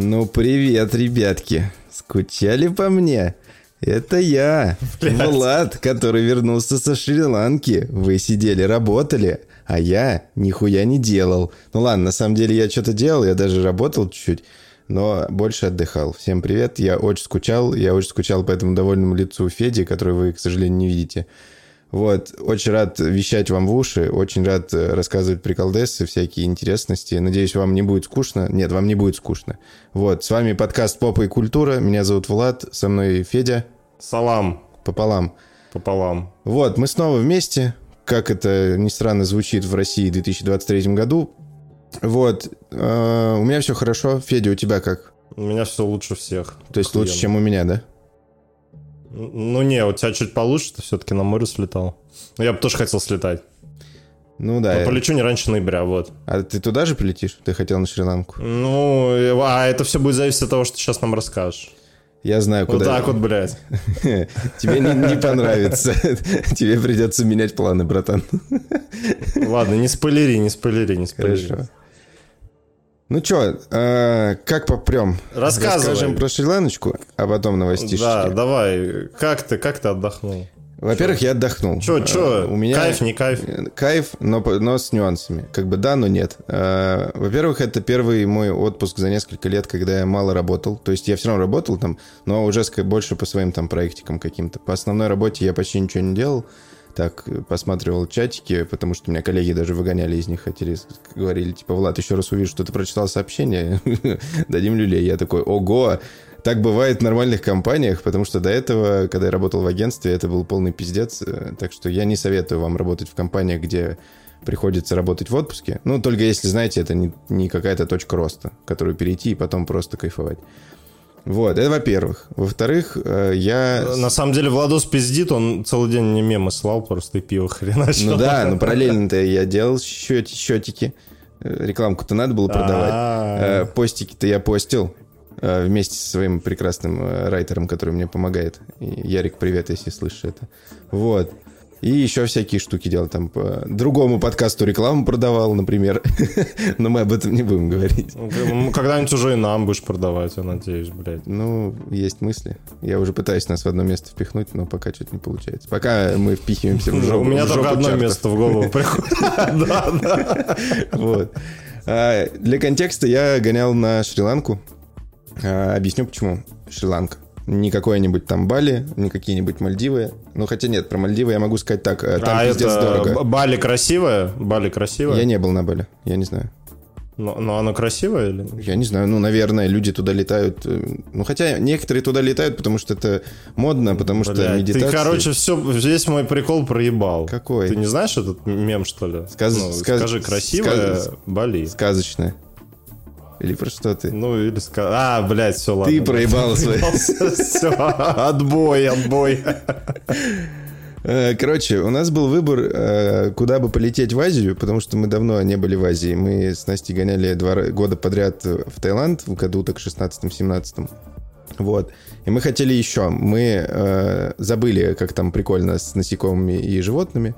Ну, привет, ребятки. Скучали по мне? Это я, Блядь. Влад, который вернулся со Шри-Ланки. Вы сидели, работали, а я нихуя не делал. Ну ладно, на самом деле я что-то делал, я даже работал чуть-чуть, но больше отдыхал. Всем привет, я очень скучал, я очень скучал по этому довольному лицу Феди, который вы, к сожалению, не видите. Вот, очень рад вещать вам в уши, очень рад э, рассказывать приколдесы, всякие интересности. Надеюсь, вам не будет скучно. Нет, вам не будет скучно. Вот, с вами подкаст «Попа и культура». Меня зовут Влад, со мной Федя Салам пополам. пополам. Вот, мы снова вместе. Как это ни странно звучит в России в 2023 году. Вот, э, у меня все хорошо. Федя, у тебя как? У меня все лучше всех. То есть Охуенно. лучше, чем у меня, да? Ну не, у тебя чуть получше, ты все-таки на море слетал. Ну я бы тоже хотел слетать. Ну да. Но э, полечу не раньше ноября, вот. А ты туда же полетишь? Ты хотел на Шри-Ланку? Ну, э, а это все будет зависеть от того, что ты сейчас нам расскажешь. Я знаю, Вот куда... так вот, блядь. Тебе не, не понравится. Тебе придется менять планы, братан. Ладно, не спойлери, не спойлери, не спойлери. Хорошо. Ну чё, э, как попрем? Рассказывай. Расскажем про Шри-Ланочку, а потом новостишки. Да, давай. Как ты, как ты отдохнул? Во-первых, я отдохнул. Чё, чё? Э, У меня Кайф, не кайф? э, Кайф, но, но с нюансами. Как бы да, но нет. Э, Во-первых, это первый мой отпуск за несколько лет, когда я мало работал. То есть я все равно работал там, но уже больше по своим там проектикам каким-то. По основной работе я почти ничего не делал. Так, посматривал чатики, потому что меня коллеги даже выгоняли из них, хотели, говорили, типа, Влад, еще раз увижу, что ты прочитал сообщение, дадим люлей. Я такой, ого, так бывает в нормальных компаниях, потому что до этого, когда я работал в агентстве, это был полный пиздец. э, Так что я не советую вам работать в компаниях, где приходится работать в отпуске. Ну, только если, знаете, это не, не какая-то точка роста, которую перейти и потом просто кайфовать. Вот, это во-первых. Во-вторых, э, я... На самом деле Владос пиздит, он целый день мне мемы слал, просто и пиво хреначил. Ну да, но параллельно-то я делал счет- счетики. Э, Рекламку-то надо было продавать. А. Э, Постики-то я постил э, вместе со своим прекрасным э, райтером, который мне помогает. Ярик, привет, если слышишь это. Вот. И еще всякие штуки делал. Там по другому подкасту рекламу продавал, например. Но мы об этом не будем говорить. Ну, Когда-нибудь уже и нам будешь продавать, я надеюсь, блядь. Ну, есть мысли. Я уже пытаюсь нас в одно место впихнуть, но пока что-то не получается. Пока мы впихиваемся в жопу. У меня только одно место в голову приходит. Да, да. Вот. А, Для контекста я гонял на Шри-Ланку. А, Объясню почему. Шри-Ланка. Не какое-нибудь там Бали, не какие-нибудь Мальдивы. Ну, хотя нет, про Мальдивы я могу сказать так. э, Там А пиздец это дорого. Бали красивая? Бали красивая? Я не был на Бали, я не знаю. Но, но оно красивое или? Я не знаю, ну, наверное, люди туда летают. э, Ну, хотя некоторые туда летают, потому что это модно, потому что Блядь, медитация... Ты, короче, все, весь мой прикол проебал. Какой? Ты не знаешь этот мем, что ли? Сказ- Ну, сказ- скажи красивая сказ- Бали. Сказочное. Или про что ты? Ну, или ска... А, блядь, все, ладно. Ты проебал свои. Все, отбой, отбой. Э, Короче, у нас был выбор, э, куда бы полететь в Азию, потому что мы давно не были в Азии. Мы с Настей гоняли два года подряд в Таиланд, в году так 16-17. Вот. И мы хотели еще. Мы э, забыли, как там прикольно с насекомыми и животными.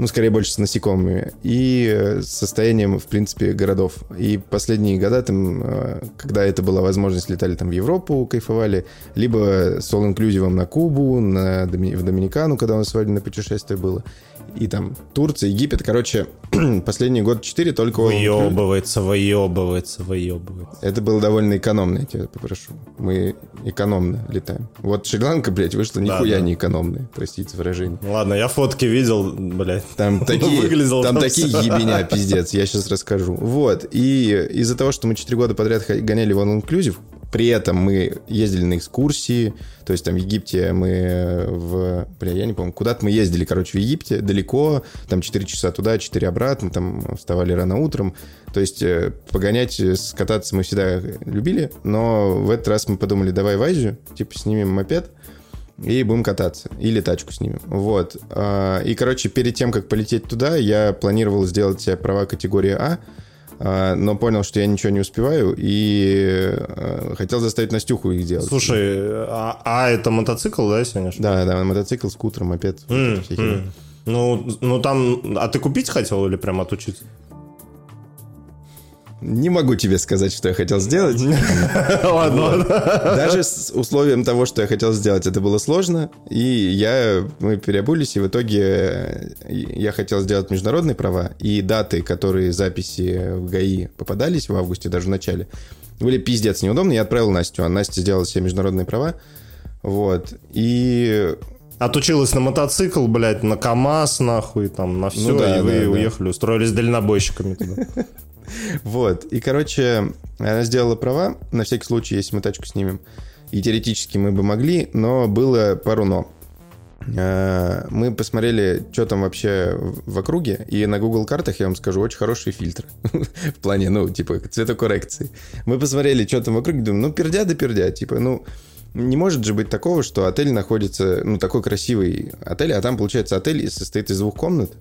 Ну, скорее, больше с насекомыми. И э, состоянием, в принципе, городов. И последние года, там, э, когда это была возможность, летали там в Европу, кайфовали. Либо с all-инклюзивом на Кубу, на, в Доминикану, когда у нас свадебное путешествие было. И там Турция, Египет. Короче, последний год 4 только. Выебывается, выебывается, выебывается. Это было довольно экономно, я тебя попрошу. Мы экономно летаем. Вот Шри-Ланка, блядь, вышла нихуя да. не экономная, простите выражение. Ладно, я фотки видел, блядь. Там такие, выглядело там там такие ебеня, пиздец, я сейчас расскажу. Вот, и из-за того, что мы 4 года подряд гоняли в All Inclusive, при этом мы ездили на экскурсии, то есть там в Египте мы в... Бля, я не помню, куда-то мы ездили, короче, в Египте, далеко, там 4 часа туда, 4 обратно, там вставали рано утром. То есть э, погонять, э, скататься мы всегда любили, но в этот раз мы подумали, давай в Азию, типа снимем мопед, и будем кататься. Или тачку снимем. Вот. А, И, короче, перед тем, как полететь туда, я планировал сделать себе права категории а, но понял, что я ничего не успеваю, и э, хотел заставить Настюху их делать. Слушай, а, а это мотоцикл, да, сегодня? Да, да, мотоцикл, скутер, мопед. херня. м. Ну, ну там... А ты купить хотел или прям отучиться? Не могу тебе сказать, что я хотел сделать. Ладно. Даже с условием того, что я хотел сделать, это было сложно. И я, мы переобулись, и в итоге э, я хотел сделать международные права. И даты, которые записи в ГАИ попадались в августе, даже в начале, были пиздец неудобные. Я отправил Настю, а Настя сделала все международные права. Вот. И Отучилась на мотоцикл, блядь, на КАМАЗ, нахуй, там, на все, Ну да, и вы да, да. уехали, устроились дальнобойщиками туда. Вот. И, короче, она сделала права, на всякий случай, если мы тачку снимем. И теоретически мы бы могли, но было пару но. Э, Мы посмотрели, что там вообще в округе, и на Google картах, я вам скажу, очень хорошие фильтры. В плане, ну, типа, цветокоррекции. Мы посмотрели, что там в округе, думаем, ну, пердя да пердя. Типа, ну, не может же быть такого, что отель находится, ну, такой красивый отель, а там, получается, отель состоит из двух комнат,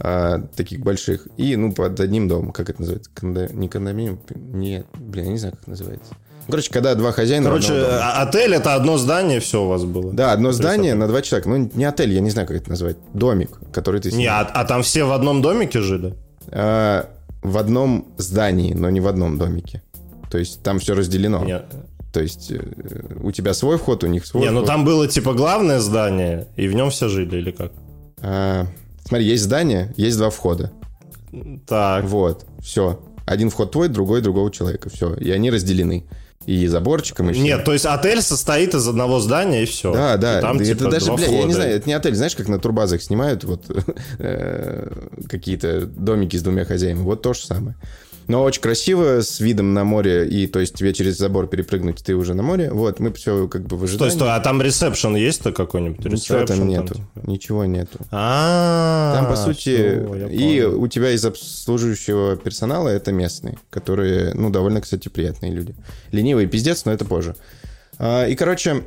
а, таких больших, и, ну, под одним домом, как это называется? Кондо- Не кондоминиум? Нет, блин, я не знаю, как это называется. Короче, когда два хозяина... Короче, а- отель это одно здание, все у вас было. Да, одно здание на два человека. Ну, не отель, я не знаю, как это назвать. Домик, который ты Не, снимаешь. а, а там все в одном домике жили? А, в одном здании, но не в одном домике. То есть там все разделено. Не, То есть э, у тебя свой вход, у них свой не, ну вход. там было типа главное здание, и в нем все жили, или как? А, смотри, есть здание, есть два входа. Так. Вот, все. Один вход твой, другой другого человека. Все. И они разделены. И заборчиком, и всё. Нет, то есть отель состоит из одного здания, и все. Да, да, там, да, типа, это даже, бля, я не знаю, это не отель, знаешь, как на турбазах снимают вот э, какие-то домики с двумя хозяевами, вот то же самое. Но очень красиво, с видом на море, и то есть тебе через забор перепрыгнуть, ты уже на море, вот, мы все как бы в Стой, ожидании. стой, а там ресепшн есть-то какой-нибудь? Ничего Ресепшн там нету, типа? ничего нету. А, Там, по сути, и у тебя из обслуживающего персонала это местные, которые, ну, довольно, кстати, приятные люди. Ленивый пиздец, но это позже. А, И, короче,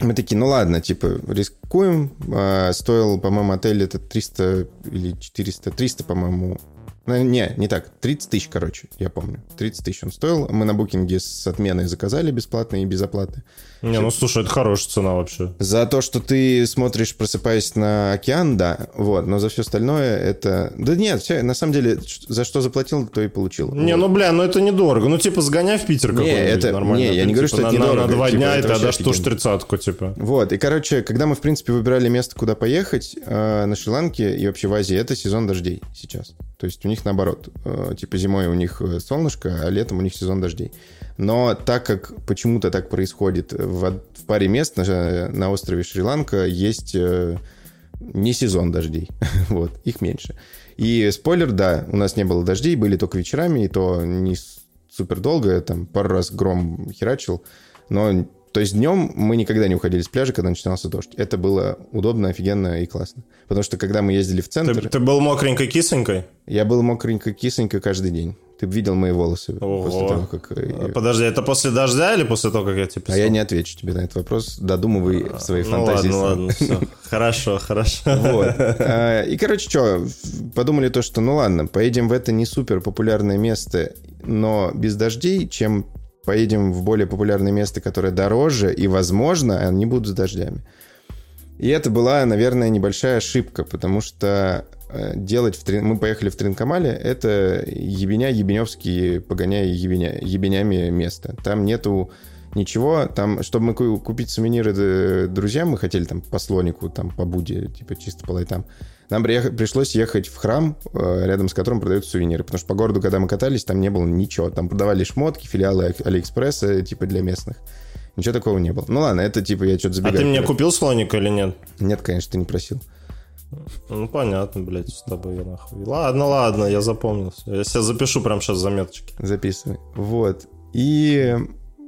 мы такие, ну ладно, типа, рискуем. А, Стоил, по-моему, отель это 300 или 400, 300, по-моему. Ну, Не, не так, 30 тысяч, короче, я помню. 30 тысяч он стоил. Мы на букинге с отменой заказали бесплатно и без оплаты. Не, ну слушай, это хорошая цена вообще. За то, что ты смотришь, просыпаясь на океан, да, вот, но за все остальное это... Да нет, все, на самом деле, за что заплатил, то и получил. Не, Вот. ну, бля, ну это недорого. Ну, типа, сгоняй в Питер какой-нибудь это- нормально. не, я не говорю, что это на, недорого, На два типа, дня это вообще отдашь ту ж тридцатку, типа. Вот, и, короче, когда мы, в принципе, выбирали место, куда поехать, э, на Шри-Ланке и вообще в Азии, это сезон дождей сейчас. То есть у них наоборот. Э, типа зимой у них э, солнышко, а летом у них сезон дождей. Но так как почему-то так происходит, в, в паре мест на, на острове Шри-Ланка есть э, не сезон дождей. вот, их меньше. И спойлер, да, у нас не было дождей, были только вечерами, и то не супер долго, там пару раз гром херачил. Но, то есть днем мы никогда не уходили с пляжа, когда начинался дождь. Это было удобно, офигенно и классно. Потому что когда мы ездили в Ты, центр, ты был мокренькой кисонькой? я был мокренько, кисонько каждый день. Ты бы видел мои волосы Ого. после того, как... э, Подожди, это после дождя или после того, как я тебе А писал? я не отвечу тебе на этот вопрос. Додумывай в своей Ну фантазии. ладно, ладно, все. Хорошо, хорошо. Вот. А, И, короче, что, подумали то, что, ну ладно, поедем в это не супер популярное место, но без дождей, чем поедем в более популярное место, которое дороже, и, возможно, они будут с дождями. И это была, наверное, небольшая ошибка, потому что э, делать в Трин- мы поехали в Тринкомале, это ебеня ебеневские, погоняя ебеня, ебенями место. Там нету ничего, там, чтобы мы ку- купить сувениры д- друзьям, мы хотели там по слонику, там по Буде, типа чисто по лайтам. Нам пришлось ехать в храм, э, рядом с которым продаются сувениры, потому что по городу, когда мы катались, там не было ничего. Там продавали шмотки, филиалы Али- Алиэкспресса, типа для местных. Ничего такого не было. Ну ладно, это типа я что-то А забегаю. ты мне купил слоника или нет? Нет, конечно, ты не просил. Ну, понятно, блядь, с тобой я нахуй. Ладно, ладно, я запомнил. Я себе запишу прямо сейчас заметочки. Записывай. Вот. И,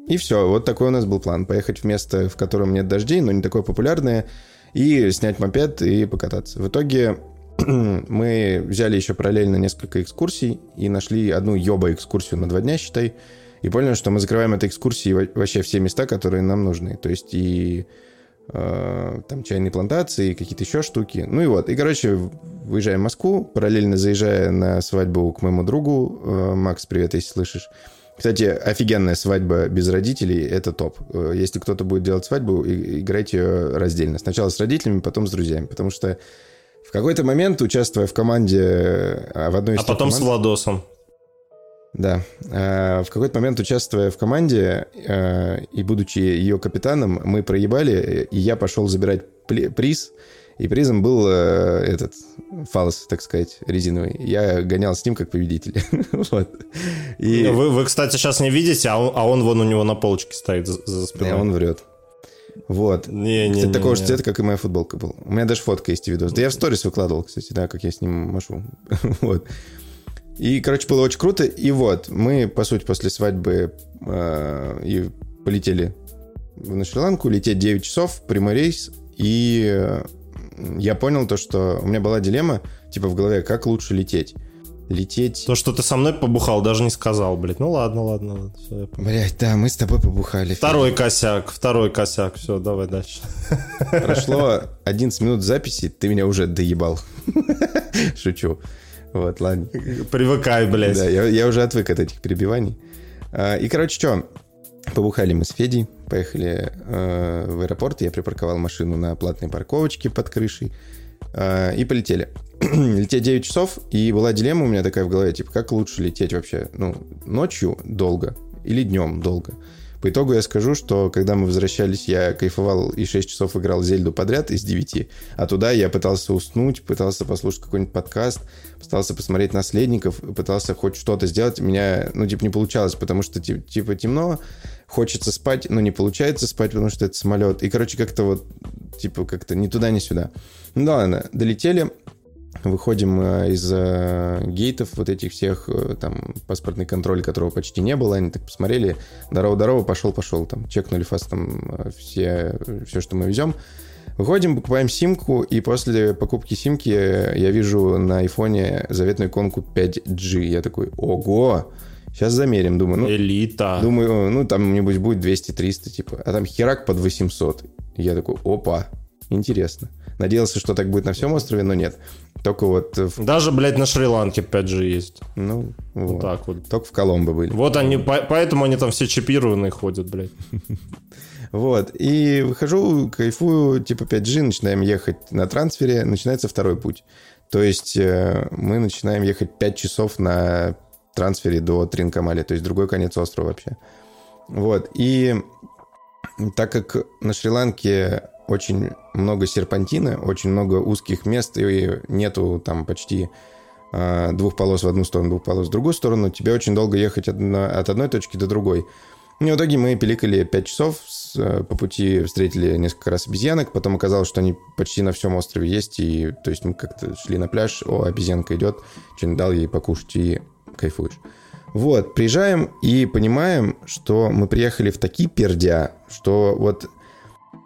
и все. Вот такой у нас был план. Поехать в место, в котором нет дождей, но не такое популярное, и снять мопед и покататься. В итоге мы взяли еще параллельно несколько экскурсий и нашли одну ёба-экскурсию на два дня, считай, и поняли, что мы закрываем этой экскурсией во- вообще все места, которые нам нужны. То есть и э, там чайные плантации, какие-то еще штуки. Ну и вот. И, короче, выезжаем в Москву, параллельно заезжая на свадьбу к моему другу. Э, Макс, привет, если слышишь. Кстати, офигенная свадьба без родителей – это топ. Э, Если кто-то будет делать свадьбу, играйте ее раздельно. Сначала с родителями, потом с друзьями. Потому что в какой-то момент, участвуя в команде, а в одной из А потом с команд- Владосом. Да. А, в какой-то момент, участвуя в команде и будучи ее капитаном, мы проебали, и я пошел забирать приз, и призом был э, этот фалос, так сказать, резиновый. Я гонял с ним как победитель. вот. и... вы, вы, кстати, сейчас не видите, а он, а он вон у него на полочке стоит за, за спиной. Не, он врет. Вот. Не, не, кстати, не, такого не. же цвета, как и моя футболка был. У меня даже фотка есть и видос. Да я в сторис выкладывал, кстати, да, как я с ним машу. вот. И, короче, было очень круто. И вот, мы, по сути, после свадьбы э, и полетели на Шри-Ланку, лететь 9 часов, прямой рейс. И я понял то, что у меня была дилемма, типа, в голове, как лучше лететь лететь. То, что ты со мной побухал, даже не сказал, блядь. Ну ладно, ладно. ладно все, блядь, да, мы с тобой побухали. Второй фильм. косяк, второй косяк. Все, давай дальше. Прошло 11 минут записи, ты меня уже доебал. Шучу. Вот, ладно. Привыкай, блядь. Да, я, я уже отвык от этих перебиваний. А, и, короче, что, побухали мы с Федей, поехали э, в аэропорт, я припарковал машину на платной парковочке под крышей э, и полетели. лететь 9 часов, и была дилемма у меня такая в голове, типа, как лучше лететь вообще? Ну, ночью долго или днем долго? По итогу я скажу, что когда мы возвращались, я кайфовал и 6 часов играл Зельду подряд из 9, а туда я пытался уснуть, пытался послушать какой-нибудь подкаст, пытался посмотреть «Наследников», пытался хоть что-то сделать. У меня, ну, типа, не получалось, потому что, типа, темно, хочется спать, но не получается спать, потому что это самолет. И, короче, как-то вот, типа, как-то ни туда, ни сюда. Ну, ладно, долетели, выходим э, из э, гейтов вот этих всех, э, там, паспортный контроль, которого почти не было, они так посмотрели, здорово-здорово, пошел-пошел, там, чекнули фаст, там, все, все, что мы везем. Выходим, покупаем симку, и после покупки симки я вижу на айфоне заветную иконку 5G. Я такой, ого! Сейчас замерим, думаю. Ну, Элита. Думаю, ну, там, нибудь будет 200-300, типа. А там херак под 800. Я такой, опа, интересно. Надеялся, что так будет на всем острове, но нет. Только вот... В... Даже, блядь, на Шри-Ланке 5G есть. Ну, вот. вот так вот. Только в Коломбо были. Вот они, по- поэтому они там все чипированные ходят, блядь. Вот, и выхожу, кайфую, типа 5G, начинаем ехать на трансфере, начинается второй путь. То есть э, мы начинаем ехать 5 часов на трансфере до Тринкамали, то есть другой конец острова вообще. Вот, и так как на Шри-Ланке очень много серпантина, очень много узких мест, и нету там почти э, двух полос в одну сторону, двух полос в другую сторону, тебе очень долго ехать от, от одной точки до другой. И в итоге мы пиликали 5 часов, с, э, по пути встретили несколько раз обезьянок, потом оказалось, что они почти на всем острове есть, и то есть мы как-то шли на пляж, о, обезьянка идет, что-нибудь дал ей покушать и кайфуешь. Вот, приезжаем и понимаем, что мы приехали в такие пердя, что вот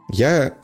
я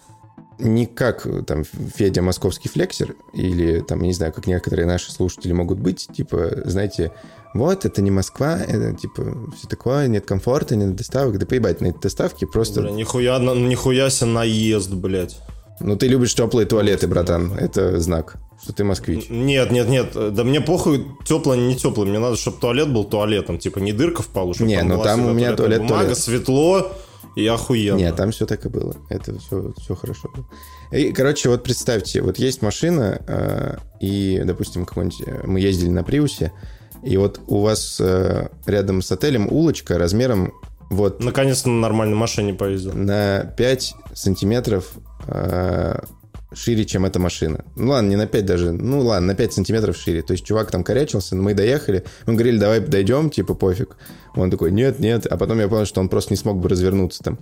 не как там Федя московский флексер, или там, не знаю, как некоторые наши слушатели могут быть, типа, знаете, вот, это не Москва, это, типа, все такое, нет комфорта, нет доставок, да поебать на эти доставки, просто... Бля, нихуя, нихуя себе наезд, блядь. Ну, ты любишь теплые туалеты, братан, это знак, что ты москвич. Нет, нет, нет, да мне похуй, теплый, не теплый, мне надо, чтобы туалет был туалетом, типа, не дырка в полу, чтобы не, там ну там у меня туалет, бумага, туалет. светло, и охуенно. Нет, там все так и было. Это все, все хорошо было. И, короче, вот представьте, вот есть машина, э, и, допустим, э, мы ездили на Приусе, и вот у вас э, рядом с отелем улочка размером вот... Наконец-то на нормальной машине повезло. На 5 сантиметров шире, чем эта машина. Ну ладно, не на 5 даже, ну ладно, на 5 сантиметров шире. То есть чувак там корячился, мы доехали, мы говорили, давай дойдем, типа пофиг. Он такой, нет, нет. А потом я понял, что он просто не смог бы развернуться там.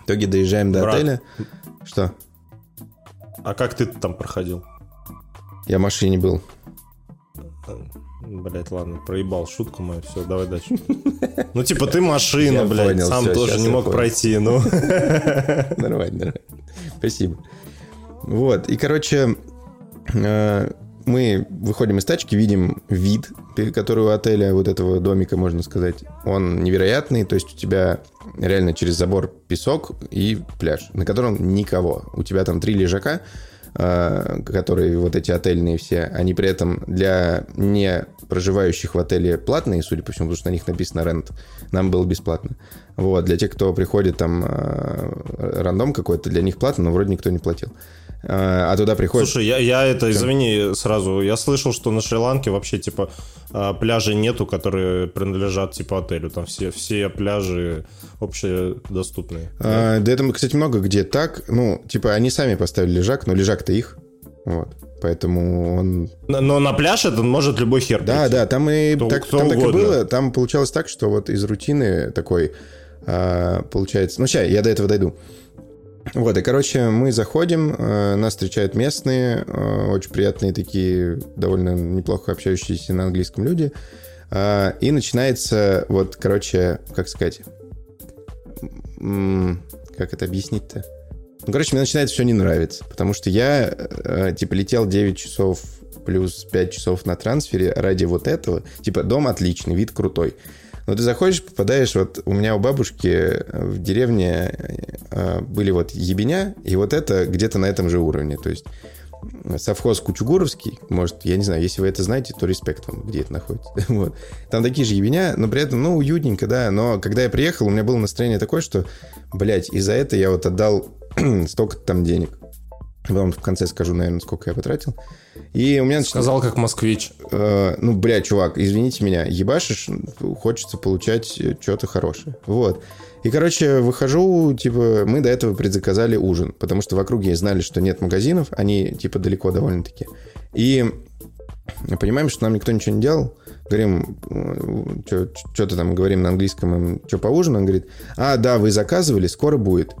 В итоге доезжаем до Брат. отеля. Что? А как ты там проходил? Я в машине был. Блять, ладно, проебал шутку мою, все, давай дальше. Ну, типа, ты машина, блядь, сам тоже не мог пройти, ну. Нормально, нормально. Спасибо. Вот, и, короче, э, мы выходим из тачки, видим вид, который у отеля, вот этого домика, можно сказать, он невероятный, то есть у тебя реально через забор песок и пляж, на котором никого. У тебя там три лежака, э, которые вот эти отельные все, они при этом для не проживающих в отеле платные, судя по всему, потому что на них написано рент, нам было бесплатно. Вот, для тех, кто приходит там э, рандом какой-то, для них платно, но вроде никто не платил. Э, а туда приходит... Слушай, я, я это, извини, сразу, я слышал, что на Шри-Ланке вообще, типа, э, пляжей нету, которые принадлежат, типа, отелю. Там все, все пляжи общедоступные. А, да это, кстати, много где так. Ну, типа, они сами поставили лежак, но лежак-то их. Вот. Поэтому он... Но, но на пляж это может любой хер Да, прийти. да, там и кто, так, кто там так и было. Там получалось так, что вот из рутины такой получается... Ну, сейчас, я до этого дойду. Вот, и, короче, мы заходим, а, нас встречают местные, а, очень приятные такие, довольно неплохо общающиеся на английском люди. А, и начинается, вот, короче, как сказать, как это объяснить-то? Ну, короче, мне начинает все не нравиться, потому что я, э, типа, летел 9 часов плюс 5 часов на трансфере ради вот этого. Типа, дом отличный, вид крутой. Но ты заходишь, попадаешь, вот у меня у бабушки в деревне э, были вот ебеня, и вот это где-то на этом же уровне. То есть совхоз Кучугуровский, может, я не знаю, если вы это знаете, то респект вам, где это находится. вот. Там такие же ебеня, но при этом, ну, уютненько, да. Но когда я приехал, у меня было настроение такое, что, блядь, из-за этого я вот отдал столько там денег. Вам в конце скажу, наверное, сколько я потратил. И у меня... Сказал, как москвич. Э, ну, бля, чувак, извините меня, ебашишь, хочется получать что-то хорошее. Вот. И, короче, выхожу, типа, мы до этого предзаказали ужин, потому что в округе знали, что нет магазинов, они, типа, далеко довольно-таки. И понимаем, что нам никто ничего не делал. Говорим, что-то там говорим на английском, что поужинаем. Он говорит, а, да, вы заказывали, скоро будет.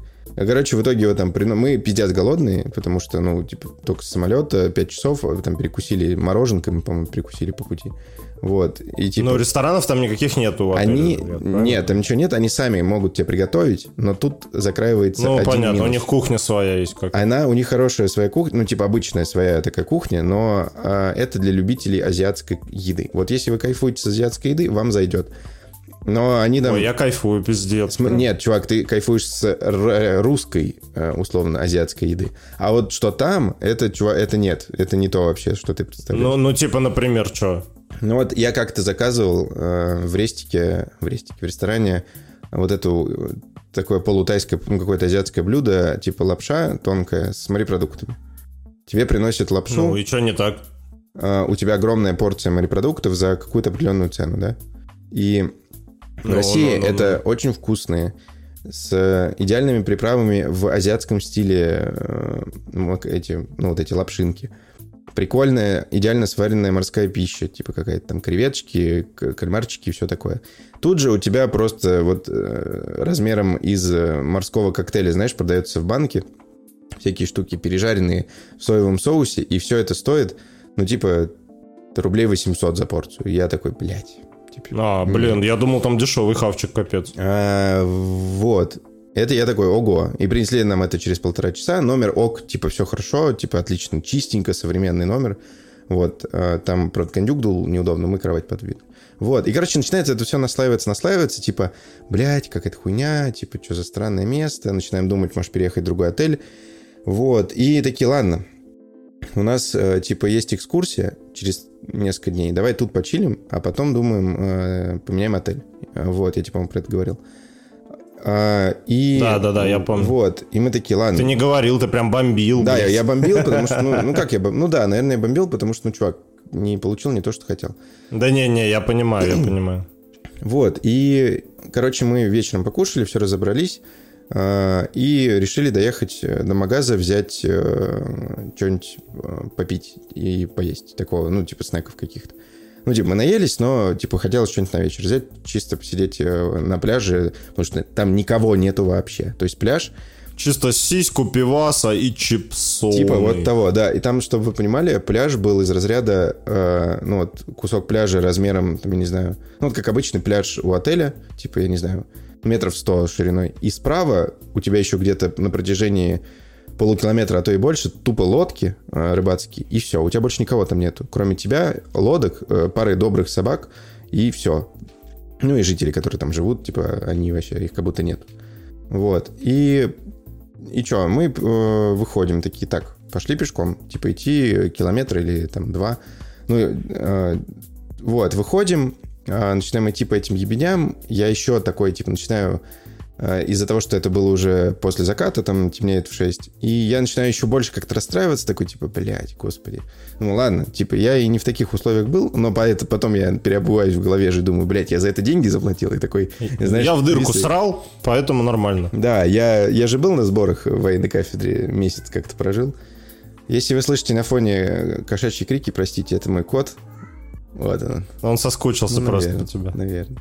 Короче, в итоге вот там мы пиздец голодные, потому что, ну, типа, только с самолета 5 часов а там перекусили мороженкой, по-моему, перекусили по пути. Вот. И, типа, но ресторанов там никаких нету. Они... Нет, нет, там ничего нет, они сами могут тебе приготовить, но тут закраивается Ну, один понятно, минус. у них кухня своя есть. Как Она, у них хорошая своя кухня, ну, типа обычная своя такая кухня, но а, это для любителей азиатской еды. Вот если вы кайфуете с азиатской еды, вам зайдет. Но они там... Ой, я кайфую, пиздец. См... Нет, чувак, ты кайфуешь с русской, э, условно, азиатской еды. А вот что там, это, чувак, это нет. Это не то вообще, что ты представляешь. Ну, ну типа, например, что? Ну вот я как-то заказывал э, в Рестике, в Рестике, в ресторане вот эту такое полутайское, ну, какое-то азиатское блюдо, типа лапша тонкая с морепродуктами. Тебе приносят лапшу. Ну и что не так? Э, у тебя огромная порция морепродуктов за какую-то определенную цену, да? И в no, России no, no, это очень вкусные, с идеальными приправами в азиатском стиле э, эти, ну, вот эти лапшинки. Прикольная, идеально сваренная морская пища, типа какая-то там креветочки, кальмарчики и все такое. Тут же у тебя просто вот э, размером из э, морского коктейля, знаешь, продается в банке всякие штуки пережаренные в соевом соусе, и все это стоит, ну, типа, рублей 800 за порцию. Я такой, блядь, Типа, а, блин, я думал, там дешевый хавчик, капец. А, вот. Это я такой, ого. И принесли нам это через полтора часа. Номер ок, типа, все хорошо, типа, отлично, чистенько, современный номер. Вот. А, там, правда, кондюк дул неудобно, мы кровать подвинули. Вот. И, короче, начинается это все наслаиваться, наслаиваться, типа, блядь, какая-то хуйня, типа, что за странное место. Начинаем думать, может, переехать в другой отель. Вот. И такие, ладно, у нас, э, типа, есть экскурсия через несколько дней. Давай тут почилим, а потом думаем, э, поменяем отель. Вот, я тебе, по-моему, про это говорил. А, и... Да, да, да, я помню. Вот, и мы такие, ладно. Ты не говорил, ты прям бомбил. Да, я, я бомбил, потому что, ну, ну как я бомбил? Ну да, наверное, я бомбил, потому что, ну, чувак, не получил не то, что хотел. Да не-не, я понимаю, я понимаю. Вот, и, короче, мы вечером покушали, все разобрались. А, и решили доехать э, до магаза, взять э, что-нибудь э, попить и поесть. Такого, ну, типа снеков каких-то. Ну, типа, мы наелись, но, типа, хотелось что-нибудь на вечер взять, чисто посидеть на пляже, потому что там никого нету вообще. То есть пляж... Чисто сиську, пиваса и чипсоны. Типа вот того, да. И там, чтобы вы понимали, пляж был из разряда, э, ну, вот, кусок пляжа размером, там, я не знаю, ну, вот как обычный пляж у отеля, типа, я не знаю, метров 100 шириной. И справа у тебя еще где-то на протяжении полукилометра, а то и больше, тупо лодки э, рыбацкие, и все. У тебя больше никого там нету. Кроме тебя, лодок, э, пары добрых собак, и все. Ну и жители, которые там живут, типа, они вообще, их как будто нет. Вот. И, и что, мы э, выходим такие, так, пошли пешком, типа идти километр или там два. Ну, э, вот, выходим, начинаем идти по этим ебеням, я еще такой, типа, начинаю э, из-за того, что это было уже после заката, там темнеет в 6. И я начинаю еще больше как-то расстраиваться, такой, типа, блядь, господи. Ну ладно, типа, я и не в таких условиях был, но потом я переобуваюсь в голове же, думаю, блядь, я за это деньги заплатил, и такой, знаешь... Я в дырку весы. срал, поэтому нормально. Да, я, я же был на сборах в военной кафедре, месяц как-то прожил. Если вы слышите на фоне кошачьи крики, простите, это мой кот. Вот он. Он соскучился Ну, просто наверное, по тебе. Наверное.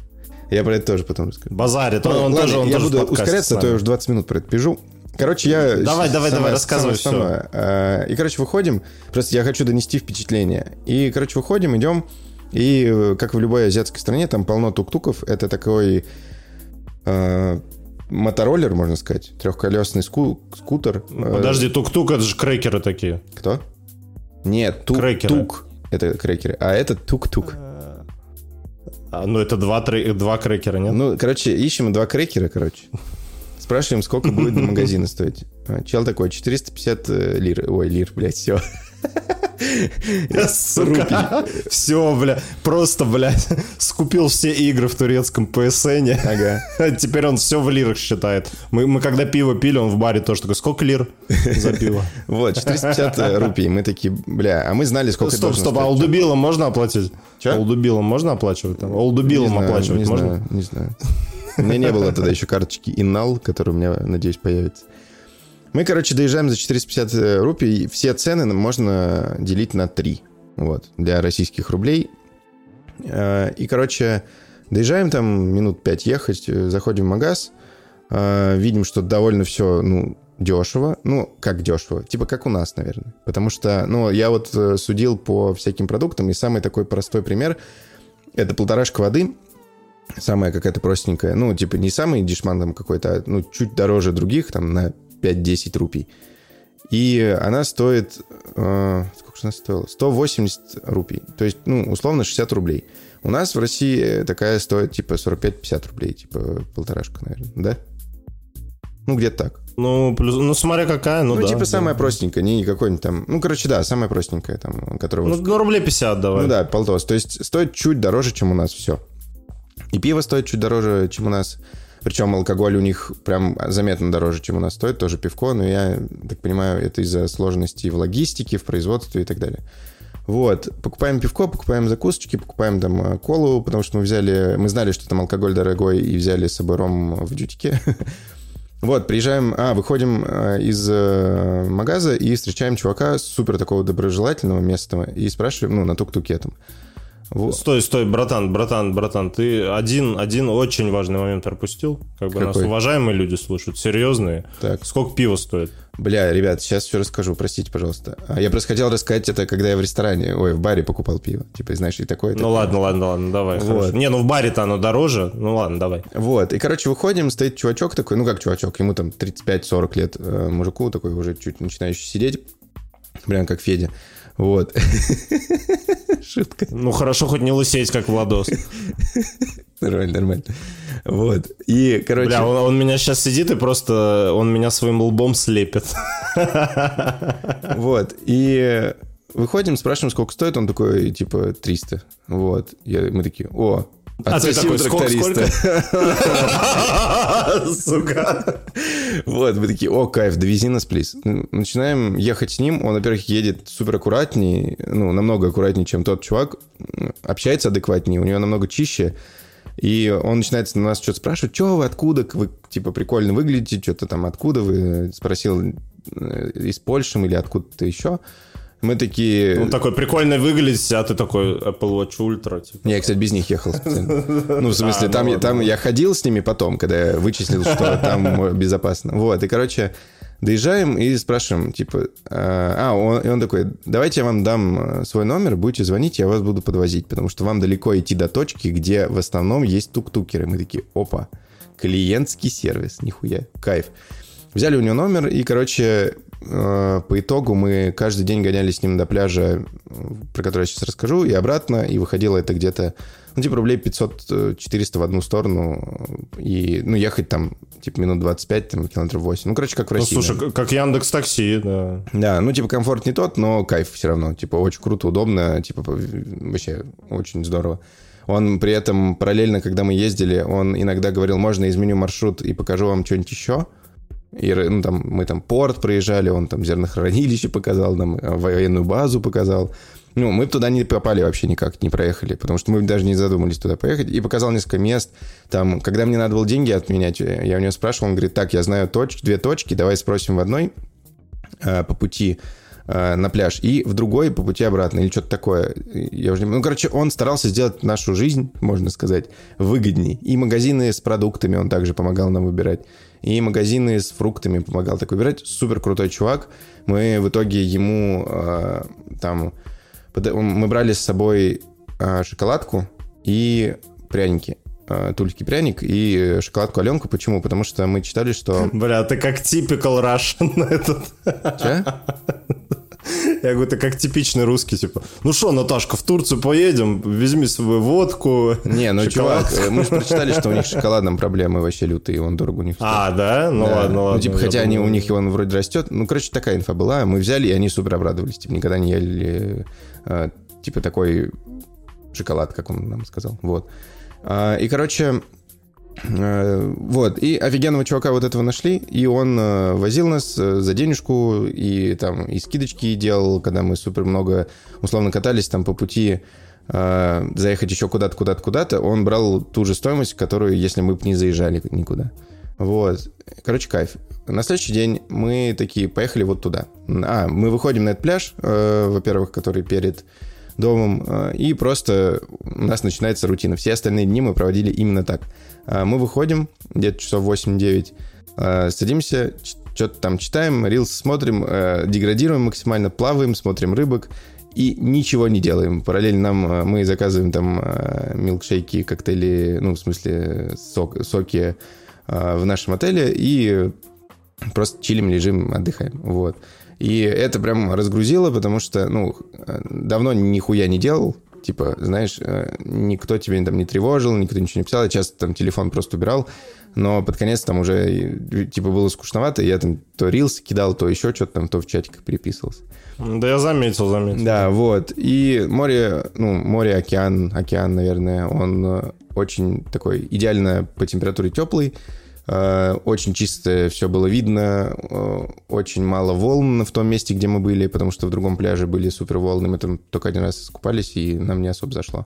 Я про это тоже потом расскажу. Базарит. Он, он Ладно, тоже, он я тоже буду ускоряться, а то я уже 20 минут про это пижу. Короче, я... Давай, давай, давай, рассказывай самое основное. А, И, короче, выходим. Просто я хочу донести впечатление. И, короче, выходим, идем. И, как в любой азиатской стране, там полно тук-туков. Это такой э, мотороллер, можно сказать. Трехколесный ску- скутер. Э, Подожди, тук-тук, это же крекеры такие. Кто? Нет, Крекеры. тук-тук. Это крекеры. А это тук-тук. А, ну, это два, тре- два крекера, нет? Ну, короче, ищем два крекера, короче. Спрашиваем, сколько будет на магазины стоить. А, Чел такой, 450 э, лир. Ой, лир, блядь, все. Сука. Все, бля. Просто, блядь, скупил все игры в турецком PSN. Ага. Теперь он все в лирах считает. Мы, мы когда пиво пили, он в баре тоже такой, сколько лир за пиво? Вот, 450 э, рупий. Мы такие, бля, а мы знали, сколько Стоп, стоп, а олдубилом можно оплатить? Чё? Олдубилом можно оплачивать? Там? Не Олдубилом оплачивать не можно? знаю, не знаю. У меня не было тогда еще карточки Иннал, которая у меня, надеюсь, появится. Мы, короче, доезжаем за 450 э, рупий. Все цены можно делить на 3. Вот, для российских рублей. Э, И, короче, доезжаем там минут 5 ехать, э, заходим в магаз, видим, что довольно все, ну, дешево. Ну, как дешево? Типа как у нас, наверное. Потому что, ну, я вот судил по всяким продуктам, и самый такой простой пример — это полторашка воды, самая какая-то простенькая. Ну, типа не самый дешман там какой-то, а, ну, чуть дороже других, там, на 5-10 рупий. И она стоит... э, сколько же она стоила? 180 рупий. То есть, ну, условно, 60 рублей. У нас в России такая стоит, типа, 45-50 рублей. Типа, полторашка, наверное. Да? Ну, где-то так. Ну, плюс, ну, смотря какая, ну, Ну, да. типа, да. самая простенькая, не какой-нибудь там... Ну, короче, да, самая простенькая, там, которая... Ну, ну, рублей 50 давай. ну да, полтос. То есть стоит чуть дороже, чем у нас все. И пиво стоит чуть дороже, чем у нас. Причем алкоголь у них прям заметно дороже, чем у нас стоит. Тоже пивко, но я так понимаю, это из-за сложностей в логистике, в производстве и так далее. Вот, покупаем пивко, покупаем закусочки, покупаем там э, колу, потому что мы взяли, мы знали, что там алкоголь дорогой, и взяли с собой ром в дютике. Вот, приезжаем, а, выходим э, из э, магаза и встречаем чувака супер такого доброжелательного местного и спрашиваем, ну, на тук-туке там. Стой, стой, братан, братан, братан, ты один, один очень важный момент пропустил. Как бы нас Какой? уважаемые люди слушают, серьезные. Так. Сколько пива стоит? Бля, ребят, сейчас все расскажу, простите, пожалуйста. А Я просто хотел рассказать это, когда я в ресторане, ой, в баре покупал пиво. Типа, знаешь, и такое. Ну ладно, ладно, ладно, давай. Вот. хорошо. Не, ну в баре-то оно дороже. Ну ладно, давай. Вот, и, короче, выходим, стоит чувачок такой, ну как чувачок, ему там 35-40 лет э, мужику, такой уже чуть начинающий сидеть, прям как Федя. Вот. Шутка. Ну хорошо, хоть не лысеть, как Владос. Нормально, нормально. Вот. И, короче... Бля, он, он меня сейчас сидит и просто он меня своим лбом слепит. Вот. И выходим, спрашиваем, сколько стоит. Он такой, типа, 300. Вот. Я- мы такие, о, А ты такой, сколько, тракториста». Сука. Вот, мы такие, о, кайф, довези нас, плиз. Начинаем ехать с ним. Он, во-первых, едет супер аккуратней, ну, намного аккуратнее, чем тот чувак. Общается адекватнее, у него намного чище. И он начинает на нас что-то спрашивать, что вы, откуда, вы, типа, прикольно выглядите, что-то там, откуда вы, спросил, из Польши или откуда-то еще. Мы такие... Он такой прикольно выглядит, а ты такой Apple Watch Ultra. Типа. Не, я, кстати, без них ехал. Ну, в смысле, А, ну там, я- там я ходил с ними потом, когда я вычислил, что там безопасно. Вот, и, короче, доезжаем и спрашиваем, типа, а, он, и он такой, давайте я вам дам э, свой номер, будете звонить, я вас буду подвозить, потому что вам далеко идти до точки, где в основном есть тук-тукеры. Мы такие, опа, клиентский сервис, нихуя, кайф. Взяли у него номер, и, короче, по итогу мы каждый день гоняли с ним до пляжа, э, про который я сейчас расскажу, и обратно, и выходило это где-то, ну, типа, рублей 500-400 в одну сторону, и, ну, ехать там, типа, минут 25, там, километров 8. Ну, короче, как в Ну, России. слушай, наверное. как Яндекс Такси, да. Да, ну, типа, комфорт не тот, но кайф все равно. Типа, очень круто, удобно, типа, вообще очень здорово. Он при этом параллельно, когда мы ездили, он иногда говорил, можно изменю маршрут и покажу вам что-нибудь еще. И ну, там, мы там порт проезжали, он там зернохранилище показал, нам военную базу показал. Ну, мы туда не попали вообще никак, не проехали, потому что мы даже не задумались туда поехать. И показал несколько мест. Там, когда мне надо было деньги отменять, я у него спрашивал, он говорит, так, я знаю точ, две точки, давай спросим в одной э, по пути э, на пляж и в другой по пути обратно или что-то такое. Я уже не... Ну, короче, он старался сделать нашу жизнь, можно сказать, выгодней. И магазины с продуктами он также помогал нам выбирать и магазины с фруктами помогал так выбирать. Супер крутой чувак. Мы в итоге ему э, там... Мы брали с собой э, шоколадку и пряники э, тульский пряник и шоколадку Аленку. Почему? Потому что мы читали, что... Бля, ты как typical Russian этот. Че? Я говорю, ты как типичный русский, типа, ну что, Наташка, в Турцию поедем, возьми свою водку. Не, ну, шоколад. чувак, мы же прочитали, что у них с шоколадом проблемы вообще лютые, он дорого у них стоит. А, да? Ну да. ладно, ладно. Ну, типа, хотя они, у них он вроде растет. Ну, короче, такая инфа была. Мы взяли, и они супер обрадовались. Типа, никогда не ели, э, типа, такой шоколад, как он нам сказал. Вот. А, и, короче, вот, и офигенного чувака вот этого нашли, и он э, возил нас э, за денежку, и там и скидочки делал, когда мы супер много условно катались там по пути заехать еще куда-то, куда-то, куда-то, он брал ту же стоимость, которую, если мы бы не заезжали никуда. Вот. Короче, кайф. На следующий день мы такие поехали вот туда. А, мы выходим на этот пляж, э, во-первых, который перед домом, э, и просто у нас начинается рутина. Все остальные дни мы проводили именно так. Э, мы выходим где-то часов 8-9, э, садимся, что-то там читаем, рилс смотрим, деградируем максимально, плаваем, смотрим рыбок, и ничего не делаем. Параллельно нам мы заказываем там милкшейки, коктейли, ну, в смысле, сок, соки в нашем отеле и просто чилим, лежим, отдыхаем. Вот. И это прям разгрузило, потому что, ну, давно нихуя не делал. Типа, знаешь, э, никто тебе там не тревожил, никто ничего не писал. Я часто там телефон просто убирал. Но под конец там уже, типа, было скучновато. Я там то рилс кидал, то еще что-то там, то в чатиках переписывался. Да я заметил, заметил. Да, вот. И море, ну, море, океан, океан, наверное, он э, очень такой идеально по температуре теплый. Э, очень чисто все было видно, э, очень мало волн в том месте, где мы были, потому что в другом пляже были супер волны, мы там только один раз искупались, и нам не особо зашло.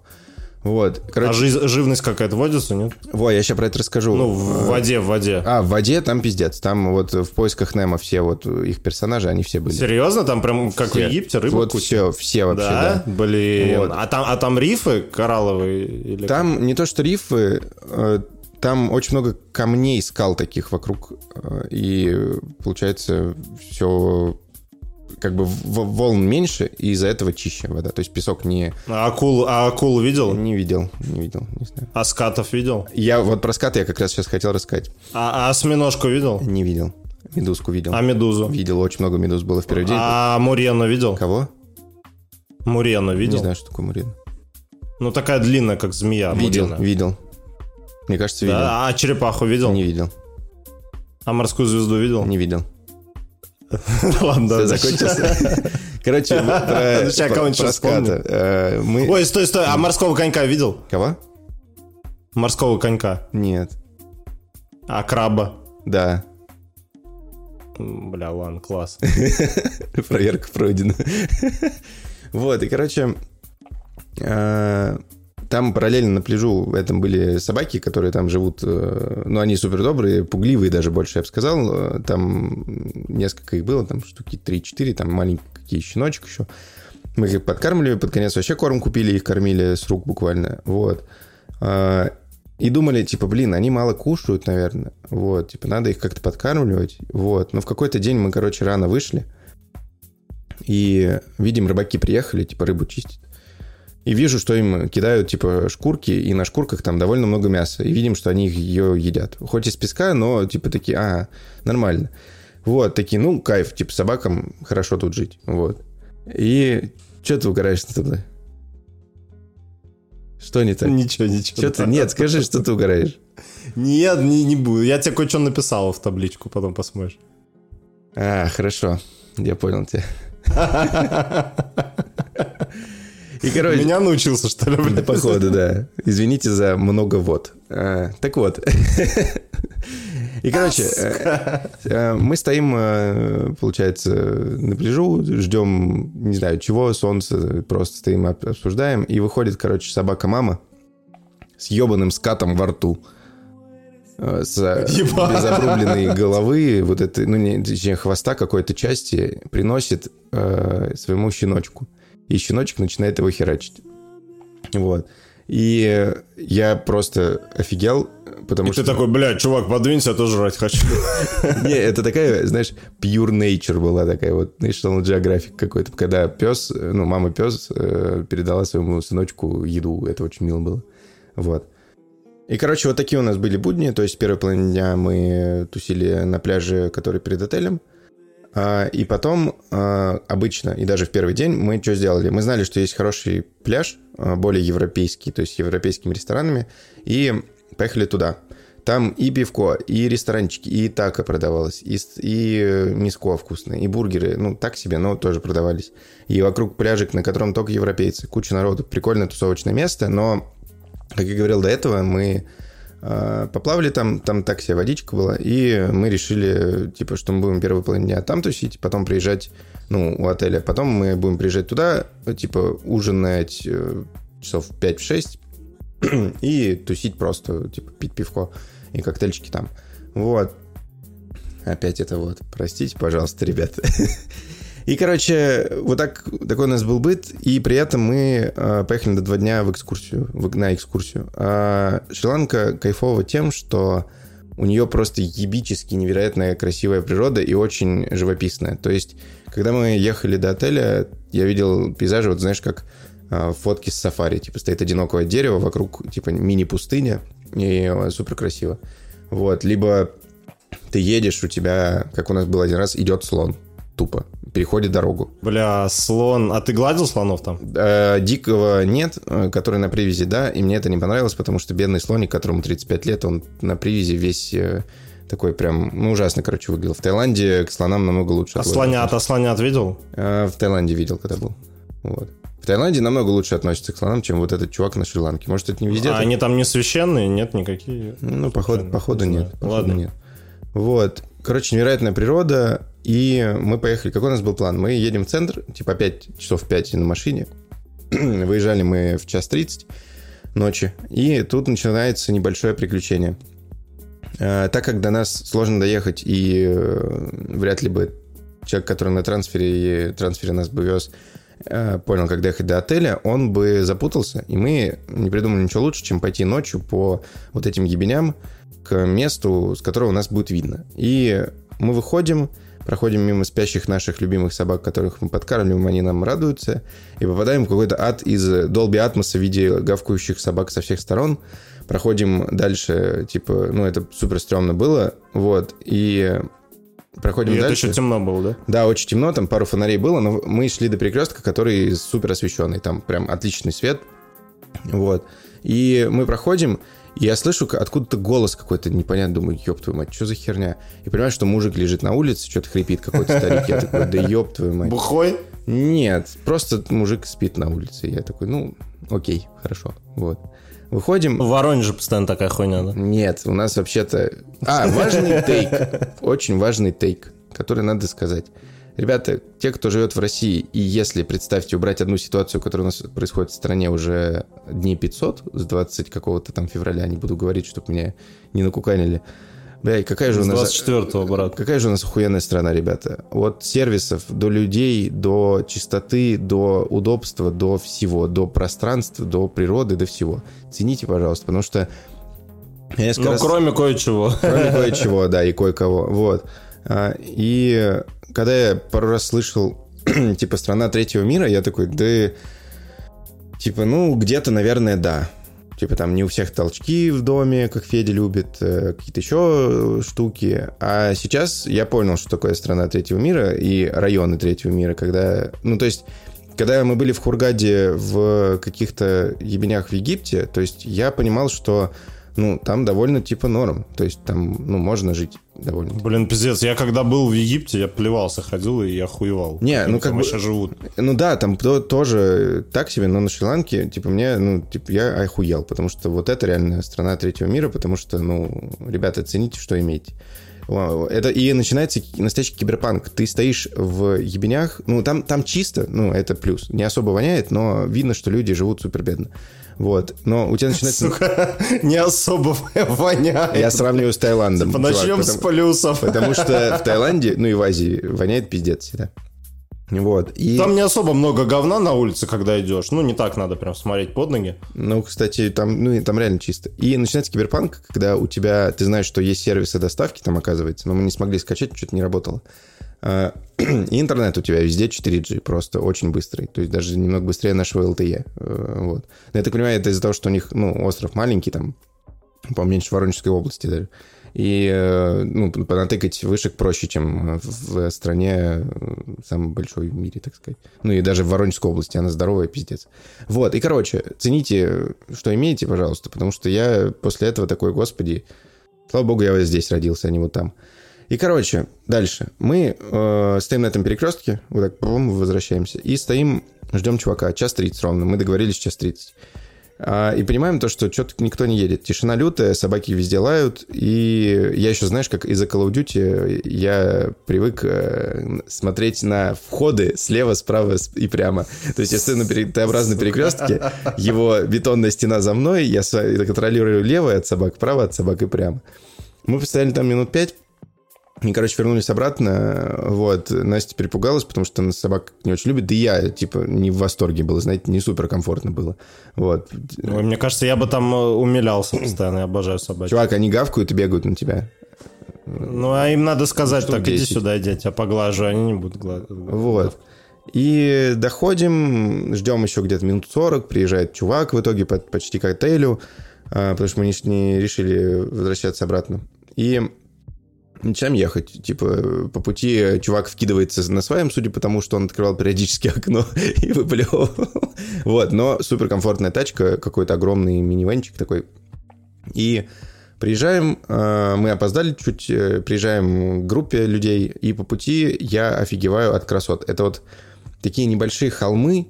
Вот. Короче... А жи- живность какая-то водится, нет? Во, я сейчас про это расскажу. Ну, в воде, в воде. А, в воде там пиздец. Там вот в поисках Немо все вот их персонажи, они все были. Серьезно? Там прям как все. в Египте рыба Вот куча? все, все вообще, да. да? Блин. Вот. А, там, а там рифы коралловые? Или там как? не то, что рифы, э, там очень много камней, скал таких вокруг, э, и получается все как бы волн меньше, и из-за этого чище вода. То есть песок не... А акул, а акул видел? Не видел, не видел, не знаю. А скатов видел? Я вот про скаты я как раз сейчас хотел рассказать. А, а осьминожку видел? Не видел. Медузку видел. А медузу? Видел, очень много медуз было в первый день. А Мурену видел? Кого? Мурену видел? Не знаю, что такое Мурена. Ну, такая длинная, как змея. Видел, Мурена. видел. Мне кажется, видел. Да? А черепаху видел? Не видел. А морскую звезду видел? Не видел. Ладно, Все закончился. Короче, про, про ската. Э, мы... Ой, стой, стой, а морского конька видел? Кого? Морского конька. Нет. А краба? Да. Бля, ладно, класс. Проверка пройдена. Вот, и, короче, э, там параллельно на пляжу в этом были собаки, которые там живут, э, ну, они супер добрые, пугливые даже больше, я бы сказал. Там несколько их было, там штуки 3-4, там маленькие щеночек еще. Мы их подкармливали, под конец вообще корм купили, их кормили с рук буквально, вот. А, и думали, типа, блин, они мало кушают, наверное, вот, типа, надо их как-то подкармливать, вот. Но в какой-то день мы, короче, рано вышли, и видим, рыбаки приехали, типа, рыбу чистить. И вижу, что им кидают, типа, шкурки, и на шкурках там довольно много мяса. И видим, что они ее едят. Хоть из песка, но, типа, такие, а, нормально. Вот, такие, ну, кайф, типа, собакам хорошо тут жить. Вот. И что ты угораешь туда? Что не так? Ничего, ничего. Что ты? Нет, скажи, что ты угораешь. Нет, не, не буду. Я тебе кое-что написал в табличку, потом посмотришь. А, хорошо. Я понял тебя. И, короче, Меня научился, что ли, блядь? походу, да. Извините за много вот. А, так вот. И, короче, э, э, мы стоим, э, получается, на пляжу, ждем, не знаю, чего, солнце, просто стоим, об- обсуждаем, и выходит, короче, собака-мама с ебаным скатом во рту. С Ебать. без обрубленной головы, вот это, ну, не, точнее, хвоста какой-то части приносит э, своему щеночку. И щеночек начинает его херачить. Вот. И я просто офигел, потому И что... ты такой, блядь, чувак, подвинься, я тоже жрать хочу. Не, это такая, знаешь, pure nature была такая вот National Geographic какой-то, когда пес, ну, мама пес э, передала своему сыночку еду, это очень мило было. Вот. И, короче, вот такие у нас были будни, то есть первой половине дня мы тусили на пляже, который перед отелем, и потом а, обычно, и даже в первый день, мы что сделали? Мы знали, что есть хороший пляж, а, более европейский, то есть с европейскими ресторанами, и поехали туда. Там и пивко, и ресторанчики, и тако продавалось, и, и э, миско вкусное, и бургеры, ну, так себе, но тоже продавались. И вокруг пляжик, на котором только европейцы, куча народу. Прикольное тусовочное место, но, как я говорил до этого, мы поплавали там, там так себе водичка была, и мы решили, типа, что мы будем первую половину дня там тусить, потом приезжать, ну, у отеля, потом мы будем приезжать туда, типа, ужинать э, часов в 5-6, и тусить просто, типа, пить пивко и коктейльчики там. Вот. Опять это вот. Простите, пожалуйста, ребята. И, короче, вот так, такой у нас был быт, и при этом мы э, поехали на два дня в экскурсию, в- на экскурсию. А Шри-Ланка кайфова тем, что у нее просто ебически невероятная красивая природа и очень живописная. То есть, когда мы ехали до отеля, я видел пейзажи, вот знаешь, как э, фотки с сафари. Типа стоит одинокое дерево, вокруг типа мини-пустыня, и супер красиво. Вот, либо ты едешь, у тебя, как у нас был один раз, идет слон тупо, переходит дорогу. Бля, слон. А ты гладил слонов там? Э, дикого нет, э, который на привязи, да, и мне это не понравилось, потому что бедный слоник, которому 35 лет, он на привязи весь э, такой прям, ну, ужасно, короче, выглядел. В Таиланде к слонам намного лучше. А слонят, а слонят видел? Э, в Таиланде видел, когда был. Вот. В Таиланде намного лучше относятся к слонам, чем вот этот чувак на Шри-Ланке. Может, это не везде? А так? они там не священные? Нет никакие? Ну, походу, походу Не нет. знаю. походу Ладно. нет. Вот. Короче, невероятная природа. И мы поехали. Какой у нас был план? Мы едем в центр, типа 5 часов 5 на машине. Выезжали мы в час 30 ночи. И тут начинается небольшое приключение. Э, Так как до нас сложно доехать, и э, вряд ли бы человек, который на трансфере, и трансфере нас бы вез, э, понял, как доехать до отеля, он бы запутался, и мы не придумали ничего лучше, чем пойти ночью по вот этим ебеням к месту, с которого нас будет видно. И мы выходим, проходим мимо спящих наших любимых собак, которых мы подкармливаем, они нам радуются, и попадаем в какой-то ад из Dolby Atmos в виде гавкающих собак со всех сторон. Проходим дальше, типа, ну, это супер стрёмно было, вот, и проходим И это дальше. еще темно было, да? Да, очень темно, там пару фонарей было, но мы шли до перекрестка, который супер освещенный, там прям отличный свет. Вот. И мы проходим, и я слышу откуда-то голос какой-то непонятный, думаю, ёб твою мать, что за херня? И понимаю, что мужик лежит на улице, что-то хрипит какой-то старик. Я такой, да ёб твою мать. Бухой? Нет, просто мужик спит на улице. Я такой, ну, окей, хорошо. Вот. Выходим, В Воронеже постоянно такая хуйня, да? нет, у нас вообще-то... А, важный тейк. Очень важный тейк, который надо сказать. Ребята, те, кто живет в России, и если, представьте, убрать одну ситуацию, которая у нас происходит в стране уже дней 500, с 20 какого-то там февраля, не буду говорить, чтобы меня не накуканили. Бля, какая же у нас... 24-го, брат. Какая же у нас охуенная страна, ребята. От сервисов до людей, до чистоты, до удобства, до всего, до пространства, до природы, до всего. Цените, пожалуйста, потому что... Ну, раз- кроме кое-чего. Кроме кое-чего, да, и кое-кого. Вот. А, И когда я пару раз слышал, типа, страна третьего мира, я такой, да, типа, ну, где-то, наверное, да. Типа, там не у всех толчки в доме, как Федя любит, э, какие-то еще штуки. А сейчас я понял, что такое страна третьего мира и районы третьего мира, когда... Ну, то есть, когда мы были в Хургаде в каких-то ебенях в Египте, то есть я понимал, что ну, там довольно типа норм. То есть там, ну, можно жить довольно. Блин, пиздец, я когда был в Египте, я плевался, ходил и я хуевал. Не, ну как бы... сейчас живут. Ну да, там то, тоже так себе, но на Шри-Ланке, типа, мне, ну, типа, я охуел, потому что вот это реально страна третьего мира, потому что, ну, ребята, цените, что имеете. Это и начинается настоящий киберпанк. Ты стоишь в ебенях, ну, там, там чисто, ну, это плюс. Не особо воняет, но видно, что люди живут супер бедно. Вот. Но у тебя начинается... Сука, не особо воняет. Я сравниваю с Таиландом. Типа, начнем потому, с плюсов. Потому что в Таиланде, ну и в Азии, воняет пиздец всегда. Вот. И... Там не особо много говна на улице, когда идешь. Ну, не так надо прям смотреть под ноги. Ну, кстати, там, ну, там реально чисто. И начинается киберпанк, когда у тебя, ты знаешь, что есть сервисы доставки там, оказывается, но мы не смогли скачать, что-то не работало. И интернет у тебя везде 4G, просто очень быстрый. То есть даже немного быстрее нашего LTE. Э, вот. Но я так понимаю, это из-за того, что у них, ну, остров маленький, там, по-моему, меньше Воронежской области даже. И, э, ну, понатыкать вышек проще, чем в стране э, самой большой в мире, так сказать. Ну, и даже в Воронежской области она здоровая, пиздец. Вот, и, короче, цените, что имеете, пожалуйста, потому что я после этого такой, господи, слава богу, я вот здесь родился, а не вот там. И, короче, дальше. Мы э, стоим на этом перекрестке, вот так, бум, возвращаемся, и стоим, ждем чувака, час 30 ровно. Мы договорились час 30. А, и понимаем то, что что-то никто не едет. Тишина лютая, собаки везде лают. И я еще, знаешь, как из-за Call of Duty я привык э, смотреть на входы слева, справа и прямо. То есть я стою на Т-образной перекрестке, его бетонная стена за мной, я контролирую левое от собак, право от собак и прямо. Мы постояли там минут пять, и, короче, вернулись обратно, вот, Настя перепугалась, потому что она собак не очень любит, да и я, типа, не в восторге был, знаете, не супер комфортно было, вот. Ой, мне кажется, я бы там э, умилялся постоянно, я обожаю собак. Чувак, они гавкают и бегают на тебя. Ну, а им надо сказать, так, 10. иди сюда, я тебя поглажу, они не будут гладить. Вот. И доходим, ждем еще где-то минут 40, приезжает чувак в итоге почти к отелю, а, потому что мы не решили возвращаться обратно. И начинаем ехать. Типа, по пути чувак вкидывается на своем, судя по тому, что он открывал периодически окно и выплевывал. Вот, но суперкомфортная тачка, какой-то огромный минивенчик такой. И приезжаем, э, мы опоздали чуть, э, приезжаем к группе людей, и по пути я офигеваю от красот. Это вот такие небольшие холмы,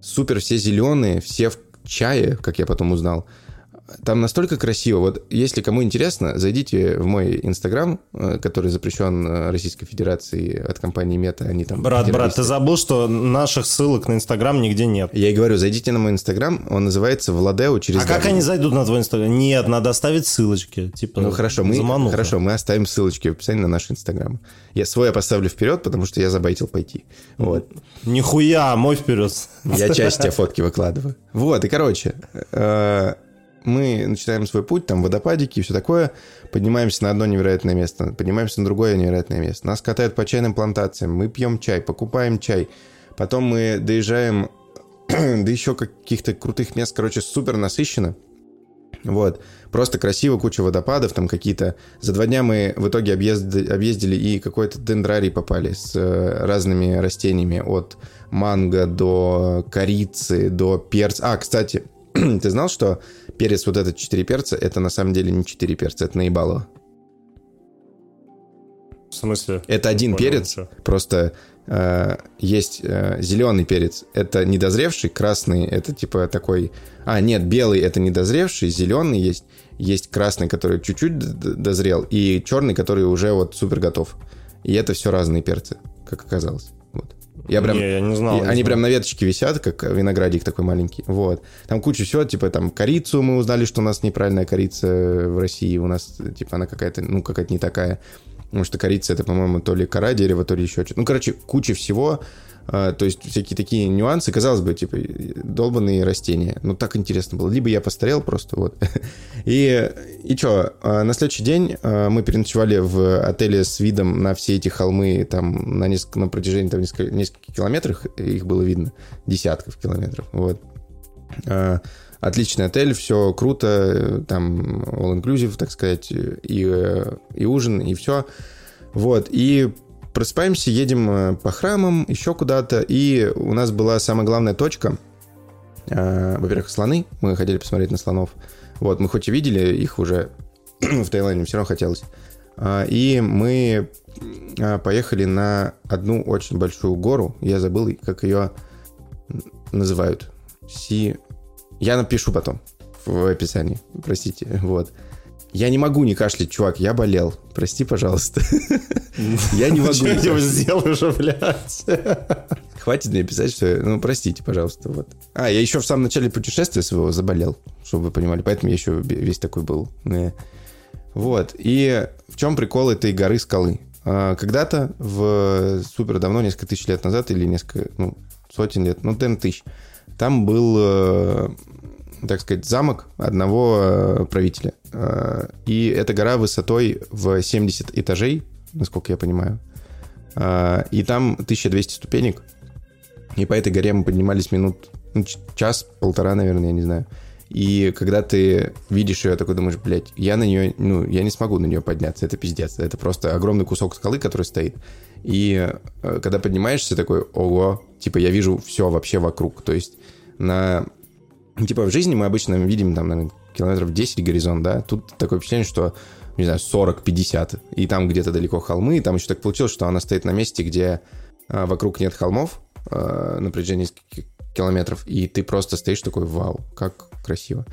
супер все зеленые, все в чае, как я потом узнал. Там настолько красиво. Вот если кому интересно, зайдите в мой инстаграм, э, который запрещен э, Российской Федерацией от компании Мета. Они там брат, брат, ты забыл, что наших ссылок на инстаграм нигде нет. Я и говорю, зайдите на мой инстаграм, он называется Владео через. А как они зайдут на твой инстаграм? Нет, надо оставить ссылочки. Типа. Ну хорошо, мы замануха. хорошо, мы оставим ссылочки в описании на наш инстаграм. Я свой я поставлю вперед, потому что я забайтил пойти. Вот. Нихуя, мой вперед. Я чаще тебе фотки выкладываю. Вот, и короче, э, мы начинаем свой путь, там водопадики и все такое, поднимаемся на одно невероятное место, поднимаемся на другое невероятное место. Нас катают по чайным плантациям, мы пьем чай, покупаем чай. Потом мы доезжаем до еще каких-то крутых мест, короче, супер насыщенно. Вот. Просто красиво, куча водопадов, там какие-то... За два дня мы в итоге объездили, объездили и какой-то дендрарий попали с э, разными растениями, от манго до корицы, до перца. А, кстати, ты знал, что перец вот этот 4 перца, это на самом деле не 4 перца, это наебало. В смысле? Это один Понял, перец, что? просто э, есть э, зеленый перец, это недозревший, красный, это типа такой... А, нет, белый это недозревший, зеленый есть, есть красный, который чуть-чуть дозрел, и черный, который уже вот супер готов. И это все разные перцы, как оказалось. Я прям, не, я не знал. И, не они знал. прям на веточке висят, как виноградик такой маленький. Вот. Там куча всего, типа там корицу мы узнали, что у нас неправильная корица в России. У нас, типа, она какая-то, ну, какая-то не такая. Потому что корица это, по-моему, то ли кора дерева, то ли еще что-то. Ну, короче, куча всего. А, то есть всякие такие нюансы, казалось бы, типа, долбанные растения. Ну, так интересно было. Либо я постарел просто, вот. И, и что, а, на следующий день а, мы переночевали в отеле с видом на все эти холмы, там, на, несколько, на протяжении там, несколько, нескольких километров, их было видно, десятков километров, вот. Отличный отель, все круто, там all-inclusive, так сказать, и, и ужин, и все. Вот, и Просыпаемся, едем э, по храмам, еще куда-то, и у нас была самая главная точка. Э, во-первых, слоны, мы хотели посмотреть на слонов. Вот, мы хоть и видели их уже в Таиланде, все равно хотелось. А, и мы а, поехали на одну очень большую гору. Я забыл, как ее называют. Си... Я напишу потом в описании. Простите. Вот. Я не могу не кашлять, чувак, я болел. Прости, пожалуйста. Я не могу. Что я сделал уже, блядь? Хватит мне писать, что... Ну, простите, пожалуйста. Вот. А, я еще в самом начале путешествия своего заболел, чтобы вы понимали. Поэтому я еще весь такой был. Вот. И в чем прикол этой горы скалы? А, когда-то в супер давно, несколько тысяч лет назад, или несколько, ну, сотен лет, ну, 10 тысяч, там был, э, так сказать, замок одного э, правителя. А, и эта гора высотой в 70 этажей, насколько я понимаю. А, и там 1200 ступенек. И по этой горе мы поднимались минут, ну, час-полтора, наверное, я не знаю. И когда ты видишь ее, такой думаешь, блядь, я на нее, ну, я не смогу на нее подняться, это пиздец. Это просто огромный кусок скалы, который стоит. И э, когда поднимаешься, такой, ого, типа, я вижу все вообще вокруг. То есть на... Типа, в жизни мы обычно видим, там, наверное, километров 10 горизонт, да? Тут такое впечатление, что, не знаю, 40-50. И там где-то далеко холмы, и там еще так получилось, что она стоит на месте, где а, вокруг нет холмов а, на протяжении километров, и ты просто стоишь такой, вау, как красиво.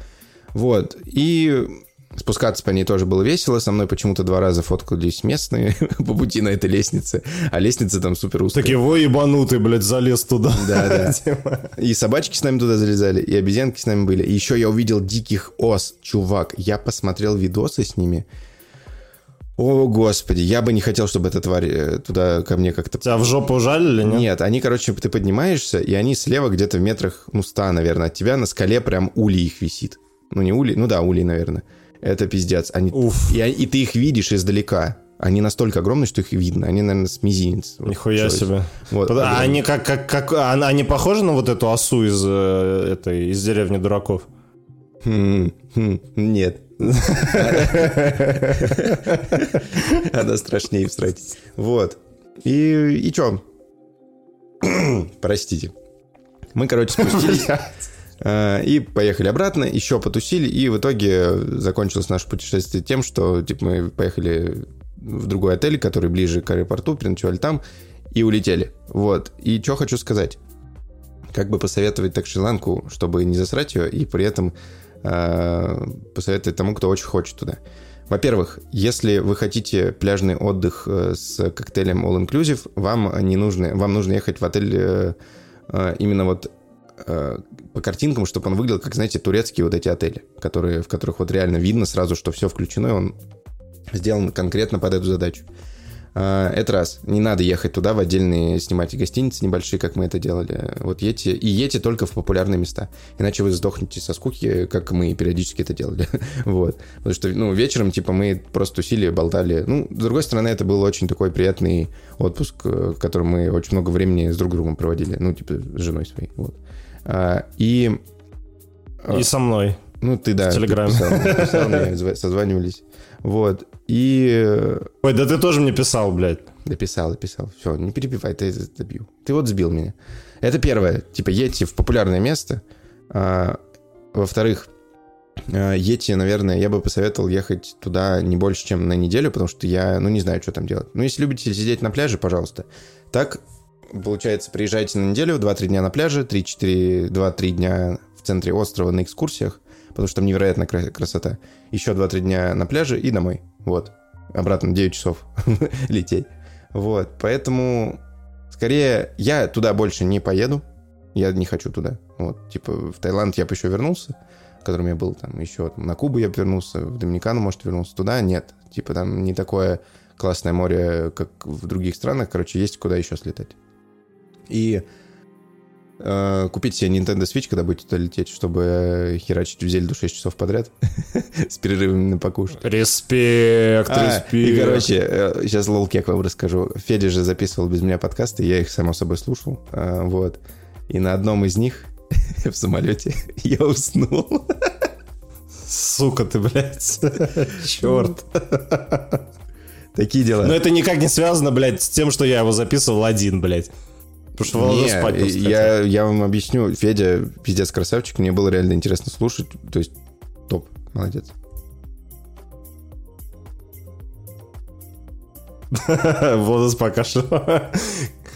Вот, и Спускаться по ней тоже было весело. Со мной почему-то два раза фоткались местные по пути на этой лестнице. А лестница там супер узкая. Так его ебанутый, блядь, залез туда. Да, да. Типа. И собачки с нами туда залезали, и обезьянки с нами были. И еще я увидел диких ос, чувак. Я посмотрел видосы с ними. О, господи, я бы не хотел, чтобы эта тварь э, туда ко мне как-то... Тебя в жопу ужалили, нет? Нет, они, короче, ты поднимаешься, и они слева где-то в метрах, ну, ста, наверное, от тебя на скале прям улей их висит. Ну, не улей, ну да, улей, наверное. Это пиздец. Они... Уф. И, и ты их видишь издалека. Они настолько огромные, что их видно. Они, наверное, с мизинец. Нихуя вот, себе. Вот. А они как, как, как... А, они похожи на вот эту осу из э, этой, из деревни дураков? Хм, хм, нет. Она страшнее встретить. Вот. И, и чё? Простите. Мы, короче, спустились. Э, и поехали обратно, еще потусили, и в итоге закончилось наше путешествие тем, что типа, мы поехали в другой отель, который ближе к аэропорту, переночевали там и улетели. Вот. И что хочу сказать. Как бы посоветовать так Шри-Ланку, чтобы не засрать ее, и при этом э, посоветовать тому, кто очень хочет туда. Во-первых, если вы хотите пляжный отдых э, с коктейлем All Inclusive, вам не нужно, вам нужно ехать в отель э, именно вот по картинкам, чтобы он выглядел, как, знаете, турецкие вот эти отели, которые, в которых вот реально видно сразу, что все включено, и он сделан конкретно под эту задачу. А, это раз. Не надо ехать туда в отдельные снимать гостиницы небольшие, как мы это делали. Вот едьте, и едьте только в популярные места. Иначе вы сдохнете со скуки, как мы периодически это делали. вот. Потому что, ну, вечером, типа, мы просто усилия болтали. Ну, с другой стороны, это был очень такой приятный отпуск, э, в котором мы очень много времени с друг другом проводили. Ну, типа, с женой своей. Вот. А, и... И со мной. Ну, ты, да. В Телеграме. Созванивались. Вот. И... Ой, да ты тоже мне писал, блядь. Да писал, писал. Все, не перебивай, ты добил. Ты вот сбил меня. Это первое. Типа, едьте в популярное место. А, во-вторых, а, едьте, наверное, я бы посоветовал ехать туда не больше, чем на неделю, потому что я, ну, не знаю, что там делать. Ну, если любите сидеть на пляже, пожалуйста. Так, получается, приезжаете на неделю, 2-3 дня на пляже, 3-4, 2-3 дня в центре острова на экскурсиях, потому что там невероятная красота. Еще 2-3 дня на пляже и домой. Вот. Обратно 9 часов лететь. Вот. Поэтому, скорее, я туда больше не поеду. Я не хочу туда. Вот. Типа, в Таиланд я бы еще вернулся, в котором я был там еще. На Кубу я бы вернулся, в Доминикану, может, вернулся. Туда нет. Типа, там не такое классное море, как в других странах. Короче, есть куда еще слетать и э, купить себе Nintendo Switch, когда будете туда лететь, чтобы херачить в Зельду 6 часов подряд с перерывами на покушать. Респект, а, респект. И, короче, э, сейчас лолкек вам расскажу. Федя же записывал без меня подкасты, я их, само собой, слушал. Э, вот. И на одном из них в самолете я уснул. Сука ты, блядь. Черт. Такие дела. Но это никак не связано, блядь, с тем, что я его записывал один, блядь. Потому что Володя Не, спать я, я вам объясню. Федя пиздец красавчик. Мне было реально интересно слушать. То есть топ. молодец. Владос пока что.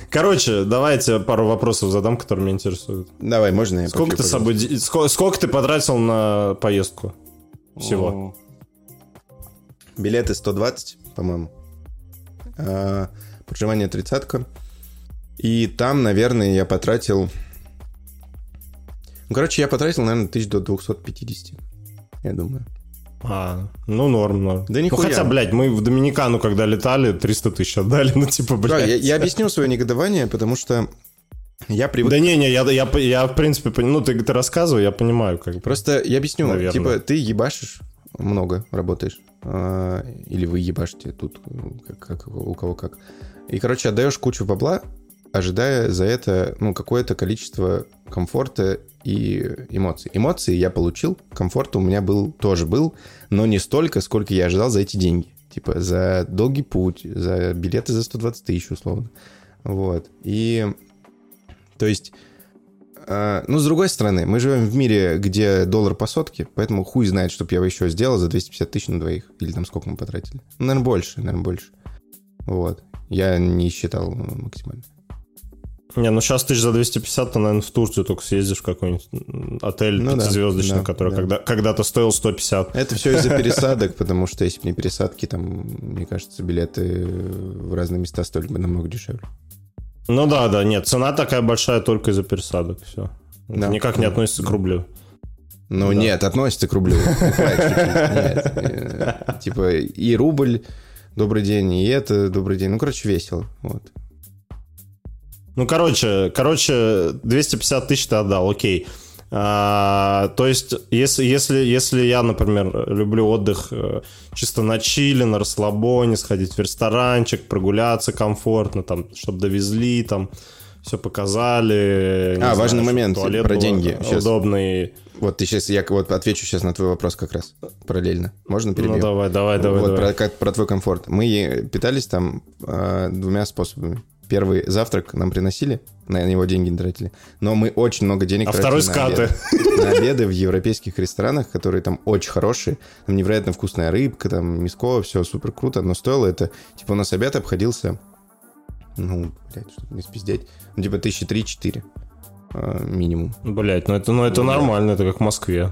Короче, давайте пару вопросов задам, которые меня интересуют. Давай, можно я Сколько попью, ты, собой, де- ско- сколько ты потратил на поездку? Всего. Билеты 120, по-моему. А, проживание тридцатка. И там, наверное, я потратил... Ну, короче, я потратил, наверное, тысяч до 250. Я думаю. А, ну норм, норм. Да Ну нихуя. хотя, блядь, мы в Доминикану, когда летали, 300 тысяч отдали, ну типа, Да, блядь. я, я объясню свое негодование, потому что я привык... Да не-не, я, я, я, в принципе, ну ты, ты рассказывай, я понимаю, как бы. Просто я объясню. Наверное. Типа, ты ебашишь много, работаешь. а, или вы ебашите тут, ну, как, как у кого как. И, короче, отдаешь кучу бабла, ожидая за это, ну, какое-то количество комфорта и эмоций. Эмоции я получил, комфорт у меня был, тоже был, но не столько, сколько я ожидал за эти деньги. Типа, за долгий путь, за билеты за 120 тысяч, условно. Вот. И, то есть, а, ну, с другой стороны, мы живем в мире, где доллар по сотке, поэтому хуй знает, что бы я еще сделал за 250 тысяч на двоих. Или там сколько мы потратили. Ну, наверное, больше, наверное, больше. Вот. Я не считал ну, максимально. Не, ну сейчас тысяч за 250, ты, наверное, в Турцию только съездишь в какой-нибудь отель Ну пятизвездочный, да, который да. Когда, когда-то стоил 150. Это все из-за пересадок, потому что если бы не пересадки, там, мне кажется, билеты в разные места стоили бы намного дешевле. Ну да, да, нет, цена такая большая только из-за пересадок, все. Да. Никак не относится к рублю. Ну, Да. нет, относится к рублю. Э, Типа и рубль, добрый день, и это, добрый день. Ну, короче, весело. Вот. Ну, короче, короче, 250 тысяч ты отдал, окей. А, то есть, если, если, если я, например, люблю отдых э, чисто на чили, на расслабоне, сходить в ресторанчик, прогуляться комфортно, там, чтобы довезли, там, все показали. А, важный чтоб момент туалет про деньги. Удобный. Вот ты сейчас, я вот отвечу сейчас на твой вопрос как раз параллельно. Можно перебью? Ну, давай, давай, давай, вот давай. Про, как- про твой комфорт. Мы питались там э, двумя способами. Первый завтрак нам приносили, на него деньги не тратили. Но мы очень много денег А второй на скаты. обеды. На обеды в европейских ресторанах, которые там очень хорошие. Там невероятно вкусная рыбка, там мяско, все супер круто. Но стоило это... Типа у нас обед обходился... Ну, блядь, чтобы не спиздеть. Ну, типа тысячи три-четыре э, минимум. Блять, ну это, ну это да. нормально, это как в Москве.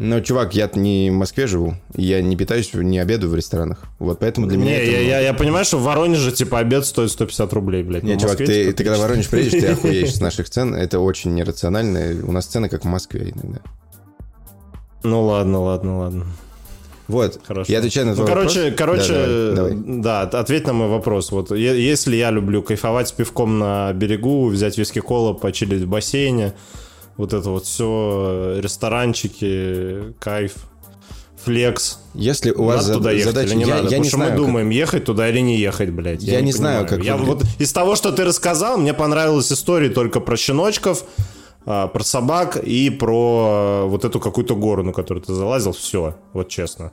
Ну, чувак, я не в Москве живу, я не питаюсь, не обедаю в ресторанах. Вот поэтому для меня Не, это я, я, я понимаю, что в Воронеже, типа, обед стоит 150 рублей, блядь. Не, Ну, чувак, Москве, ты, типа, ты когда в 300. Воронеж приедешь, ты охуеешь с наших цен. Это очень нерационально. У нас цены как в Москве иногда. Ну ладно, ладно, ладно. Вот. Хорошо. Я отвечаю на Ну, твой короче, вопрос. короче, Да, давай, давай. да, ответь на мой вопрос. Вот если я люблю кайфовать с пивком на берегу, взять виски кола, почилить в бассейне, вот это вот все, ресторанчики, кайф, флекс. Если у вас надо туда зад- ехать задача... или не я, надо? я Потому не что знаю, мы как- думаем, ехать туда или не ехать, блядь. Я не знаю, понимаю. как Я выглядит. вот из того, что ты рассказал, мне понравилась история только про щеночков, а, про собак и про э, вот эту какую-то гору, на которую ты залазил. Все, вот честно.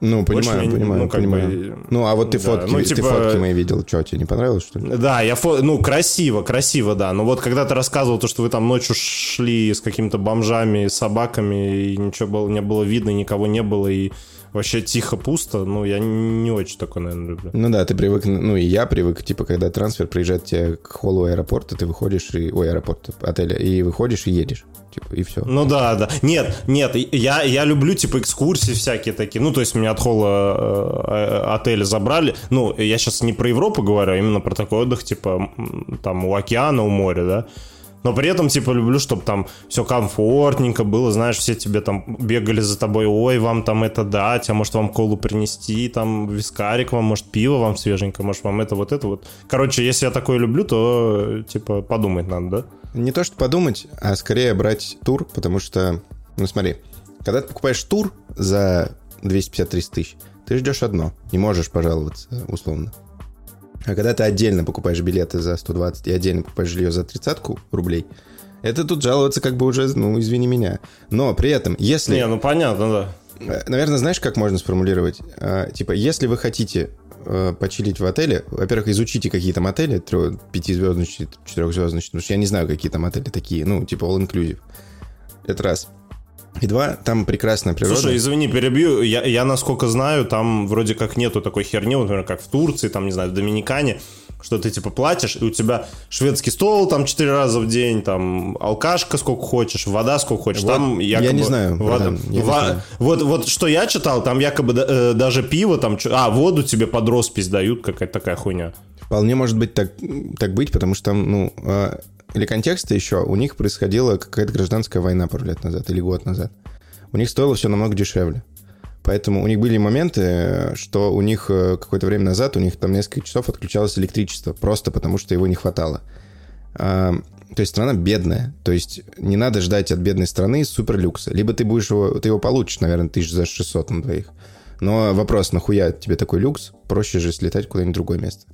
Ну, Больше понимаю, не- понимаю, ну, как понимаю. бы, Ну, а вот ты да, фотки, ну, ты типа- фотки мои видел. Что, тебе не понравилось, что ли? Да, я фо... ну красиво, красиво, да. Но вот когда ты рассказывал то, что вы там ночью шли с какими-то бомжами, собаками, и ничего было, не было видно, никого не было, и вообще тихо, пусто, ну я не очень такое, наверное, люблю. Ну да, ты привык, ну и я привык, типа, когда трансфер приезжает тебе к холлу аэропорта, ты выходишь, и, ой, аэропорта, отеля, и выходишь и едешь, типа, и все. Ну да, да. Нет, нет, я, я люблю, типа, экскурсии всякие такие. Ну, то есть меня от холла э, э, отеля забрали. Ну, я сейчас не про Европу говорю, а именно про такой отдых, типа, там, у океана, у моря, да. Но при этом, типа, люблю, чтобы там все комфортненько было, знаешь, все тебе там бегали за тобой, ой, вам там это дать, а может вам колу принести, там вискарик вам, может пиво вам свеженько, может вам это вот это вот. Короче, если я такое люблю, то, типа, подумать надо, да? Не то, что подумать, а скорее брать тур, потому что, ну смотри, когда ты покупаешь тур за 250-300 тысяч, ты ждешь одно, не можешь пожаловаться, условно. А когда ты отдельно покупаешь билеты за 120 и отдельно покупаешь жилье за 30 рублей, это тут жаловаться как бы уже, ну, извини меня. Но при этом, если... Не, ну понятно, да. Э, Наверное, знаешь, как можно сформулировать? А, Типа, если вы хотите э, почилить в отеле, во-первых, изучите какие там отели, пятизвездочные, четырехзвездочные, потому что я не знаю, какие там отели такие, ну, типа all inclusive. Это раз. И два, там прекрасная природа. Слушай, извини, перебью. Я, я, насколько знаю, там вроде как нету такой херни, например, как в Турции, там, не знаю, в Доминикане, что ты, типа, платишь, и у тебя шведский стол там четыре раза в день, там, алкашка сколько хочешь, вода сколько хочешь. Вот, там якобы... я не знаю, Вода, братан, я не во- знаю. Вот, вот что я читал, там якобы э, даже пиво, там, а, воду тебе под роспись дают, какая-то такая хуйня. Вполне может быть так, так быть, потому что там, ну, э, для контекста еще, у них происходила какая-то гражданская война пару лет назад или год назад. У них стоило все намного дешевле. Поэтому у них были моменты, что у них э, какое-то время назад, у них там несколько часов отключалось электричество, просто потому что его не хватало. А, то есть страна бедная. То есть не надо ждать от бедной страны суперлюкса. Либо ты будешь его, ты его получишь, наверное, тысяч за 600 на двоих. Но вопрос, нахуя тебе такой люкс? Проще же слетать куда-нибудь в другое место.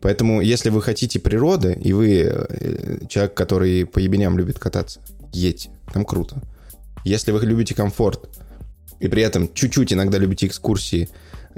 Поэтому, если вы хотите природы, и вы э, человек, который по ебеням любит кататься, едьте, там круто. Если вы любите комфорт, и при этом чуть-чуть иногда любите экскурсии,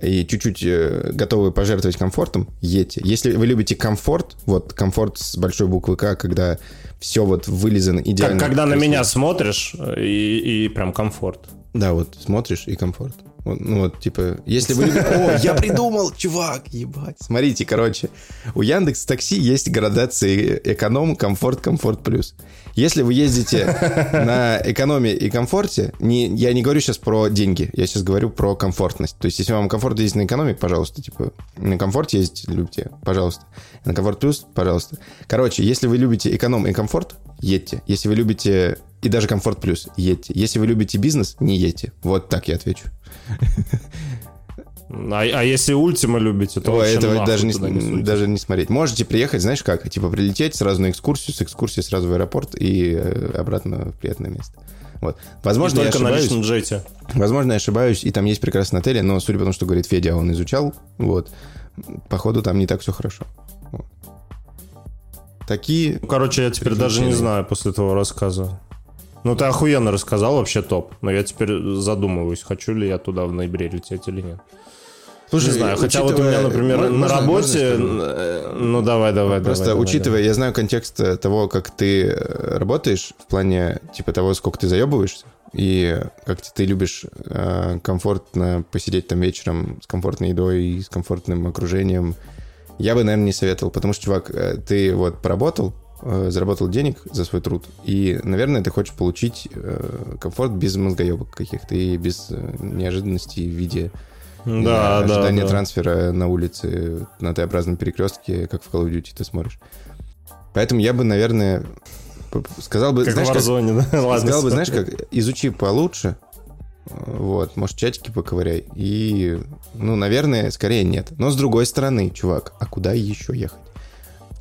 и чуть-чуть э, готовы пожертвовать комфортом, едьте. Если вы любите комфорт, вот комфорт с большой буквы К, когда все вот вылизано Как, идеально. когда на красиво. меня смотришь, э, и, и прям комфорт. Да, вот смотришь и комфорт. Ну вот, типа, если вы любите... О, я придумал, чувак, ебать. Смотрите, короче, у Яндекс Такси есть градации эконом, комфорт, комфорт плюс. Если вы ездите на экономе и комфорте, не, я не говорю сейчас про деньги, я сейчас говорю про комфортность. То есть, если вам комфорт ездить на экономе, пожалуйста, типа, на комфорте ездить любите, пожалуйста. На комфорт плюс, пожалуйста. Короче, если вы любите эконом и комфорт, едьте. Если вы любите и даже комфорт плюс, едьте. Если вы любите бизнес, не едьте. Вот так я отвечу. А, а если ультима любите, то Ой, этого нахуй даже не, не даже не смотреть. Можете приехать, знаешь как, типа прилететь сразу на экскурсию, с экскурсии сразу в аэропорт и э, обратно в приятное место. Вот. И Возможно, я только на ошибаюсь. личном джете. Возможно, я ошибаюсь, и там есть прекрасные отели, но судя по тому, что говорит Федя, он изучал, вот, походу там не так все хорошо. Вот. Такие... Ну, Короче, я теперь даже не знаю после твоего рассказа. Ну, ты охуенно рассказал, вообще топ. Но я теперь задумываюсь, хочу ли я туда в ноябре лететь или нет. Слушай, не знаю, хотя вот у меня, учитывая- например, Можно- на работе... можно э, ну, давай, давай, Просто давай, давай, учитывая, я знаю контекст э, того, как ты э, работаешь, в плане типа того, сколько ты заебываешься, и как ты любишь э, комфортно посидеть там вечером с комфортной едой и с комфортным окружением, я бы, наверное, не советовал, потому что, чувак, ты вот поработал, заработал денег за свой труд, и, наверное, ты хочешь получить э, комфорт без мозгоебок каких-то и без э, неожиданностей в виде Да, знаю, да, ожидания да. трансфера на улице на Т-образном перекрестке, как в Call of Duty ты смотришь. Поэтому я бы, наверное, сказал бы, Как знаешь, в как, Warzone, да? Ладно, сказал бы, знаешь, как изучи получше, э, вот, может, чатики поковыряй, и, ну, наверное, скорее нет. Но с другой стороны, чувак, а куда еще ехать?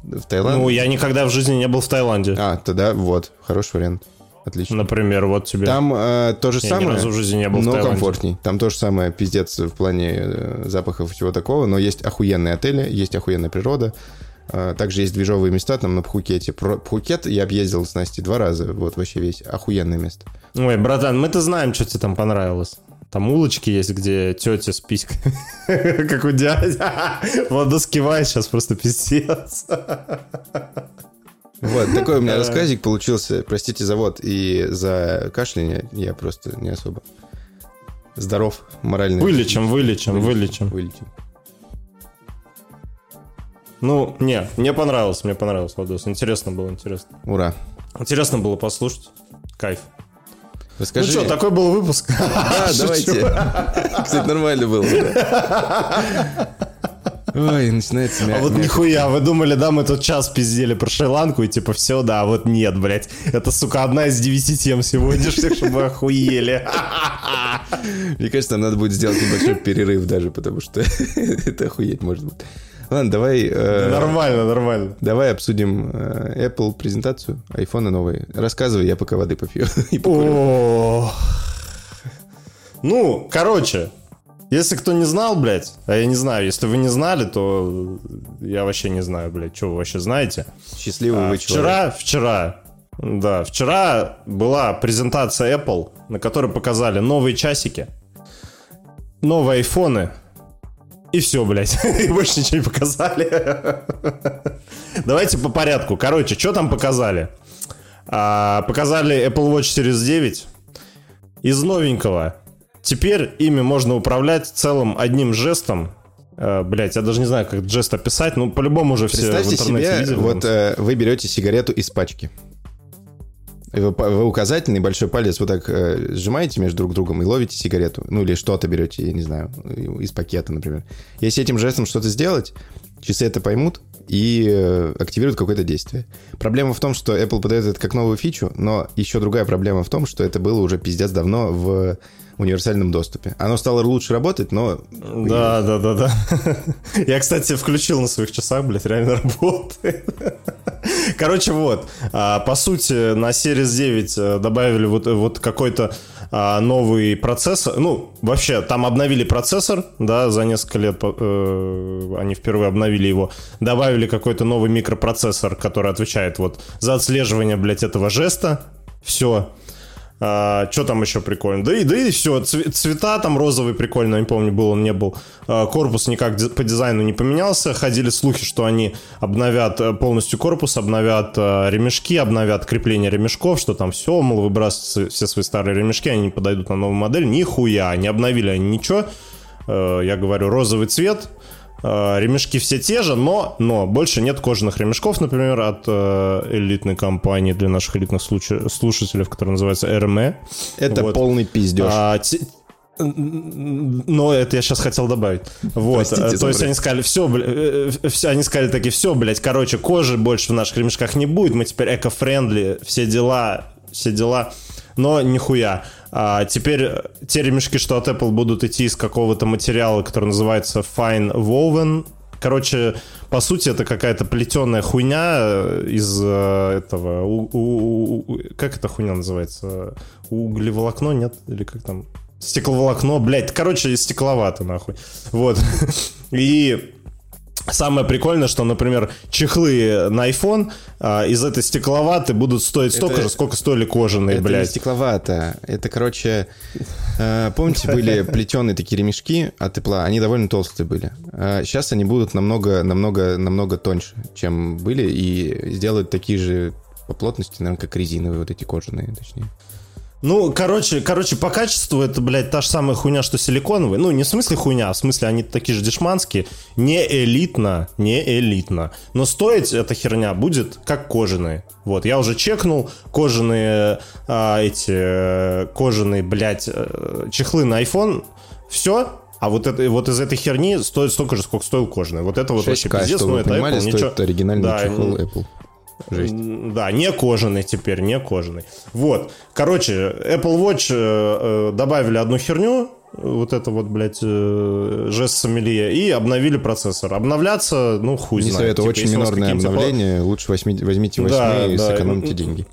В Таиланд? Ну, я никогда в жизни не был в Таиланде. А, тогда вот, хороший вариант. Отлично. Например, вот тебе. Там э, то же Я самое, ни разу в жизни не был в но Таиланде. комфортней. Там то же самое, пиздец, в плане э, запахов и всего такого, но есть охуенные отели, есть охуенная природа. Э, также есть движовые места там на Пхукете. Про- Пхукет я объездил с Настей два раза, вот вообще весь охуенное место. Ой, братан, мы-то знаем, что тебе там понравилось. Там улочки есть, где тетя с писькой. Как у дяди. Владос кивает сейчас просто пиздец. Вот, такой у меня рассказик получился. Простите за вот и за кашляние, я просто не особо здоров морально. Вылечим, вылечим, вылечим. Вылечим. Ну, не, мне понравилось, мне понравилось, Владос. Интересно было, интересно. Ура. Интересно было послушать. Кайф. Расскажи. Ну что, такой был выпуск. Да, давайте. Кстати, нормально было. Ой, начинается А мя- вот мягко. нихуя, вы думали, да, мы тут час пиздели про Шри-Ланку, и типа все, да, а вот нет, блядь. Это, сука, одна из девяти тем сегодняшних, чтобы вы охуели. Мне кажется, нам надо будет сделать небольшой перерыв даже, потому что это охуеть может быть. Ладно, давай... э, Нормально, нормально. Давай обсудим э, Apple презентацию, айфоны новые. Рассказывай, я пока воды попью. и покурю. Ну, короче, если кто не знал, блядь, а я не знаю, если вы не знали, то я вообще не знаю, блядь, что вы вообще знаете. Счастливый А, вы человек. вчера, вчера, да, вчера была презентация Apple, на которой показали новые часики, новые айфоны, и все, блядь, и больше ничего не показали. Давайте по порядку. Короче, что там показали? А, показали Apple Watch Series 9, из новенького. Теперь ими можно управлять целым одним жестом. Э, блять, я даже не знаю, как жест описать, но по-любому уже все в интернете себе, видели. вот э, вы берете сигарету из пачки. Вы указательный большой палец вот так э, сжимаете между друг другом и ловите сигарету. Ну или что-то берете, я не знаю, из пакета, например. Если этим жестом что-то сделать, часы это поймут и э, активируют какое-то действие. Проблема в том, что Apple подает это как новую фичу, но еще другая проблема в том, что это было уже пиздец давно в универсальном доступе. Оно стало лучше работать, но Да, да, да, да. Я, кстати, включил на своих часах, блядь, реально работает. Короче, вот. а, По сути, на Series 9 э, добавили вот, вот какой-то новый процессор. Ну, вообще, там обновили процессор, да, за несколько лет э, они впервые обновили его. Добавили какой-то новый микропроцессор, который отвечает вот за отслеживание, блядь, этого жеста. Все. Что там еще прикольно? Да и, да и все. Цвета там розовый прикольно, не помню, был он, не был. А, корпус никак по дизайну не поменялся. Ходили слухи, что они обновят э, полностью корпус, обновят э, ремешки, обновят крепление ремешков, что там все, мол, выбрасываются все свои старые ремешки, они подойдут на новую модель. Нихуя, не обновили они ничего. Э, Я говорю, розовый цвет, Ремешки все те же, но, но больше нет кожаных ремешков, например, от э, элитной компании для наших элитных слушателей, которая называется RME. это Вот. полный пиздеж. А, Но это я сейчас хотел добавить. Вот. Простите э, То есть бред. они сказали, все, все, они сказали такие, все, блядь, короче, кожи больше в наших ремешках не будет, мы теперь эко-френдли, все дела, все дела. Но нихуя. А, теперь те ремешки, что от Apple будут идти из какого-то материала, который называется Fine Woven. Короче, по сути, это какая-то плетеная хуйня э, из э, этого... у- у- у- как эта хуйня называется? Углеволокно, нет? Или как там? Стекловолокно, блядь. Короче, стекловато, нахуй. Вот. И Самое прикольное, что, например, чехлы на iPhone а, из этой стекловаты будут стоить столько Это- же, сколько стоили кожаные, Это блядь. стекловато. Это, короче, э, помните, были плетеные такие ремешки от тепла, они довольно толстые были. сейчас они будут намного, намного, намного тоньше, чем были, и сделают такие же по плотности, наверное, как резиновые вот эти кожаные, точнее. Ну, короче, короче, по качеству это, блядь, та же самая хуйня, что силиконовые. Ну, не в смысле хуйня, а в смысле они такие же дешманские. Не элитно, не элитно. Но стоить эта херня будет как кожаные. Вот, я уже чекнул кожаные а, эти, э, кожаные, блядь, э, чехлы на iPhone. Все, а вот, это, вот из этой херни стоит столько же, сколько стоил кожаный. Вот это вот вообще 6К, пиздец, ну это Apple, стоит ничего... оригинальный Да, чехол Apple. Жесть. Да, не кожаный теперь, не кожаный. Вот. Короче, Apple Watch э, э, добавили одну херню, вот это вот, блядь, э, жест сомелье, и обновили процессор. Обновляться, ну, хуй Не знает. советую, Типа, очень минорное обновление. Лучше возьмите, возьмите 8 Да, и да. сэкономите деньги.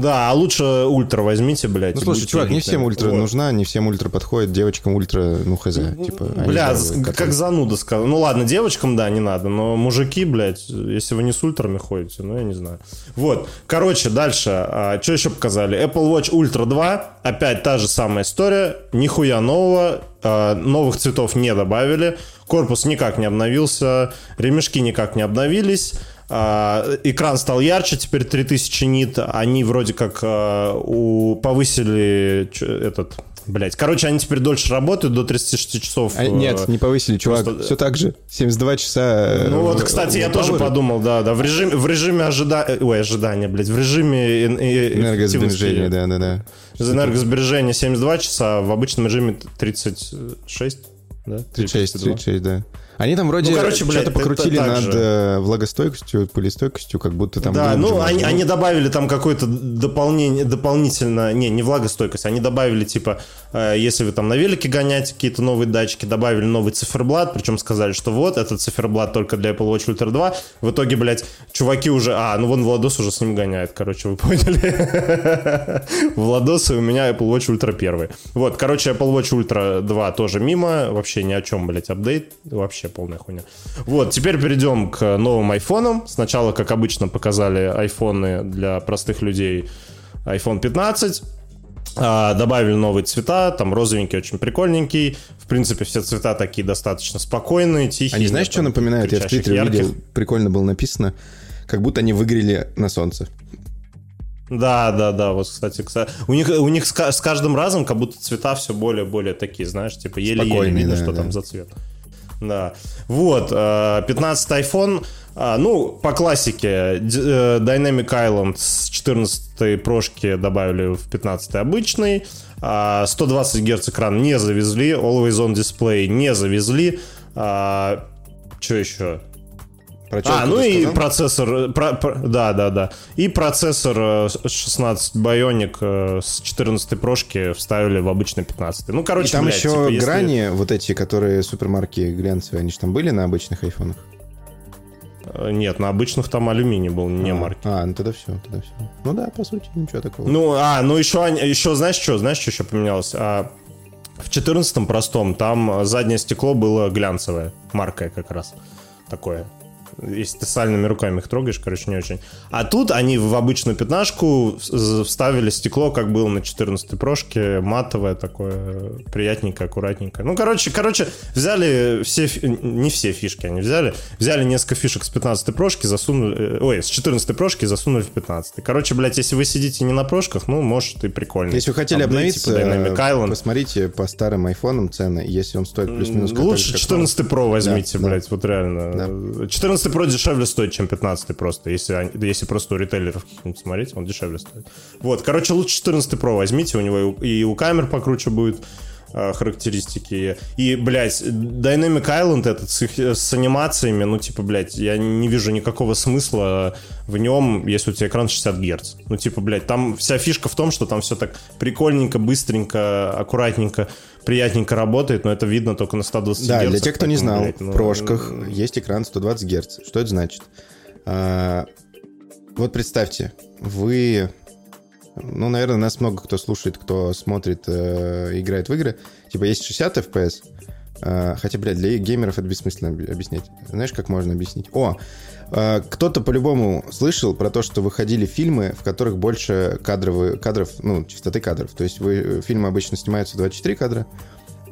Да, а лучше ультра возьмите, блядь. Ну, слушай, чувак, не всем ультра Вот. нужна, не всем ультра подходит, девочкам ультра, ну, хз. Типа, они Бля, с- которые- как зануда сказал. Ну ладно, девочкам, да, не надо, но мужики, блядь, если вы не с ультрами ходите, ну я не знаю. Вот, короче, дальше, что еще показали? Apple Watch Ultra 2, опять та же самая история, нихуя нового, а, новых цветов не добавили, корпус никак не обновился, ремешки никак не обновились, а, экран стал ярче, теперь 3000 нит, они вроде как а, у, повысили этот... Блять, короче, они теперь дольше работают, до 36 часов. А, э, нет, не повысили, чувак. просто- Все так же. 72 часа. э, Ну вот, кстати, я тоже подумал, да, да, в режиме, в режиме ожидания, ой, ожидания, блядь, в режиме эн- э- Энергосбережение, эффективности- да, да, да. Энергосбережения 72 часа, в обычном режиме 36, да? 36, 32. 36, да. Они там вроде Ну, короче, что-то покрутили над же. э, влагостойкостью, пылестойкостью, как будто там... Да, ну они, было. они добавили там какое-то дополнение, дополнительно, не, не влагостойкость, они добавили типа, э, если вы там на велике гоняете какие-то новые датчики, добавили новый циферблат, причем сказали, что вот, этот циферблат только для Apple Watch Ultra 2. В итоге, блядь, чуваки уже, а, ну вон Владос уже с ним гоняет, короче, вы поняли? Владос и у меня Apple Watch Ultra 1. Вот, короче, Apple Watch Ultra 2 тоже мимо, вообще ни о чем, блядь, апдейт, вообще полная хуйня. Вот, теперь перейдем к новым айфонам. Сначала, как обычно, показали айфоны для простых людей. iPhone 15. А, добавили новые цвета, там розовенький, очень прикольненький. В принципе, все цвета такие достаточно спокойные, тихие. Они знаешь, что напоминают? Я в Твиттере ярких. видел, прикольно было написано, как будто они выгорели на солнце. Да, да, да, вот, кстати, кстати у них, у них с, каждым разом как будто цвета все более-более такие, знаешь, типа еле-еле видно, да, что да. там за цвет. Да. Вот, 15 э, iPhone, а, ну, по классике, э, Dynamic Island с 14 прошки добавили в 15 обычный, 120 Гц экран не завезли, Always On Display не завезли, а, что еще? Про а, ну и сказал? процессор, про, про, да, да, да. И процессор 16 э, Bionic э, с 14 прошки вставили в обычный 15. Ну, короче, И там блядь, еще типа, грани, если... вот эти, которые супермарки глянцевые, они же там были на обычных айфонах? Э, нет, на обычных там алюминий был, не а, марки. А, ну тогда все, тогда все. Ну да, по сути, ничего такого. Ну, а, ну еще, еще знаешь что, знаешь, что еще поменялось? А, в 14 простом там заднее стекло было глянцевое, маркое как раз такое если ты сальными руками их трогаешь, короче, не очень. А тут они в обычную пятнашку вставили стекло, как было на 14 прошке, матовое такое, приятненькое, аккуратненькое. Ну, короче, короче, взяли все, не все фишки они взяли, взяли несколько фишек с 15 прошки, засунули, э, ой, с 14 прошки засунули в 15. Короче, блядь, если вы сидите не на прошках, ну, может, и прикольно. Если вы хотели обновиться, типа посмотрите по старым айфонам цены, если он стоит плюс-минус... Лучше 14 Pro возьмите, да, блядь, да. вот реально. Да. 14 14 Pro дешевле стоит, чем 15 просто. Если, если просто у ритейлеров смотреть, он дешевле стоит. Вот, короче, лучше 14 Pro возьмите, у него и у камер покруче будет характеристики. И, блядь, Dynamic Island этот с, их, с анимациями, ну, типа, блядь, я не вижу никакого смысла в нем, если у тебя экран 60 Гц. Ну, типа, блядь, там вся фишка в том, что там все так прикольненько, быстренько, аккуратненько приятненько работает, но это видно только на 120 да, Гц. Да, для тех, кто не знал, блядь, ну... в прошках есть экран 120 Гц. Что это значит? А, вот представьте, вы... Ну, наверное, нас много кто слушает, кто смотрит, э, играет в игры. Типа есть 60 FPS, э, хотя, блядь, для геймеров это бессмысленно объяснять. Знаешь, как можно объяснить? О, э, кто-то по-любому слышал про то, что выходили фильмы, в которых больше кадровые, кадров, ну, частоты кадров. То есть вы, фильмы обычно снимаются 24 кадра,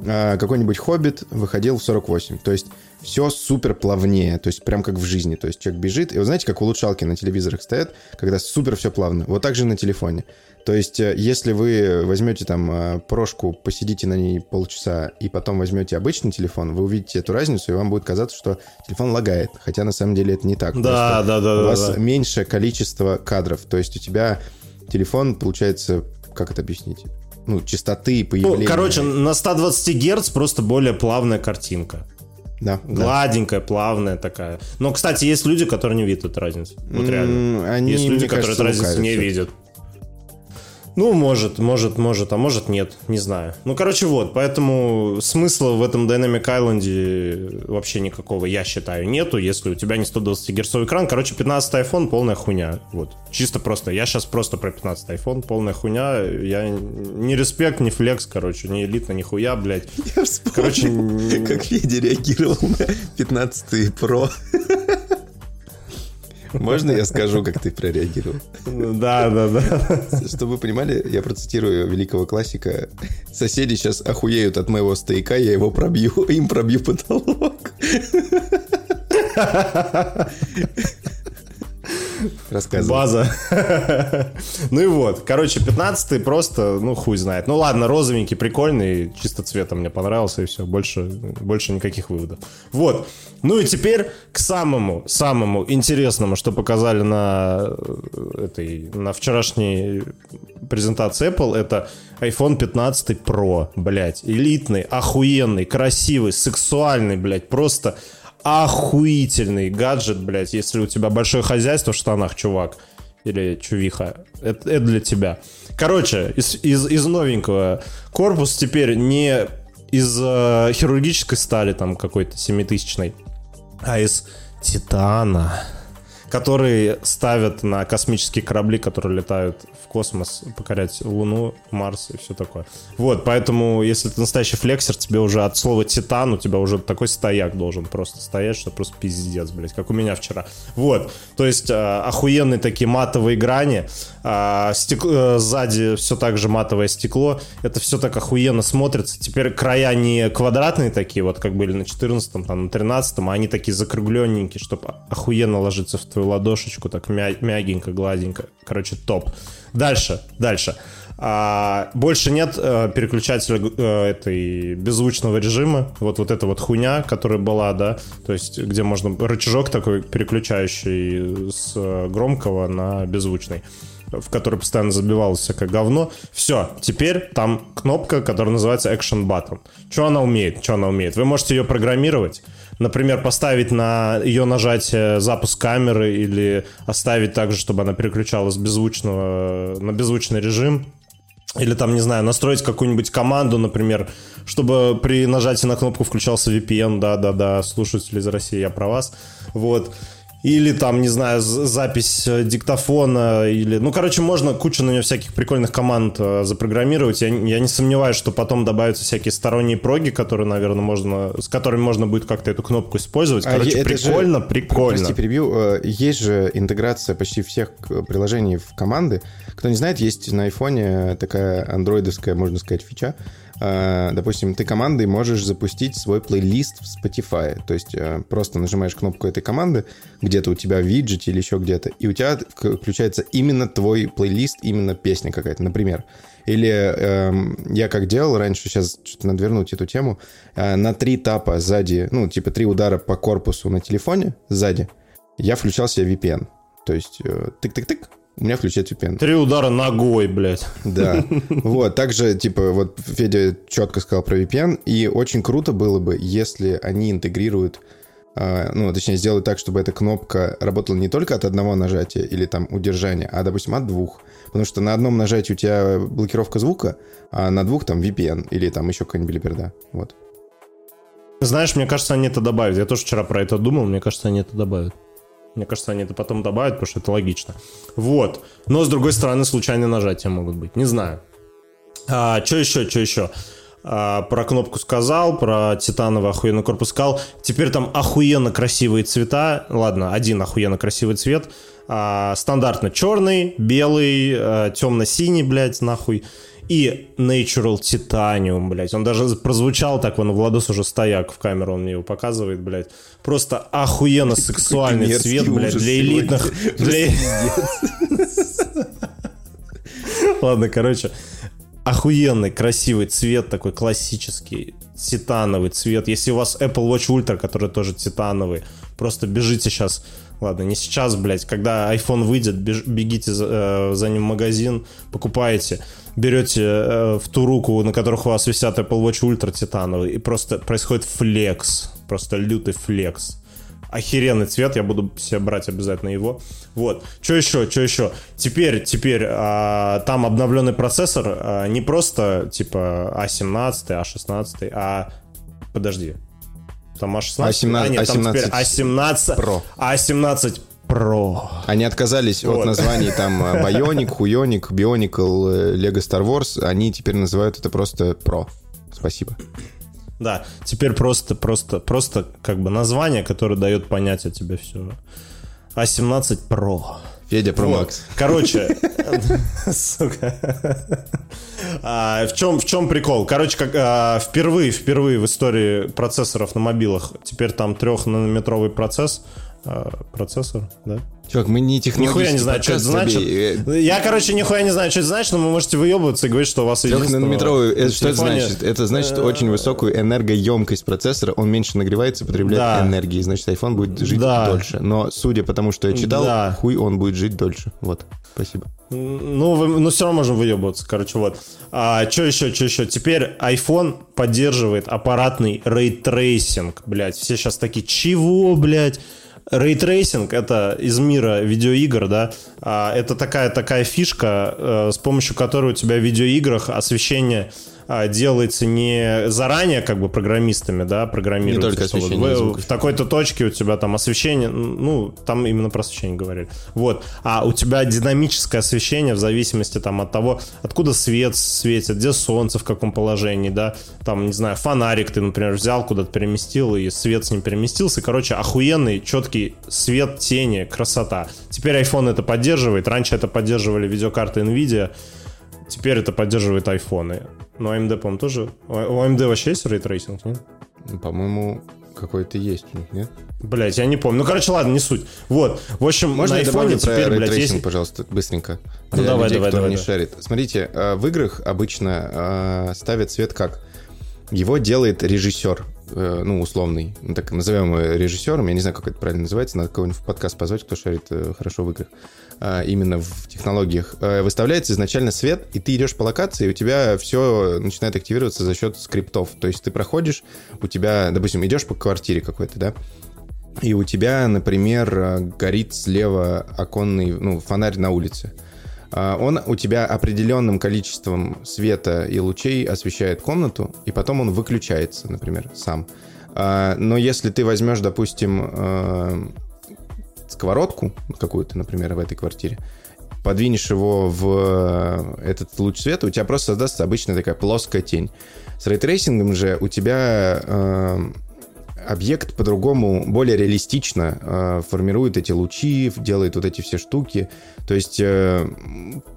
какой-нибудь «Хоббит» выходил в 48. То есть все супер плавнее, то есть прям как в жизни. То есть человек бежит, и вы знаете, как улучшалки на телевизорах стоят, когда супер все плавно. Вот так же на телефоне. То есть э, если вы возьмете там э, прошку, посидите на ней полчаса, и потом возьмете обычный телефон, вы увидите эту разницу, и вам будет казаться, что телефон лагает. Хотя на самом деле это не так. Да, да, да. У вас да. меньшее количество кадров. То есть у тебя телефон, получается, как это объяснить? Ну, частоты появления. Ну, короче, на 120 Гц просто более плавная картинка. Да. Гладенькая, да. плавная такая. Но, кстати, есть люди, которые не видят эту разницу. Вот реально. Они, есть люди, которые эту разницу не видят. Ну, может, может, может, а может нет, не знаю. Ну, короче, вот, поэтому смысла в этом Dynamic Island вообще никакого, я считаю, нету, если у тебя не 120 герцовый экран. Короче, 15 iPhone полная хуйня, вот. Чисто просто, я сейчас просто про 15 iPhone, полная хуйня, я не респект, не флекс, короче, не элитно, не хуя, блядь. Я вспомнил, короче, как Федя реагировал на 15 Pro. Можно я скажу, как ты прореагировал? Да, да, да. Чтобы вы понимали, я процитирую великого классика. Соседи сейчас охуеют от моего стейка, я его пробью, им пробью потолок. Рассказывай. База. ну и вот. Короче, 15 просто, ну, хуй знает. Ну ладно, розовенький, прикольный, чисто цветом мне понравился, и все. Больше, больше никаких выводов. Вот. Ну и теперь к самому, самому интересному, что показали на э, этой, на вчерашней презентации Apple, это iPhone 15 Pro, блядь. Элитный, охуенный, красивый, сексуальный, блядь. Просто охуительный гаджет, блядь, если у тебя большое хозяйство в штанах, чувак. Или чувиха. Это, это для тебя. Короче, из, из, из новенького. Корпус теперь не из э, хирургической стали, там, какой-то семитысячной, а из титана которые ставят на космические корабли, которые летают в космос, покорять Луну, Марс и все такое. Вот, поэтому, если ты настоящий флексер, тебе уже от слова титан, у тебя уже такой стояк должен просто стоять, что просто пиздец, блядь, как у меня вчера. Вот, то есть э, охуенные такие матовые грани, э, стек... э, сзади все так же матовое стекло, это все так охуенно смотрится. Теперь края не квадратные такие, вот как были на 14 там на 13 а они такие закругленненькие, чтобы охуенно ложиться в твою ладошечку, так мя- мягенько, гладенько. Короче, топ. Дальше, дальше. А, больше нет а, переключателя а, этой беззвучного режима. Вот, вот эта вот хуйня, которая была, да, то есть где можно рычажок такой переключающий с громкого на беззвучный в который постоянно забивалось всякое говно. Все, теперь там кнопка, которая называется Action Button. Что она умеет? Что она умеет? Вы можете ее программировать. Например, поставить на ее нажатие запуск камеры или оставить так же, чтобы она переключалась беззвучного на беззвучный режим. Или там, не знаю, настроить какую-нибудь команду, например, чтобы при нажатии на кнопку включался VPN, да-да-да, слушатели из России, я про вас. Вот или там, не знаю, запись э, диктофона, или... Ну, короче, можно кучу на нее всяких прикольных команд э, запрограммировать. Я, я не сомневаюсь, что потом добавятся всякие сторонние проги, которые, наверное, можно... С которыми можно будет как-то эту кнопку использовать. А короче, а прикольно, же, прикольно. Прости, перебью. Э, есть же интеграция почти всех приложений в команды. Кто не знает, есть на айфоне такая андроидовская, можно сказать, фича, допустим, ты командой можешь запустить свой плейлист в Spotify. То есть э, просто нажимаешь кнопку этой команды, где-то у тебя в виджете или еще где-то, и у тебя включается именно твой плейлист, именно песня какая-то, например. Или э, я как делал раньше, сейчас что-то надо вернуть эту тему, э, на три тапа сзади, ну, типа три удара по корпусу на телефоне сзади, я включал себе VPN. То есть э, тык-тык-тык, у меня включается VPN. Три удара ногой, блядь. Да. Вот, также, типа, вот Федя четко сказал про VPN, и очень круто было бы, если они интегрируют, а, ну, точнее, сделают так, чтобы эта кнопка работала не только от одного нажатия или там удержания, а, допустим, от двух. Потому что на одном нажатии у тебя блокировка звука, а на двух там VPN или там еще какая-нибудь билиберда. Вот. Знаешь, мне кажется, они это добавят. Я тоже вчера про это думал, мне кажется, они это добавят. Мне кажется, они это потом добавят, потому что это логично. Вот. Но, с другой стороны, случайные нажатия могут быть. Не знаю. А, что еще, что еще? А, про кнопку сказал, про титановый охуенный корпус сказал. Теперь там охуенно красивые цвета. Ладно, один охуенно красивый цвет. А, стандартно черный, белый, темно-синий, блядь, нахуй и Natural Titanium, блядь. Он даже прозвучал так, вон, Владос уже стояк в камеру, он мне его показывает, блядь. Просто охуенно сексуальный цвет, блядь, для элитных... Для... Ладно, короче, охуенный, красивый цвет, такой классический, титановый цвет. Если у вас Apple Watch Ultra, который тоже титановый, просто бежите сейчас Ладно, не сейчас, блядь, когда iPhone выйдет, бегите за, э, за ним в магазин, покупаете, берете э, в ту руку, на которых у вас висят Apple Watch Ultra титановый, и просто происходит флекс, просто лютый флекс. Охеренный цвет, я буду себе брать обязательно его. Вот. Что еще, что еще? Теперь, теперь, а, там обновленный процессор, а, не просто типа А17, А16, а... Подожди, там А16. А17, а, нет, там теперь А17 Pro. А17 Pro. Они отказались вот. от названий там Bionic, Хуйоник, Bionicle, Lego Star Wars. Они теперь называют это просто Pro. Спасибо. Да, теперь просто, просто, просто как бы название, которое дает понять о тебе все. А17 Pro. Федя Pro вот. Max. Короче, сука. А, в, чем, в чем прикол? Короче, как, а, впервые, впервые в истории процессоров на мобилах теперь там трехнанометровый процесс, процессор, да? Чувак, мы не технологический Нихуя не знаю, что это значит. Я, короче, нихуя не знаю, что это значит, но вы можете выебываться и говорить, что у вас Трехнанометровый, это что это значит? Это значит э, очень высокую энергоемкость процессора, он меньше нагревается, потребляет да. энергии, значит, iPhone будет жить да. дольше. Но, судя по тому, что я читал, да. хуй он будет жить дольше. Вот, спасибо. Ну, вы, ну, все равно можем выебываться, короче, вот. А, что еще, что еще? Теперь iPhone поддерживает аппаратный ray tracing, блядь. Все сейчас такие, чего, блядь? Ray tracing — это из мира видеоигр, да, а, это такая, такая фишка, э, с помощью которой у тебя в видеоиграх освещение делается не заранее как бы программистами, да, программируется. Не только освещение вот, в, в такой-то точке у тебя там освещение, ну, там именно про освещение говорили. Вот. А у тебя динамическое освещение в зависимости там от того, откуда свет светит, где солнце, в каком положении, да, там, не знаю, фонарик ты, например, взял, куда-то переместил, и свет с ним переместился. Короче, охуенный, четкий свет, тени, красота. Теперь iPhone это поддерживает. Раньше это поддерживали видеокарты NVIDIA. Теперь это поддерживает айфоны. Но AMD, по-моему, тоже... У AMD вообще есть ray tracing, нет? По-моему, какой-то есть у них, нет? Блять, я не помню. Ну, короче, ладно, не суть. Вот. В общем, Можно на айфоне теперь, про блядь, есть... пожалуйста, быстренько? Ну, Для давай, людей, давай, кто давай, не давай. шарит. Смотрите, э, в играх обычно э, ставят цвет как? Его делает режиссер, э, ну, условный, ну, так назовем его режиссером, я не знаю, как это правильно называется, надо кого-нибудь в подкаст позвать, кто шарит хорошо в играх, а, именно в технологиях. Э, Выставляется изначально свет, и ты идешь по локации, и у тебя все начинает активироваться за счет скриптов. То есть ты проходишь, у тебя, допустим, идешь по квартире какой-то, да, и у тебя, например, э, горит слева оконный, ну, фонарь на улице. А, Он у тебя определенным количеством света и лучей освещает комнату, и потом он выключается, например, сам. А, Но если ты возьмешь, допустим, э, сковородку какую-то, например, в этой квартире, подвинешь его в э, этот луч света, у тебя просто создастся обычная такая плоская тень. С рейтрейсингом же у тебя э, объект по-другому, более реалистично э, формирует эти лучи, делает вот эти все штуки. То есть э,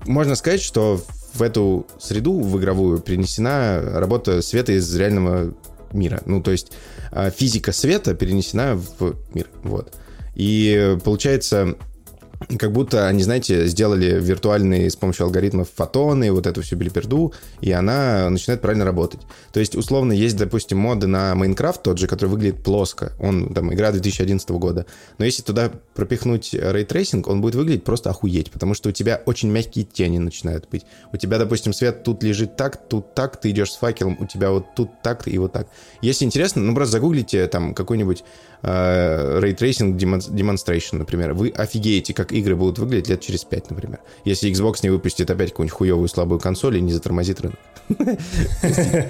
можно сказать, что в эту среду, в игровую, принесена работа света из реального мира. Ну, то есть э, физика света перенесена в мир. Вот. И э, получается, как будто они, знаете, сделали виртуальные с помощью алгоритмов фотоны, вот эту всю белиперду, и она начинает правильно работать. То есть, условно, есть, допустим, моды на Майнкрафт тот же, который выглядит плоско. Он, там, игра 2011 года. Но если туда пропихнуть ray tracing, он будет выглядеть просто охуеть, потому что у тебя очень мягкие тени начинают быть. У тебя, допустим, свет тут лежит так, тут так, ты идешь с факелом, у тебя вот тут так и вот так. Если интересно, ну просто загуглите там какой-нибудь э, ray tracing demonstration, например. Вы офигеете, как игры будут выглядеть лет через 5, например. Если Xbox не выпустит опять какую-нибудь хуевую слабую консоль и не затормозит рынок.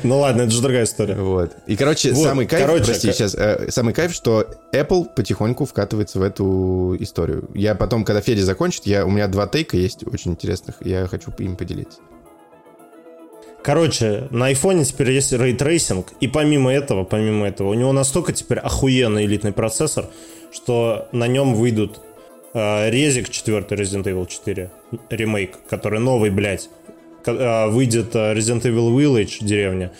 Ну ладно, это же другая история. Вот. И, короче, самый кайф, прости, сейчас, э, самый кайф, что Apple потихоньку вкатывается в эту историю. Я потом, когда Федя закончит, я, у меня два тейка есть очень интересных, я хочу им поделиться. Короче, на айфоне теперь есть ray tracing, и помимо этого, помимо этого, у него настолько теперь охуенный элитный процессор, что на нем выйдут резик 4 Resident Evil 4 ремейк, который новый, блядь, э, выйдет э, Resident Evil Village, деревня,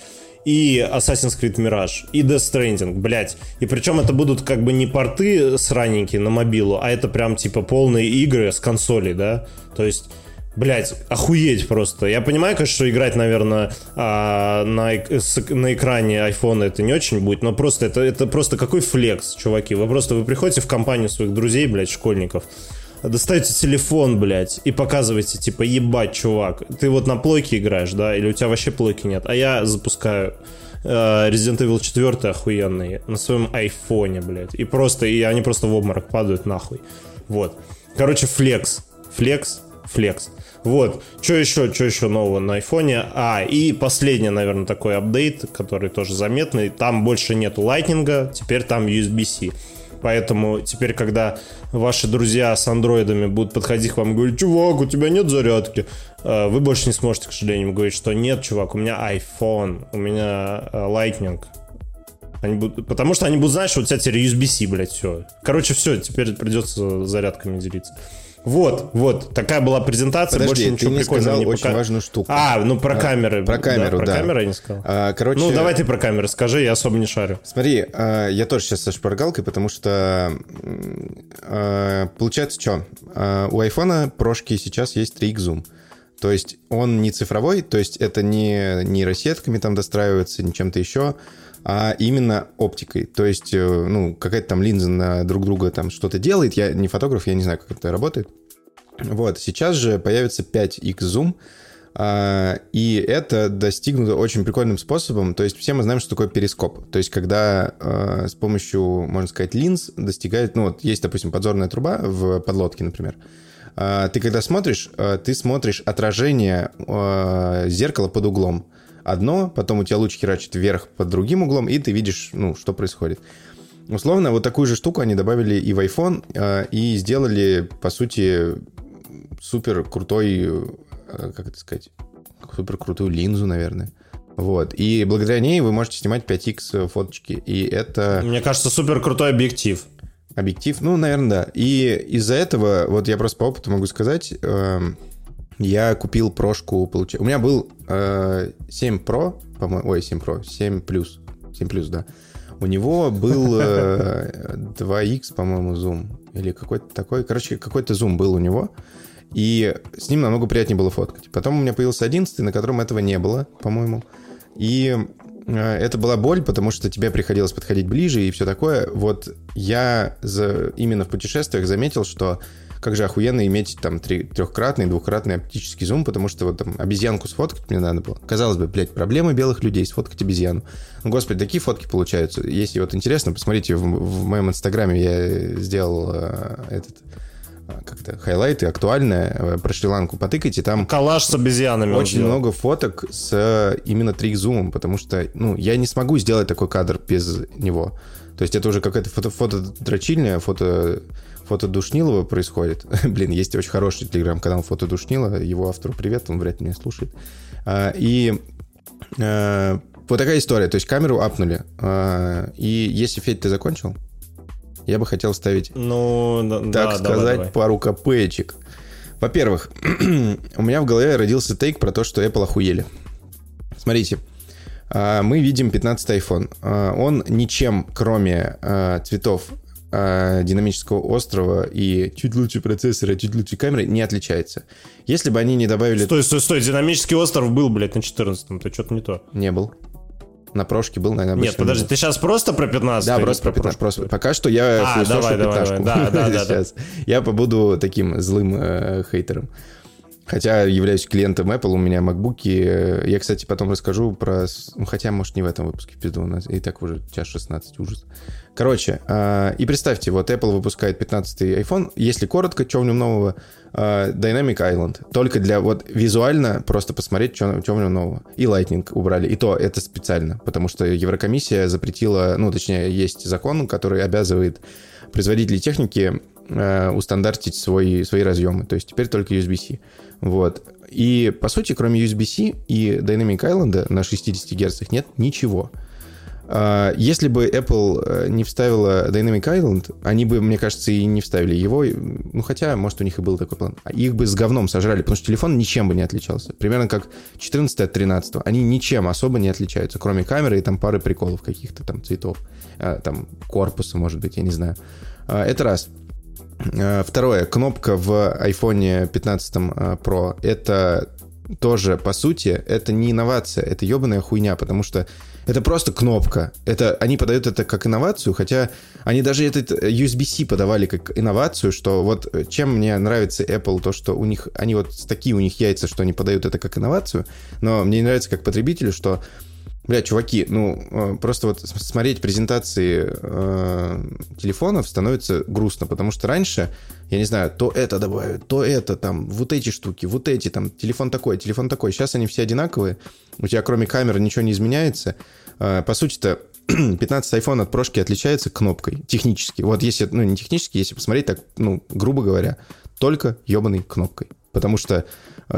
и Assassin's Creed Mirage, и Death Stranding, блядь. И причем это будут как бы не порты сраненькие на мобилу, а это прям типа полные игры с консолей, да? То есть Блять, охуеть просто. Я понимаю, конечно, что играть, наверное, а, на, с- на экране айфона это не очень будет, но просто это, это просто какой флекс, чуваки. Вы просто вы приходите в компанию своих друзей, блядь, школьников, достаете телефон, блядь, и показываете, типа, ебать, чувак, ты вот на плойке играешь, да, или у тебя вообще плойки нет, а я запускаю э, Resident Evil 4 охуенный на своем айфоне, блядь, и просто, и они просто в обморок падают нахуй. Вот. Короче, флекс. Флекс, флекс. Вот. Что еще, что еще нового на айфоне? А, и последний, наверное, такой апдейт, который тоже заметный. Там больше нету лайтнинга, теперь там USB-C. Поэтому теперь, когда ваши друзья с андроидами будут подходить к вам и говорить, чувак, у тебя нет зарядки, э, вы больше не сможете, к сожалению, говорить, что нет, чувак, у меня iPhone, у меня э, Lightning. Они будут, потому что они будут знать, что у тебя теперь USB-C, блядь, все. Короче, все, теперь придется зарядками делиться. Вот, вот, такая была презентация, Подожди, больше ты ничего не прикольного сказал не очень пока- важную штуку. А, ну про камеры. про камеру, про да. камеры я не сказал. А, короче, Ну, давай ты про камеры скажи, я особо не шарю. Смотри, э, я тоже сейчас со шпаргалкой, потому что э, получается что? У айфона прошки сейчас есть 3x зум. То есть он не цифровой, то есть это не нейросетками там достраивается, не чем-то еще, а именно оптикой. То есть, э, ну, какая-то там линза на друг друга там что-то делает. Я не фотограф, я не знаю, как это работает. Вот, сейчас же появится 5x зум, а, и это достигнуто очень прикольным способом. То есть все мы знаем, что такое перископ. То есть когда а, с помощью, можно сказать, линз достигает... Ну вот есть, допустим, подзорная труба в подлодке, например. А, Ты когда смотришь, ты смотришь отражение зеркала под углом. Одно, потом у тебя луч херачит вверх под другим углом, и ты видишь, ну, что происходит. Условно, вот такую же штуку они добавили и в iPhone, а, и сделали, по сути, супер крутой, э, как это сказать, супер крутую линзу, наверное. Вот. И благодаря ней вы можете снимать 5x фоточки. И это Мне кажется, супер крутой объектив. объектив. Ну, наверное, да. И из-за этого, вот я просто по опыту могу сказать, эм, я купил прошку, получ- у меня был э, 7 Pro, по-моему, ой, 7 Pro, 7 плюс, 7 плюс, да. У него был э, 2x, по-моему, зум. Или какой-то такой. Короче, какой-то зум был у него. И с ним намного приятнее было фоткать. Потом у меня появился 11, на котором этого не было, по-моему. И э, это была боль, потому что тебе приходилось подходить ближе и все такое. Вот я за, именно в путешествиях заметил, что как же охуенно иметь там три, трехкратный, двухкратный оптический зум, потому что вот там обезьянку сфоткать мне надо было. Казалось бы, блядь, проблемы белых людей, сфоткать обезьяну. Ну, господи, такие фотки получаются. Если вот интересно, посмотрите, в, в моем инстаграме я сделал э, этот как-то хайлайты, актуальное, э, про Шри-Ланку потыкайте, там... Коллаж с обезьянами. Очень много фоток с э, именно трик-зумом, потому что, ну, я не смогу сделать такой кадр без него. То есть это уже какая-то фото, фото фото, фото Душнилова происходит. Блин, есть очень хороший телеграм-канал Фото Душнила, его автору привет, он вряд ли меня слушает. А, и а, вот такая история, то есть камеру апнули. А, и если, Федь, ты закончил? я бы хотел ставить, ну, так да, сказать, давай, пару копеечек. Во-первых, у меня в голове родился тейк про то, что Apple охуели. Смотрите, мы видим 15 iPhone. Он ничем, кроме а, цветов динамического острова и чуть лучше процессора, чуть лучше камеры, не отличается. Если бы они не добавили... Стой, стой, стой, динамический остров был, блядь, на 14-м, ты что-то не то. Не был на прошке был, наверное, Нет, подожди, был. ты сейчас просто про 15 Да, просто про 15. Просто. Пока что я а, давай, давай, давай. Да, да, да, сейчас. Да. Я побуду таким злым э, хейтером. Хотя являюсь клиентом Apple, у меня MacBook. Я, кстати, потом расскажу про... Ну, хотя, может, не в этом выпуске, пизду, у нас и так уже час 16, ужас. Короче, э, и представьте, вот Apple выпускает 15 iPhone. Если коротко, что в нем нового? Э, Dynamic Island. Только для вот визуально просто посмотреть, что, что в нем нового. И Lightning убрали. И то это специально, потому что Еврокомиссия запретила, ну, точнее, есть закон, который обязывает производителей техники э, устандартить свои, свои разъемы. То есть теперь только USB-C. Вот. И, по сути, кроме USB-C и Dynamic Island на 60 Гц нет ничего. А, если бы Apple э, не вставила Dynamic Island, они бы, мне кажется, и не вставили его. Ну, хотя, может, у них и был такой план. А их бы с говном сожрали, потому что телефон ничем бы не отличался. Примерно как 14 от 13. Они ничем особо не отличаются, кроме камеры и там пары приколов каких-то там цветов. А, там корпуса, может быть, я не знаю. Это раз. Второе. Кнопка в iPhone 15 Pro. Это тоже, по сути, это не инновация, это ебаная хуйня, потому что это просто кнопка. Это, они подают это как инновацию, хотя они даже этот USB-C подавали как инновацию, что вот чем мне нравится Apple, то, что у них, они вот такие у них яйца, что они подают это как инновацию, но мне не нравится как потребителю, что Бля, чуваки, ну, э, просто вот смотреть презентации э, телефонов становится грустно, потому что раньше, я не знаю, то это добавят, то это, там, вот эти штуки, вот эти, там, телефон такой, телефон такой. Сейчас они все одинаковые, у тебя кроме камеры ничего не изменяется. Э, по сути-то, 15 iPhone от прошки отличается кнопкой, технически. Вот если, ну, не технически, если посмотреть так, ну, грубо говоря, только ебаной кнопкой. Потому что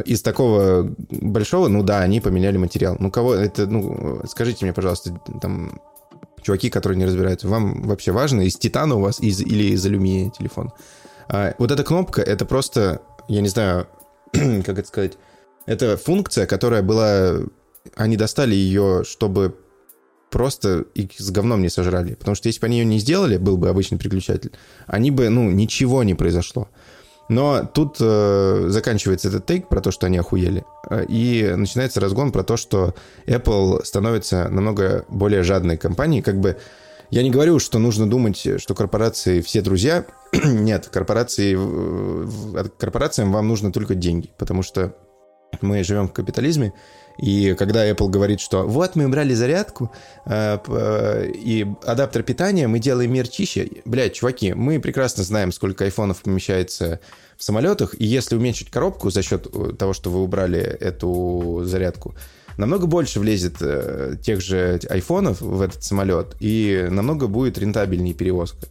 из такого большого, ну да, они поменяли материал. Ну кого это, ну скажите мне, пожалуйста, там чуваки, которые не разбираются, вам вообще важно из титана у вас из, или из алюминия телефон? А, вот эта кнопка, это просто, я не знаю, как это сказать, это функция, которая была, они достали ее, чтобы просто их с говном не сожрали. Потому что если бы они ее не сделали, был бы обычный переключатель, они бы, ну, ничего не произошло. Но тут э, заканчивается этот тейк про то, что они охуели, э, и начинается разгон про то, что Apple становится намного более жадной компанией. Как бы я не говорю, что нужно думать, что корпорации все друзья. Нет, корпорации, корпорациям вам нужно только деньги, потому что мы живем в капитализме, и когда Apple говорит, что вот мы брали зарядку э, э, и адаптер питания, мы делаем мир чище. Блядь, чуваки, мы прекрасно знаем, сколько айфонов помещается в самолетах, и если уменьшить коробку за счет э, того, что вы убрали эту зарядку, намного больше влезет э, тех же айфонов в этот самолет, и намного будет рентабельнее перевозка.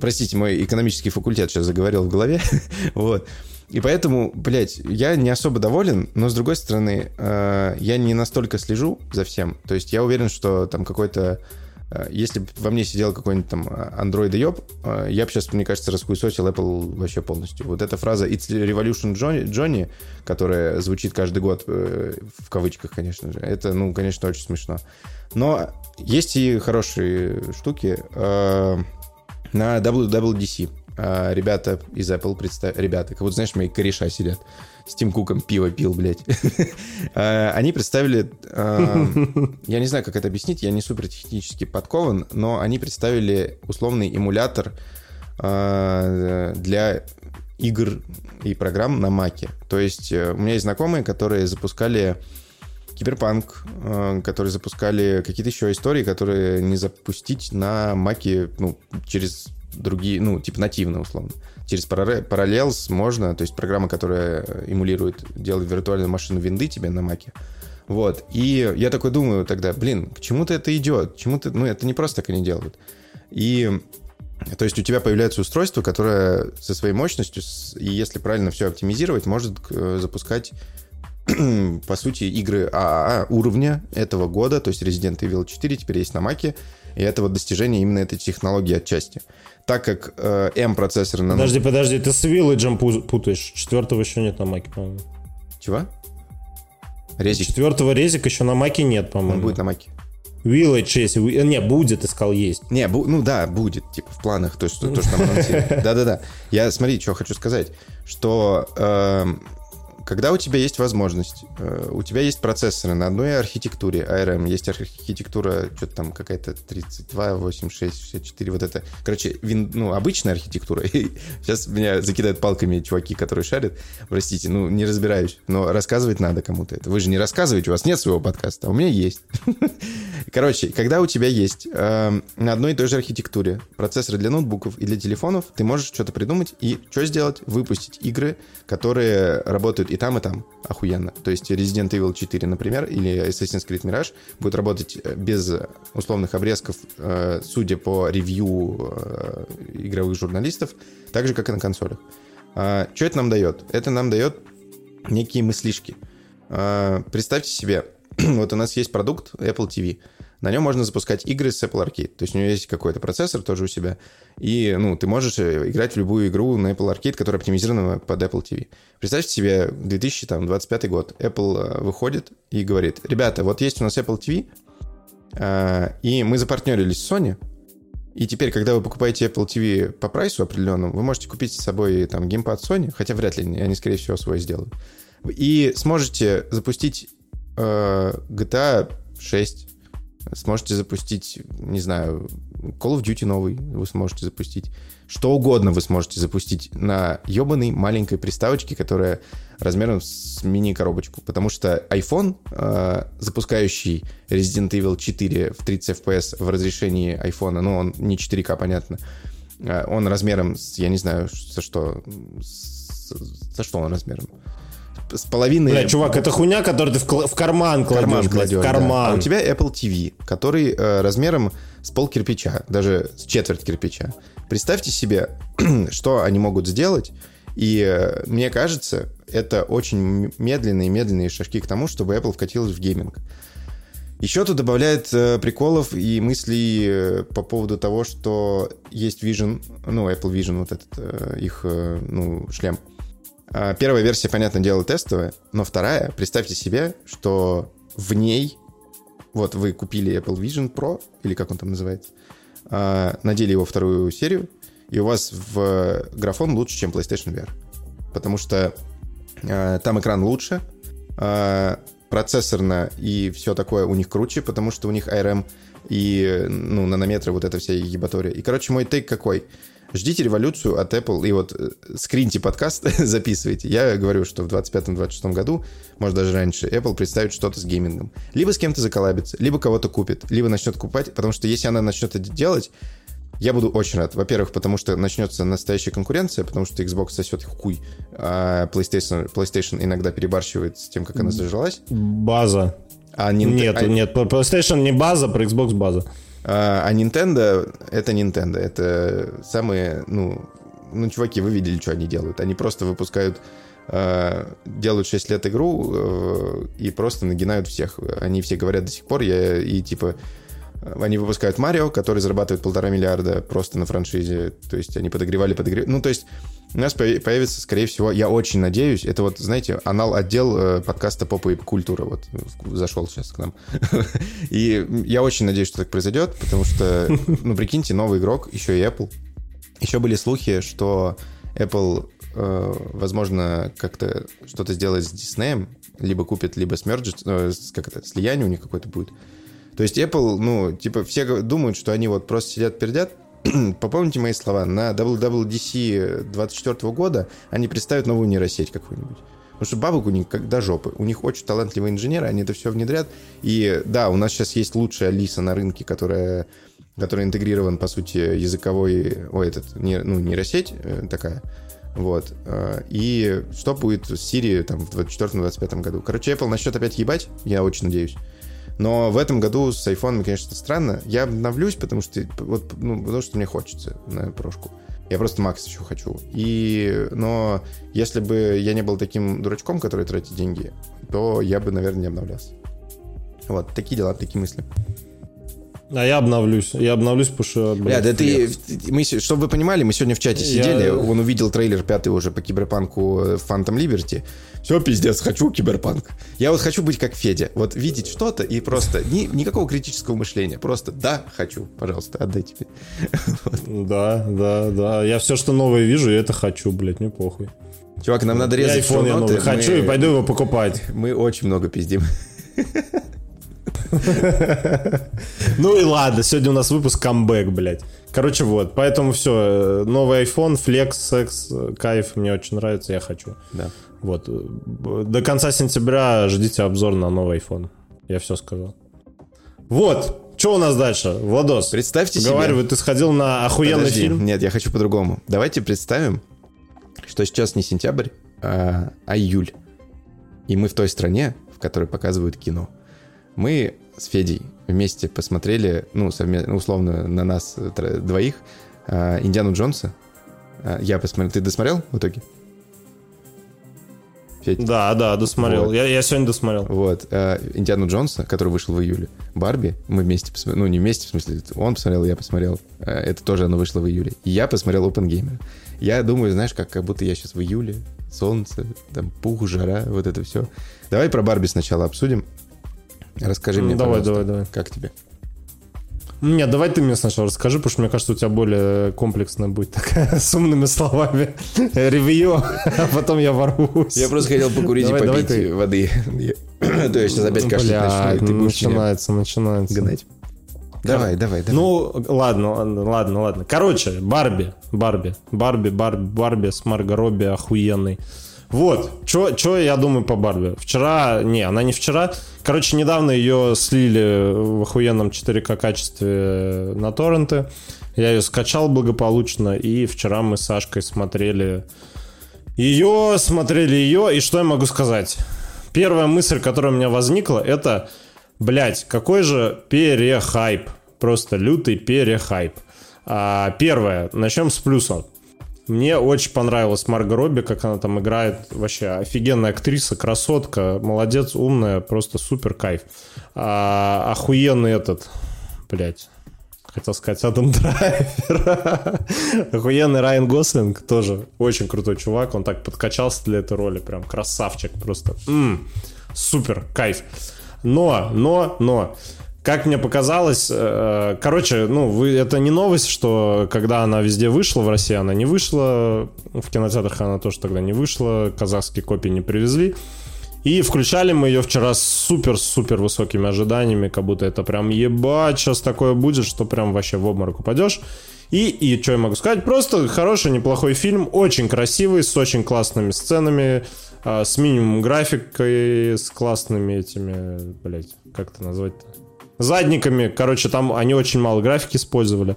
Простите, мой экономический факультет сейчас заговорил в голове. вот. И поэтому, блядь, я не особо доволен, но с другой стороны, э, я не настолько слежу за всем. То есть я уверен, что там какой-то э, если бы во мне сидел какой-нибудь там Android ёб, э, я бы сейчас, мне кажется, раскуесосил Apple вообще полностью. Вот эта фраза «It's Revolution Johnny», Johnny которая звучит каждый год, э, в кавычках, конечно же, это, ну, конечно, очень смешно. Но есть и хорошие штуки. Э, на WWDC э, ребята из Apple представили... Ребята, как будто, знаешь, мои кореша сидят. С Тим Куком пиво пил, блядь. Э, они представили... Я не знаю, как это объяснить, я не супер технически подкован, но они представили условный эмулятор для игр и программ на Маке. То есть у меня есть знакомые, которые запускали Киберпанк, э, которые запускали какие-то еще истории, которые не запустить на Маке, ну, через другие, ну, типа нативно, условно. Через Parallels можно, то есть программа, которая эмулирует, делает виртуальную машину винды тебе на Маке. Вот. И я такой думаю тогда, блин, к чему-то это идет, чему-то, ну, это не просто так они делают. И то есть у тебя появляется устройство, которое со своей мощностью, и если правильно все оптимизировать, может э, запускать по сути, игры ААА уровня этого года, то есть Resident Evil 4 теперь есть на Маке, и это вот достижение именно этой технологии отчасти. Так как э, M-процессор на... Подожди, подожди, ты с Village путаешь. Четвертого еще нет на Маке, по-моему. Чего? Резик. Четвертого резик еще на Маке нет, по-моему. Он будет на Маке. Village есть. Не, будет, искал, есть. Не, бу, ну да, будет, типа, в планах. То есть, то, что там Да-да-да. Я, смотри, что хочу сказать. Что эм, когда у тебя есть возможность, э, у тебя есть процессоры на одной архитектуре ARM, есть архитектура, что-то там какая-то 32, 86, 64, вот это. Короче, вин, ну, обычная архитектура. Сейчас меня закидают палками чуваки, которые шарят. Простите, ну, не разбираюсь, но рассказывать надо кому-то это. Вы же не рассказываете, у вас нет своего подкаста, а у меня есть. Короче, когда у тебя есть э, на одной и той же архитектуре процессоры для ноутбуков и для телефонов, ты можешь что-то придумать и что сделать? Выпустить игры, которые работают и там, и там охуенно. То есть Resident Evil 4, например, или Assassin's Creed Mirage будет работать э, без условных обрезков, э, судя по ревью э, игровых журналистов, так же, как и на консолях. Э, что это нам дает? Это нам дает некие мыслишки. Э, представьте себе, вот у нас есть продукт Apple TV — на нем можно запускать игры с Apple Arcade. То есть у него есть какой-то процессор тоже у себя. И, ну, ты можешь э, играть в любую игру на Apple Arcade, которая оптимизирована под Apple TV. Представьте себе, 2025 год. Apple э, выходит и говорит, ребята, вот есть у нас Apple TV, э, и мы запартнерились с Sony, и теперь, когда вы покупаете Apple TV по прайсу определенному, вы можете купить с собой там геймпад Sony, хотя вряд ли они, скорее всего, свой сделают. И сможете запустить э, GTA 6 сможете запустить, не знаю, Call of Duty новый вы сможете запустить. Что угодно вы сможете запустить на ебаной маленькой приставочке, которая размером с мини-коробочку. Потому что iPhone, э, запускающий Resident Evil 4 в 30 FPS в разрешении iPhone, ну, он не 4К, понятно, э, он размером, с, я не знаю, со что, с, со что он размером? С половиной... Бля, чувак, это хуйня, которую ты в, в карман кладешь, карман кладешь, в карман. Да. А у тебя Apple TV, который э, размером с пол кирпича, даже с четверть кирпича. Представьте себе, что они могут сделать, и э, мне кажется, это очень медленные-медленные шажки к тому, чтобы Apple вкатилась в гейминг. Еще тут добавляет э, приколов и мыслей э, по поводу того, что есть Vision, ну, Apple Vision, вот этот э, их, э, ну, шлем. А, первая версия, понятное дело, тестовая, но вторая, представьте себе, что в ней, вот вы купили Apple Vision Pro, или как он там называется, а, надели его вторую серию, и у вас в графон лучше, чем PlayStation VR. Потому что а, там экран лучше, процессорно и все такое у них круче, потому что у них ARM и ну, нанометры, вот эта вся ебатория. И, короче, мой тейк какой? Ждите революцию от Apple и вот э, скриньте подкаст, записывайте. Я говорю, что в 25-26 году, может даже раньше, Apple представит что-то с геймингом. Либо с кем-то заколабится, либо кого-то купит, либо начнет купать, потому что если она начнет это делать, я буду очень рад. Во-первых, потому что начнется настоящая конкуренция, потому что Xbox сосет хуй, а PlayStation, PlayStation иногда перебарщивает с тем, как она зажралась. База. А Nintendo... Нет, а... нет, PlayStation не база, про Xbox база. А, а Nintendo — это Nintendo. Это самые, ну... Ну, чуваки, вы видели, что они делают. Они просто выпускают э, делают 6 лет игру э, и просто нагинают всех. Они все говорят до сих пор, я и типа Они выпускают Марио, который зарабатывает полтора миллиарда просто на франшизе. То есть они подогревали, подогревали. Ну, то есть у нас появится, скорее всего, я очень надеюсь, это вот, знаете, анал-отдел э, подкаста «Попа и культура» вот зашел сейчас к нам. И я очень надеюсь, что так произойдет, потому что, ну, прикиньте, новый игрок, еще и Apple. Еще были слухи, что Apple, э, возможно, как-то что-то сделает с Disney, либо купит, либо смерджит, э, как это, слияние у них какое-то будет. То есть Apple, ну, типа, все думают, что они вот просто сидят, пердят, попомните мои слова, на WWDC 24 года они представят новую нейросеть какую-нибудь. Потому что бабок у них как до жопы. У них очень талантливые инженеры, они это все внедрят. И да, у нас сейчас есть лучшая Алиса на рынке, которая, которая интегрирован, по сути, языковой... Ой, этот, не, ну, нейросеть э, такая. Вот. Э, и что будет с Siri там в 2024-2025 году? Короче, Apple начнет опять ебать, я очень надеюсь. Но в этом году с iPhone, конечно, странно. Я обновлюсь, потому что, вот, ну, потому что мне хочется на прошку. Я просто Макс еще хочу. И, но если бы я не был таким дурачком, который тратит деньги, то я бы, наверное, не обновлялся. Вот, такие дела, такие мысли. А я обновлюсь. Я обновлюсь, потому что... Бля, да ты... Мы, чтобы вы понимали, мы сегодня в чате сидели, я... он увидел трейлер пятый уже по киберпанку э, Phantom Liberty. Все, пиздец, хочу киберпанк. Я вот хочу быть как Федя. Вот видеть что-то и просто... Ни, никакого критического мышления. Просто да, хочу. Пожалуйста, отдайте мне. Да, да, да. Я все, что новое вижу, я это хочу, блядь, не похуй. Чувак, нам надо резать iPhone я новый хочу и пойду его покупать. Мы очень много пиздим. Ну и ладно, сегодня у нас выпуск камбэк, блядь. Короче, вот, поэтому все, э, новый iPhone, Flex, секс, кайф, мне очень нравится, я хочу. Да. Вот, э, до конца сентября ждите обзор на новый iPhone. Я все сказал. Вот, что у нас дальше, Владос? Представьте себе. Говорю, ты сходил на охуенный Подожди, фильм. Нет, я хочу по-другому. Давайте представим, что сейчас не сентябрь, а, а июль. И мы в той стране, в которой показывают кино. Мы с Федей вместе посмотрели, ну, совместно, условно, на нас двоих, э, Индиану Джонса. Э, я посмотрел. Ты досмотрел в итоге? Федь? Да, да, досмотрел. Вот. Я, я сегодня досмотрел. Вот. Э, Индиану Джонса, который вышел в июле. Барби, мы вместе посмотрели. Ну, не вместе, в смысле, он посмотрел, я посмотрел. Э, это тоже оно вышло в июле. И я посмотрел Gamer. Я думаю, знаешь, как, как будто я сейчас в июле. Солнце, там пух, жара, вот это все. Давай про Барби сначала обсудим. Расскажи ну, мне, давай, давай, давай. как тебе? Нет, давай ты мне сначала расскажи, потому что мне кажется, у тебя более комплексная будет такая с умными словами ревью, а потом я ворвусь. Я просто хотел покурить давай, и попить давай ты... воды. То есть сейчас опять кашлять начну, ты будешь Начинается, начинается. Гнать. Давай, давай, давай. Ну, ладно, ладно, ладно. Короче, Барби, Барби, Барби, Барби, Барби с Марго Робби охуенный. Вот, что я думаю по Барби. Вчера, не, она не вчера. Короче, недавно ее слили в охуенном 4К качестве на торренты. Я ее скачал благополучно, и вчера мы с Сашкой смотрели ее, смотрели ее, и что я могу сказать? Первая мысль, которая у меня возникла, это, блять, какой же перехайп. Просто лютый перехайп. А, первое, начнем с плюсов. Мне очень понравилась Марго Робби, как она там играет. Вообще офигенная актриса, красотка, молодец, умная, просто супер кайф. А, охуенный этот, блядь, хотел сказать Адам Драйвер. Охуенный Райан Гослинг, тоже очень крутой чувак. Он так подкачался для этой роли, прям красавчик просто. М-м, супер, кайф. Но, но, но, как мне показалось, э, короче, ну, это не новость, что когда она везде вышла в России, она не вышла, в кинотеатрах она тоже тогда не вышла, казахские копии не привезли. И включали мы ее вчера с супер-супер высокими ожиданиями, как будто это прям ебать, сейчас такое будет, что прям вообще в обморок упадешь. И, и что я могу сказать? Просто хороший, неплохой фильм, очень красивый, с очень классными сценами, э, с минимум графикой, с классными этими, блять, как это назвать-то? Задниками. Короче, там они очень мало графики использовали.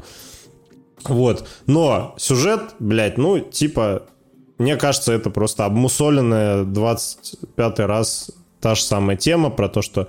Вот. Но сюжет, блядь, ну, типа, мне кажется, это просто обмусоленная 25 раз та же самая тема про то, что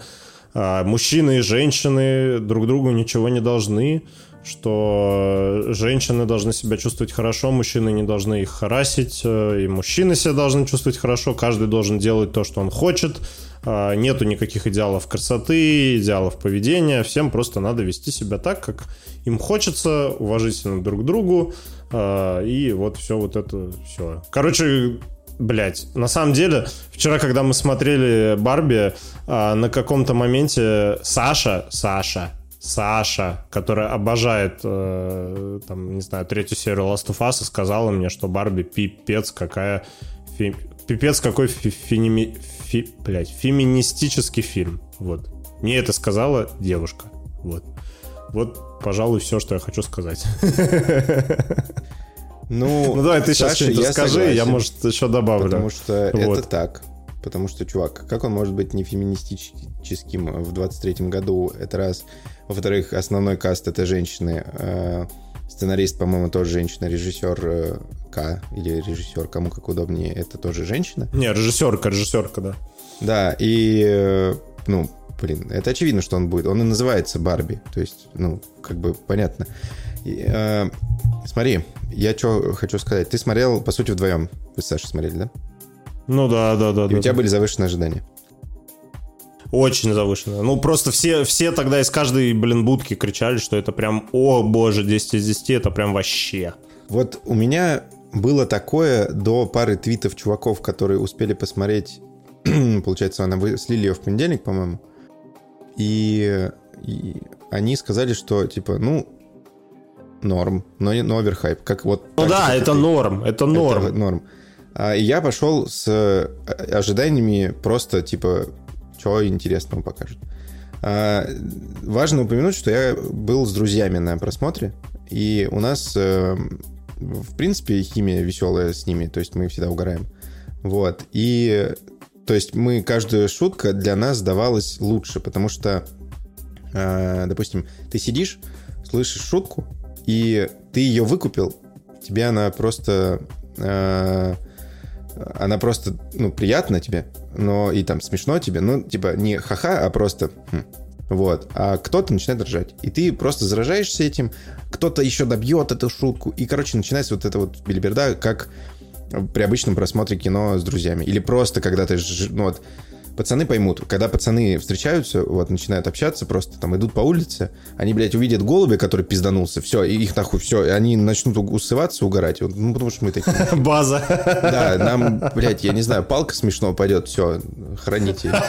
э, мужчины и женщины друг другу ничего не должны. что женщины должны себя чувствовать хорошо, мужчины не должны их харасить, э, и мужчины себя должны чувствовать хорошо, каждый должен делать то, что он хочет, нету никаких идеалов красоты, идеалов поведения, всем просто надо вести себя так, как им хочется, уважительно друг к другу, а, и вот все вот это все. Короче, Блять, на самом деле, вчера, когда мы смотрели Барби, а, на каком-то моменте Саша, Саша, Саша, которая обожает, э, там, не знаю, третью серию Last of Us, сказала мне, что Барби пипец какая... Фи, пипец какой фи, фи, фи, блядь, феминистический фильм. Вот. Мне это сказала девушка. Вот. Вот, пожалуй, все, что я хочу сказать. Ну, ну давай ты сейчас что-нибудь расскажи, я, может, еще добавлю. Потому что вот. это так. Потому что, чувак, как он может быть не феминистическим в 23-м году? Это раз. Во-вторых, основной каст — это женщины. Э, сценарист, по-моему, тоже женщина. Режиссер К или режиссер, кому как удобнее, это тоже женщина. Не, режиссерка, режиссерка, да. Да, и, э, ну, блин, это очевидно, что он будет. Он и называется Барби. То есть, ну, как бы понятно. И, э, смотри, я что хочу сказать. Ты смотрел, по сути, вдвоем. Вы с Сашей смотрели, да? Ну да, да, да. И да, у тебя да. были завышенные ожидания. Очень завышенно. Ну, просто все, все тогда из каждой, блин, будки кричали, что это прям, о боже, 10 из 10, это прям вообще. Вот у меня было такое до пары твитов чуваков, которые успели посмотреть, получается, она вы слили ее в понедельник, по-моему, и, и они сказали, что, типа, ну, норм, но, не, но оверхайп. Как вот ну да, это норм, это норм. Это норм. А, и я пошел с э, ожиданиями просто, типа, что интересного покажут. А, важно упомянуть, что я был с друзьями на просмотре, и у нас, э, в принципе, химия веселая с ними, то есть мы всегда угораем. Вот. И, то есть мы, каждая шутка для нас давалась лучше, потому что, э, допустим, ты сидишь, слышишь шутку, и ты ее выкупил, тебе она просто... Э, она просто, ну, приятна тебе, но и там смешно тебе, ну, типа не ха-ха, а просто хм, вот. А кто-то начинает ржать. И ты просто заражаешься этим, кто-то еще добьет эту шутку, и, короче, начинается вот это вот билиберда, как при обычном просмотре кино с друзьями. Или просто когда ты, ну вот, пацаны поймут, когда пацаны встречаются, вот, начинают общаться, просто там идут по улице, они, блядь, увидят голубя, который пизданулся, все, и их нахуй, все, и они начнут усываться, угорать, ну, потому что мы такие. База. Да, нам, блядь, я не знаю, палка смешно пойдет, все, храните.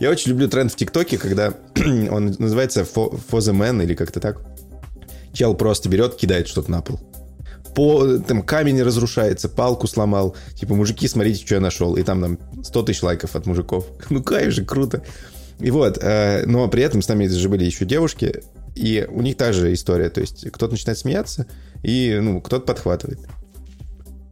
Я очень люблю тренд в ТикТоке, когда он называется For the Man или как-то так. Чел просто берет, кидает что-то на пол по, там камень разрушается, палку сломал. Типа, мужики, смотрите, что я нашел. И там, там 100 тысяч лайков от мужиков. Ну, кайф же, круто. И вот, э, но при этом с нами же были еще девушки, и у них та же история. То есть кто-то начинает смеяться, и ну, кто-то подхватывает.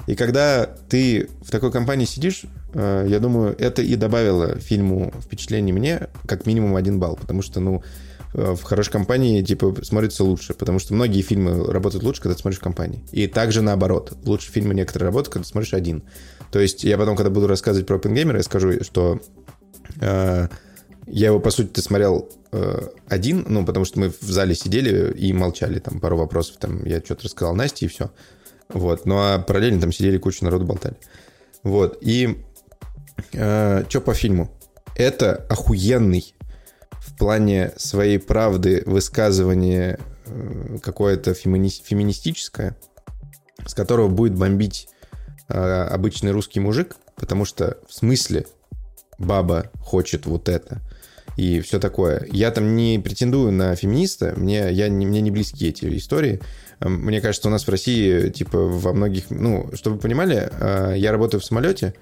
И когда ты в такой компании сидишь, э, я думаю, это и добавило фильму впечатление мне как минимум один балл, потому что, ну, в хорошей компании, типа, смотрится лучше, потому что многие фильмы работают лучше, когда ты смотришь в компании. И также наоборот. Лучше фильмы некоторые работают, когда ты смотришь один. То есть я потом, когда буду рассказывать про Опенгеймера, я скажу, что э, я его, по сути, ты смотрел э, один, ну, потому что мы в зале сидели и молчали, там, пару вопросов, там, я что-то рассказал Насте и все. Вот. Ну, а параллельно там сидели куча народу болтали. Вот. И э, что по фильму? Это охуенный в плане своей правды высказывание э, какое-то фемини- феминистическое, с которого будет бомбить э, обычный русский мужик, потому что в смысле баба хочет вот это и все такое. Я там не претендую на феминиста, мне, я, не, мне не близки эти истории. Мне кажется, у нас в России, типа, во многих... Ну, чтобы вы понимали, э, я работаю в самолете,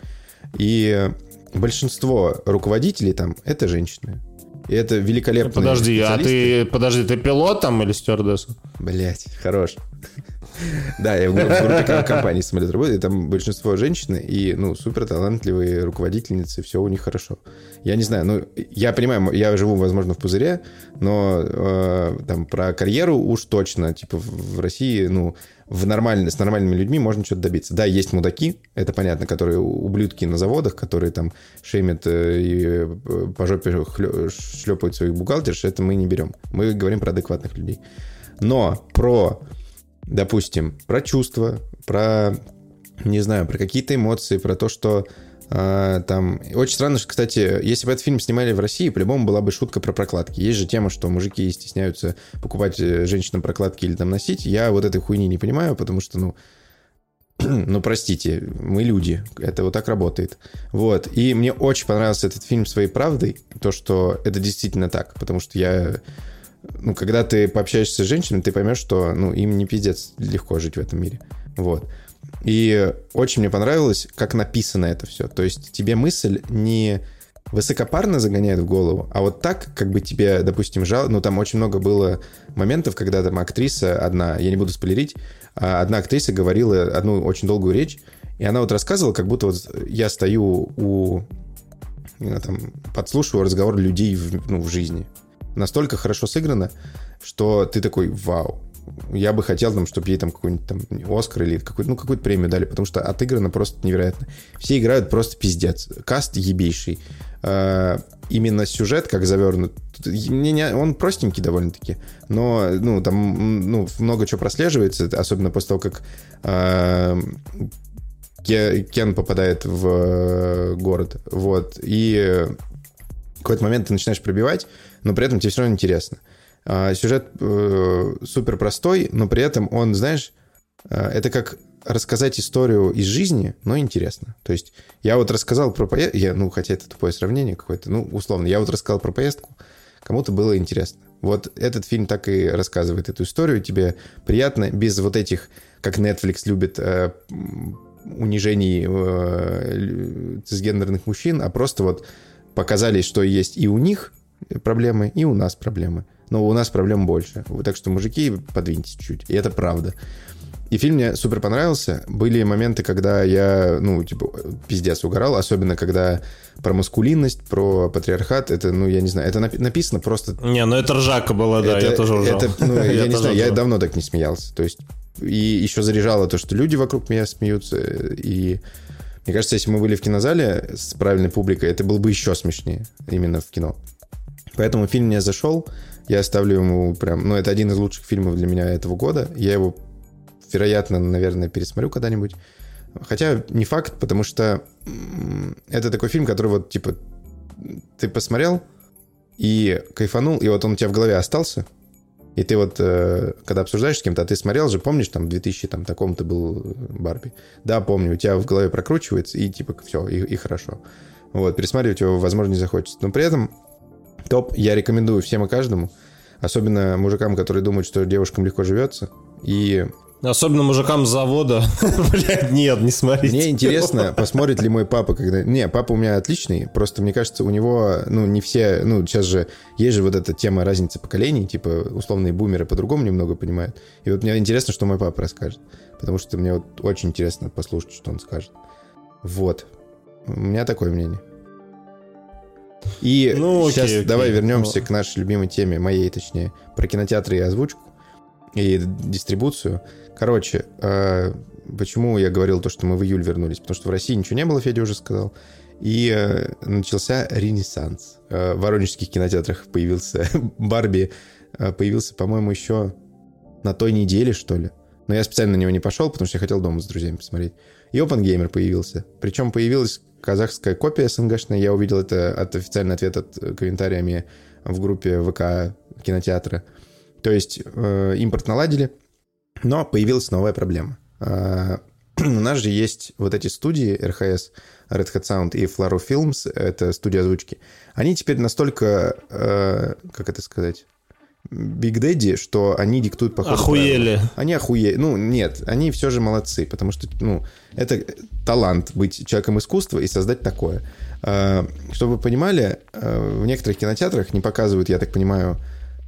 и большинство руководителей там — это женщины. И это великолепно. Подожди, а ты, подожди, ты пилот там или стюардесса? Блять, хорош. Да, я в группе компании самолет работаю, и там большинство женщины и, ну, супер талантливые руководительницы, все у них хорошо. Я не знаю, ну, я понимаю, я живу, возможно, в пузыре, но э, там про карьеру уж точно, типа, в России, ну, в нормально, с нормальными людьми можно что-то добиться. Да, есть мудаки, это понятно, которые ублюдки на заводах, которые там шемят э, и э, по жопе шлепают своих бухгалтерш, это мы не берем. Мы говорим про адекватных людей. Но про, допустим, про чувства, про, не знаю, про какие-то эмоции, про то, что там... Очень странно, что, кстати, если бы этот фильм снимали в России, по-любому была бы шутка про прокладки. Есть же тема, что мужики стесняются покупать э, женщинам прокладки или там носить. Я вот этой хуйни не понимаю, потому что, ну, ну, простите, мы люди, это вот так работает. Вот, и мне очень понравился этот фильм своей правдой, то, что это действительно так, потому что я, ну, когда ты пообщаешься с женщинами, ты поймешь, что, ну, им не пиздец легко жить в этом мире. Вот. И очень мне понравилось, как написано это все. То есть тебе мысль не высокопарно загоняет в голову, а вот так, как бы тебе, допустим, жал... Ну, там очень много было моментов, когда там актриса одна, я не буду спойлерить, а одна актриса говорила одну очень долгую речь, и она вот рассказывала, как будто вот я стою у... Там, подслушиваю разговор людей в, ну, в жизни. Настолько хорошо сыграно, что ты такой, вау, я бы хотел, там, чтобы ей там какой-нибудь там Оскар или какой-то, ну, какую-то премию дали, потому что отыграно просто невероятно. Все играют просто пиздец. Каст ебейший. А, именно сюжет, как завернут, он простенький довольно-таки, но ну, там ну, много чего прослеживается, особенно после того, как э, Кен попадает в э, город. Вот. И в какой-то момент ты начинаешь пробивать, но при этом тебе все равно интересно. А, сюжет э, супер простой, но при этом он, знаешь, э, это как рассказать историю из жизни, но интересно. То есть я вот рассказал про поездку, ну, хотя это тупое сравнение какое-то, ну, условно, я вот рассказал про поездку, кому-то было интересно. Вот этот фильм так и рассказывает эту историю, тебе приятно, без вот этих, как Netflix любит, э, унижений э, цисгендерных мужчин, а просто вот показали, что есть и у них проблемы, и у нас проблемы но у нас проблем больше. Так что, мужики, подвиньте чуть-чуть. И это правда. И фильм мне супер понравился. Были моменты, когда я, ну, типа, пиздец угорал, особенно когда про маскулинность, про патриархат, это, ну, я не знаю, это написано просто... Не, ну это ржака была, да, это, я тоже ужал. Это, ну, я, я не знаю, я давно так не смеялся. То есть, и еще заряжало то, что люди вокруг меня смеются, и... Мне кажется, если мы были в кинозале с правильной публикой, это было бы еще смешнее именно в кино. Поэтому фильм мне зашел. Я ставлю ему прям... Ну, это один из лучших фильмов для меня этого года. Я его, вероятно, наверное, пересмотрю когда-нибудь. Хотя не факт, потому что это такой фильм, который вот, типа, ты посмотрел и кайфанул, и вот он у тебя в голове остался, и ты вот, э, когда обсуждаешь с кем-то, а ты смотрел же, помнишь, там, в 2000 там, таком-то был Барби? Да, помню, у тебя в голове прокручивается, и типа все, и, и хорошо. Вот, пересматривать его, возможно, не захочется. Но при этом Топ я рекомендую всем и каждому. Особенно мужикам, которые думают, что девушкам легко живется. И Особенно мужикам с завода. Блядь, нет, не смотрите. Мне интересно, посмотрит ли мой папа, когда... Не, папа у меня отличный, просто мне кажется, у него, ну, не все... Ну, сейчас же есть же вот эта тема разницы поколений, типа, условные бумеры по-другому немного понимают. И вот мне интересно, что мой папа расскажет. Потому что мне вот очень интересно послушать, что он скажет. Вот. У меня такое мнение. И ну, окей, сейчас окей. давай вернемся ну. к нашей любимой теме, моей точнее, про кинотеатры и озвучку и дистрибуцию. Короче, э, почему я говорил то, что мы в июль вернулись? Потому что в России ничего не было, Федя уже сказал. И э, начался ренессанс. Э, в воронежских кинотеатрах появился Барби, э, появился, по-моему, еще на той неделе, что ли. Но я специально на него не пошел, потому что я хотел дома с друзьями посмотреть. И Опенгеймер появился. Причем появилась казахская копия СНГшная. Я увидел это от официальный ответ от э, комментариями в группе ВК кинотеатра. То есть э, импорт наладили, но появилась новая проблема. Э, у нас же есть вот эти студии РХС, Red Hat Sound и Flaro Films, это студия озвучки. Они теперь настолько, э, как это сказать, Big Daddy, что они диктуют по Охуели. Правил. Они охуели. Ну, нет, они все же молодцы, потому что, ну, это талант быть человеком искусства и создать такое. А, чтобы вы понимали, а, в некоторых кинотеатрах не показывают, я так понимаю,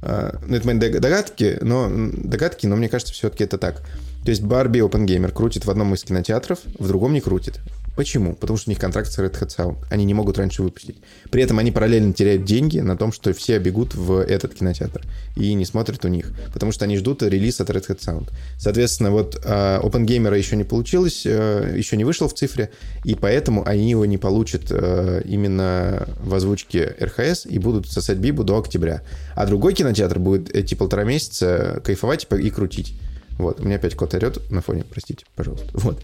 а, ну, это мои догадки, но догадки, но мне кажется, все-таки это так. То есть Барби Опенгеймер крутит в одном из кинотеатров, в другом не крутит. Почему? Потому что у них контракт с Red Hat Sound. Они не могут раньше выпустить. При этом они параллельно теряют деньги на том, что все бегут в этот кинотеатр и не смотрят у них. Потому что они ждут релиз от Red Hat Sound. Соответственно, вот uh, OpenGamer еще не получилось, uh, еще не вышел в цифре, и поэтому они его не получат uh, именно в озвучке РХС и будут сосать бибу до октября. А другой кинотеатр будет эти полтора месяца кайфовать и крутить. Вот, у меня опять кот орет на фоне, простите, пожалуйста. Вот.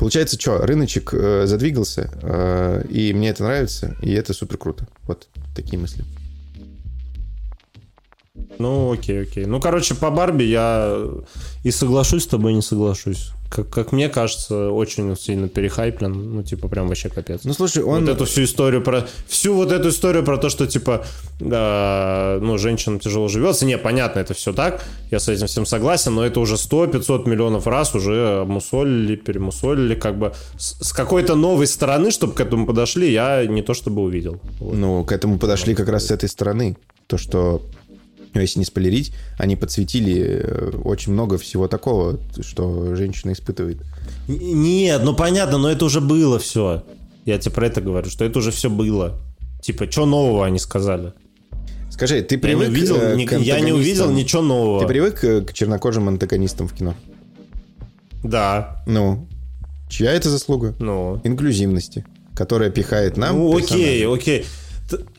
Получается, что, рыночек э, задвигался, э, и мне это нравится, и это супер круто. Вот такие мысли. Ну, окей, окей. Ну, короче, по Барби я и соглашусь с тобой, и не соглашусь. Как, как мне кажется, очень сильно перехайплен. Ну, типа, прям вообще капец. Ну, слушай, он... Вот эту всю историю про... Всю вот эту историю про то, что, типа, э, ну, женщинам тяжело живется. Не, понятно, это все так. Я с этим всем согласен, но это уже 100-500 миллионов раз уже мусолили, перемусолили. Как бы с, с какой-то новой стороны, чтобы к этому подошли, я не то чтобы увидел. Вот. Ну, к этому подошли как раз с этой стороны. То, что ну, если не спойлерить, они подсветили э, очень много всего такого, что женщина испытывает. Нет, ну понятно, но это уже было все. Я тебе про это говорю, что это уже все было. Типа, что нового они сказали? Скажи, ты привык я не увидел, э, к Я не увидел ничего нового. Ты привык э, к чернокожим антагонистам в кино? Да. Ну, чья это заслуга? Ну. Инклюзивности, которая пихает нам. Ну, окей, окей.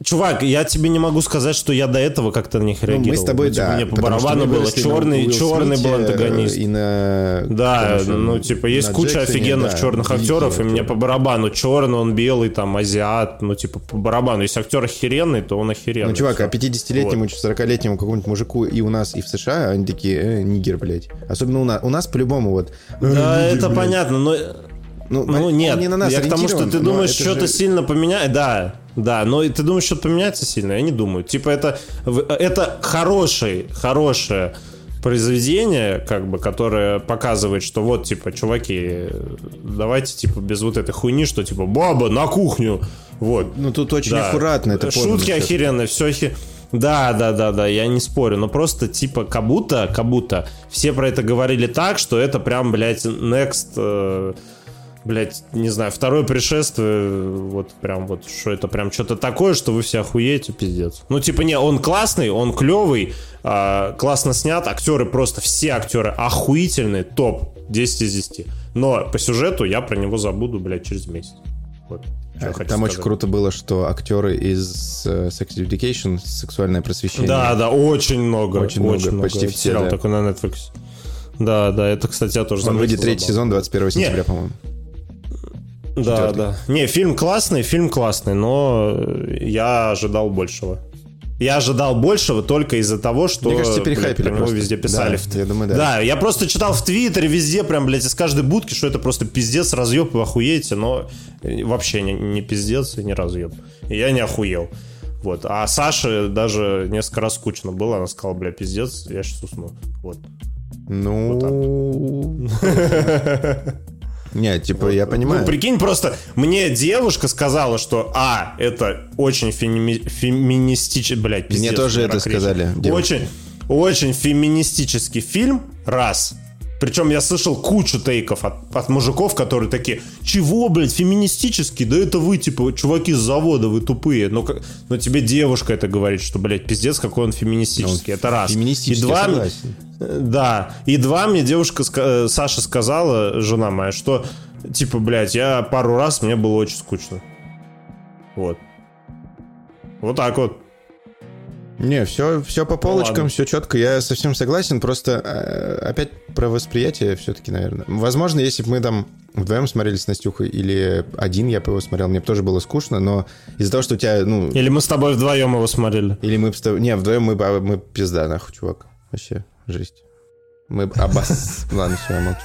Чувак, я тебе не могу сказать, что я до этого как-то на них реагировал. Ну, мы с тобой, ну, типа, да. Мне по барабану было черный, черный был антагонист. И на... Да, ну, типа, есть куча Джексоне, офигенных да, черных актеров, и мне по барабану черный, он белый, там, азиат, ну, типа, по барабану. Если актер охеренный, то он охеренный. Ну, чувак, а 50-летнему, вот. 40-летнему какому-нибудь мужику и у нас, и в США, они такие, э, нигер, блядь. Особенно у нас. У нас по-любому вот... Да, э, это блядь. понятно, но... Ну, ну нет, не на нас я к тому, что ты думаешь, что-то же... сильно поменяет. Да, да, но ты думаешь, что-то поменяется сильно? Я не думаю. Типа это, это хороший, хорошее произведение, как бы, которое показывает, что вот, типа, чуваки, давайте, типа, без вот этой хуйни, что, типа, баба, на кухню, вот. Ну, тут очень да. аккуратно это Шутки охеренные, все охеренно. Да, да, да, да, я не спорю, но просто типа как будто, как будто все про это говорили так, что это прям, блядь, next э, блядь, не знаю, второе пришествие, вот прям вот, что это прям что-то такое, что вы все охуеете, пиздец. Ну, типа, не, он классный, он клевый, а, классно снят, актеры просто, все актеры охуительные, топ, 10 из 10. Но по сюжету я про него забуду, блядь, через месяц. Вот. Там сказать. очень круто было, что актеры из uh, Sex Education, сексуальное просвещение. Да, да, очень много. Очень, очень много, почти все. Сериал да. такой на Netflix. Да, да, это, кстати, я тоже Он выйдет третий сезон 21 сентября, по-моему. Да, да. Не, фильм классный, фильм классный, но я ожидал большего. Я ожидал большего только из-за того, что Мне кажется, перехайпили блядь, про него везде писали. Да, я думаю, да. Да, я просто читал в Твиттере везде, прям, блядь, из каждой будки, что это просто пиздец, разъеб, вы охуеете, но вообще не, не пиздец и не разъеб. Я не охуел. Вот. А Саше даже несколько раз скучно было, она сказала, бля, пиздец, я сейчас усну. Вот. Ну... Вот Нет, типа, вот. я понимаю. Ну, прикинь, просто мне девушка сказала, что, а, это очень феми... феминистичный, блядь, пиздец. Мне тоже это сказали. Девушка. Очень, очень феминистический фильм, раз. Причем я слышал кучу тейков от, от мужиков, которые такие, чего, блядь, феминистический? Да это вы, типа, чуваки с завода, вы тупые. Но, но тебе девушка это говорит, что, блядь, пиздец, какой он феминистический. Ну, это раз. Феминистический, и два, согласен. Да. И два, мне девушка, э, Саша сказала, жена моя, что, типа, блядь, я пару раз, мне было очень скучно. Вот. Вот так вот. Не, все, все по полочкам, ну, все четко. Я совсем согласен. Просто э, опять про восприятие все-таки, наверное. Возможно, если бы мы там вдвоем смотрели с Настюхой, или один я по его смотрел, мне бы тоже было скучно, но из-за того, что у тебя, ну... Или мы с тобой вдвоем его смотрели. Или мы... Не, вдвоем мы, мы пизда, нахуй, чувак. Вообще, жесть. Мы абас... Ладно, все, я молчу.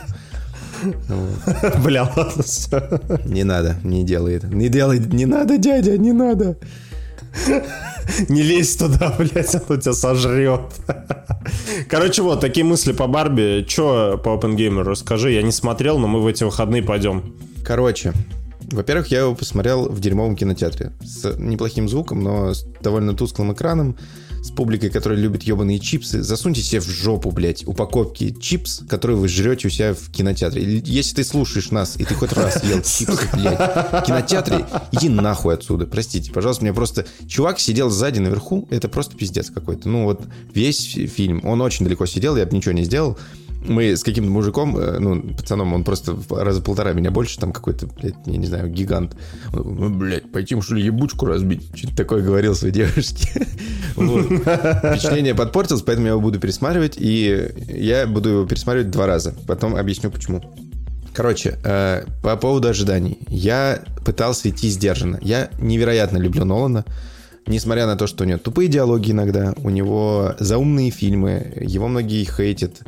Бля, ладно, все. Не надо, не делай это. Не делай, не надо, дядя, не надо. Не лезь туда, блядь, он тебя сожрет. Короче, вот, такие мысли по Барби. Че по Open Gamer расскажи. Я не смотрел, но мы в эти выходные пойдем. Короче, во-первых, я его посмотрел в дерьмовом кинотеатре. С неплохим звуком, но с довольно тусклым экраном, с публикой, которая любит ебаные чипсы, засуньте себе в жопу, блядь, упаковки чипс, которые вы жрете у себя в кинотеатре. Если ты слушаешь нас, и ты хоть раз ел чипсы, блядь, в кинотеатре, иди нахуй отсюда. Простите, пожалуйста, мне просто... Чувак сидел сзади наверху, это просто пиздец какой-то. Ну вот весь фильм, он очень далеко сидел, я бы ничего не сделал мы с каким-то мужиком, э, ну, пацаном, он просто раза полтора меня больше, там какой-то, блядь, я не знаю, гигант. Он, ну, блядь, пойти что ли ебучку разбить? Что-то такое говорил своей девушке. Впечатление подпортилось, поэтому я его буду пересматривать, и я буду его пересматривать два раза. Потом объясню, почему. Короче, э, по поводу ожиданий. Я пытался идти сдержанно. Я невероятно люблю Нолана. Несмотря на то, что у него тупые диалоги иногда, у него заумные фильмы, его многие хейтят.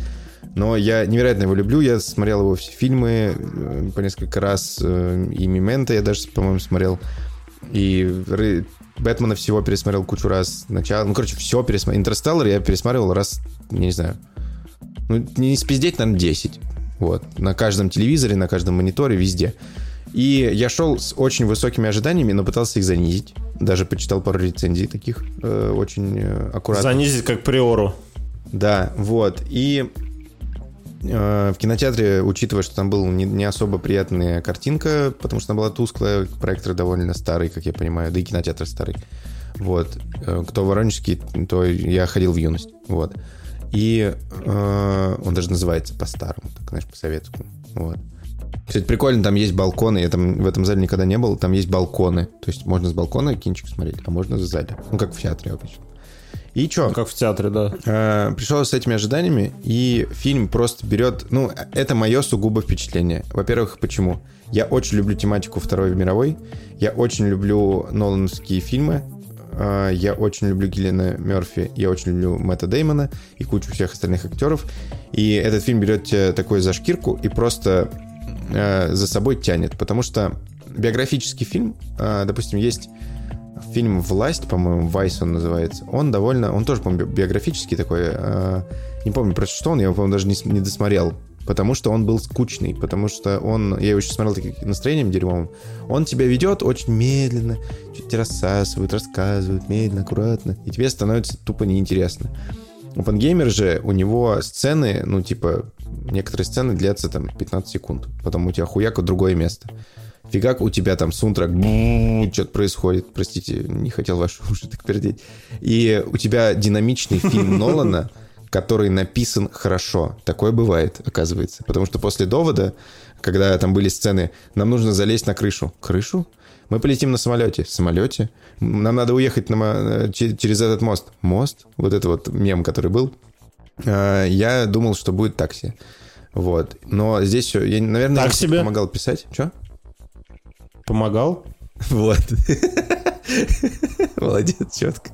Но я невероятно его люблю. Я смотрел его все фильмы э, по несколько раз. Э, и «Мемента» я даже, по-моему, смотрел. И Бэтмена всего пересмотрел кучу раз. Начало, ну, короче, все пересмотрел. Интерстеллар я пересматривал раз, не знаю, ну, не спиздеть, наверное, 10. Вот. На каждом телевизоре, на каждом мониторе, везде. И я шел с очень высокими ожиданиями, но пытался их занизить. Даже почитал пару рецензий таких э, очень э, аккуратно. Занизить как приору. Да, вот. И в кинотеатре, учитывая, что там была не, не особо приятная картинка, потому что она была тусклая, проектор довольно старый, как я понимаю, да и кинотеатр старый. Вот. Э, кто воронежский, то я ходил в юность. Вот. И э, он даже называется по-старому, так, знаешь, по-советскому. Вот. Кстати, прикольно, там есть балконы, я там в этом зале никогда не был, там есть балконы. То есть можно с балкона кинчик смотреть, а можно за зале. Ну, как в театре обычно. И что? Как в театре, да. Э, пришел с этими ожиданиями, и фильм просто берет... Ну, это мое сугубо впечатление. Во-первых, почему? Я очень люблю тематику Второй мировой. Я очень люблю Нолановские фильмы. Э, я очень люблю Гиллина Мерфи. Я очень люблю Мэтта Деймона и кучу всех остальных актеров. И этот фильм берет тебя такой за шкирку и просто э, за собой тянет. Потому что биографический фильм, э, допустим, есть фильм «Власть», по-моему, «Вайс» он называется, он довольно, он тоже, по-моему, биографический такой, э, не помню, про что он, я его, по-моему, даже не, досмотрел, потому что он был скучный, потому что он, я его еще смотрел таким настроением дерьмовым, он тебя ведет очень медленно, чуть рассасывает, рассказывает, медленно, аккуратно, и тебе становится тупо неинтересно. OpenGamer же, у него сцены, ну, типа, некоторые сцены длятся там 15 секунд, потом у тебя хуяк в другое место. Фигак, у тебя там сунтрак, что-то происходит. Простите, не хотел ваши уши так пердеть. И у тебя динамичный фильм Нолана, который написан хорошо. Такое бывает, оказывается. Потому что после довода, когда там были сцены, нам нужно залезть на крышу. Крышу? Мы полетим на самолете. Самолете? Нам надо уехать на, э, через этот мост. Мост? Вот это вот мем, который был. А, я думал, что будет такси. Вот. Но здесь все... Я, наверное, так себе. помогал писать. Что? Помогал? Вот. Молодец, четко.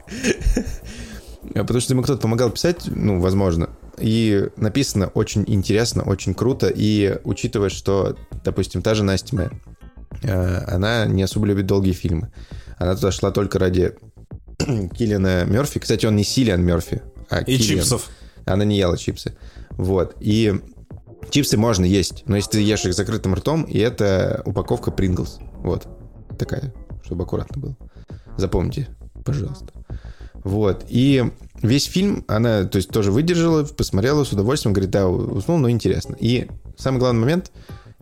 А потому что ему кто-то помогал писать, ну, возможно. И написано очень интересно, очень круто. И учитывая, что, допустим, та же Настя моя, э, она не особо любит долгие фильмы. Она туда шла только ради Киллиана Мерфи. Кстати, он не Силиан Мерфи, а И Киллиан. чипсов. Она не ела чипсы. Вот. И Чипсы можно есть, но если ты ешь их закрытым ртом, и это упаковка Принглс. Вот. Такая, чтобы аккуратно было. Запомните, пожалуйста. Вот. И весь фильм она, то есть, тоже выдержала, посмотрела с удовольствием, говорит, да, уснул, но интересно. И самый главный момент,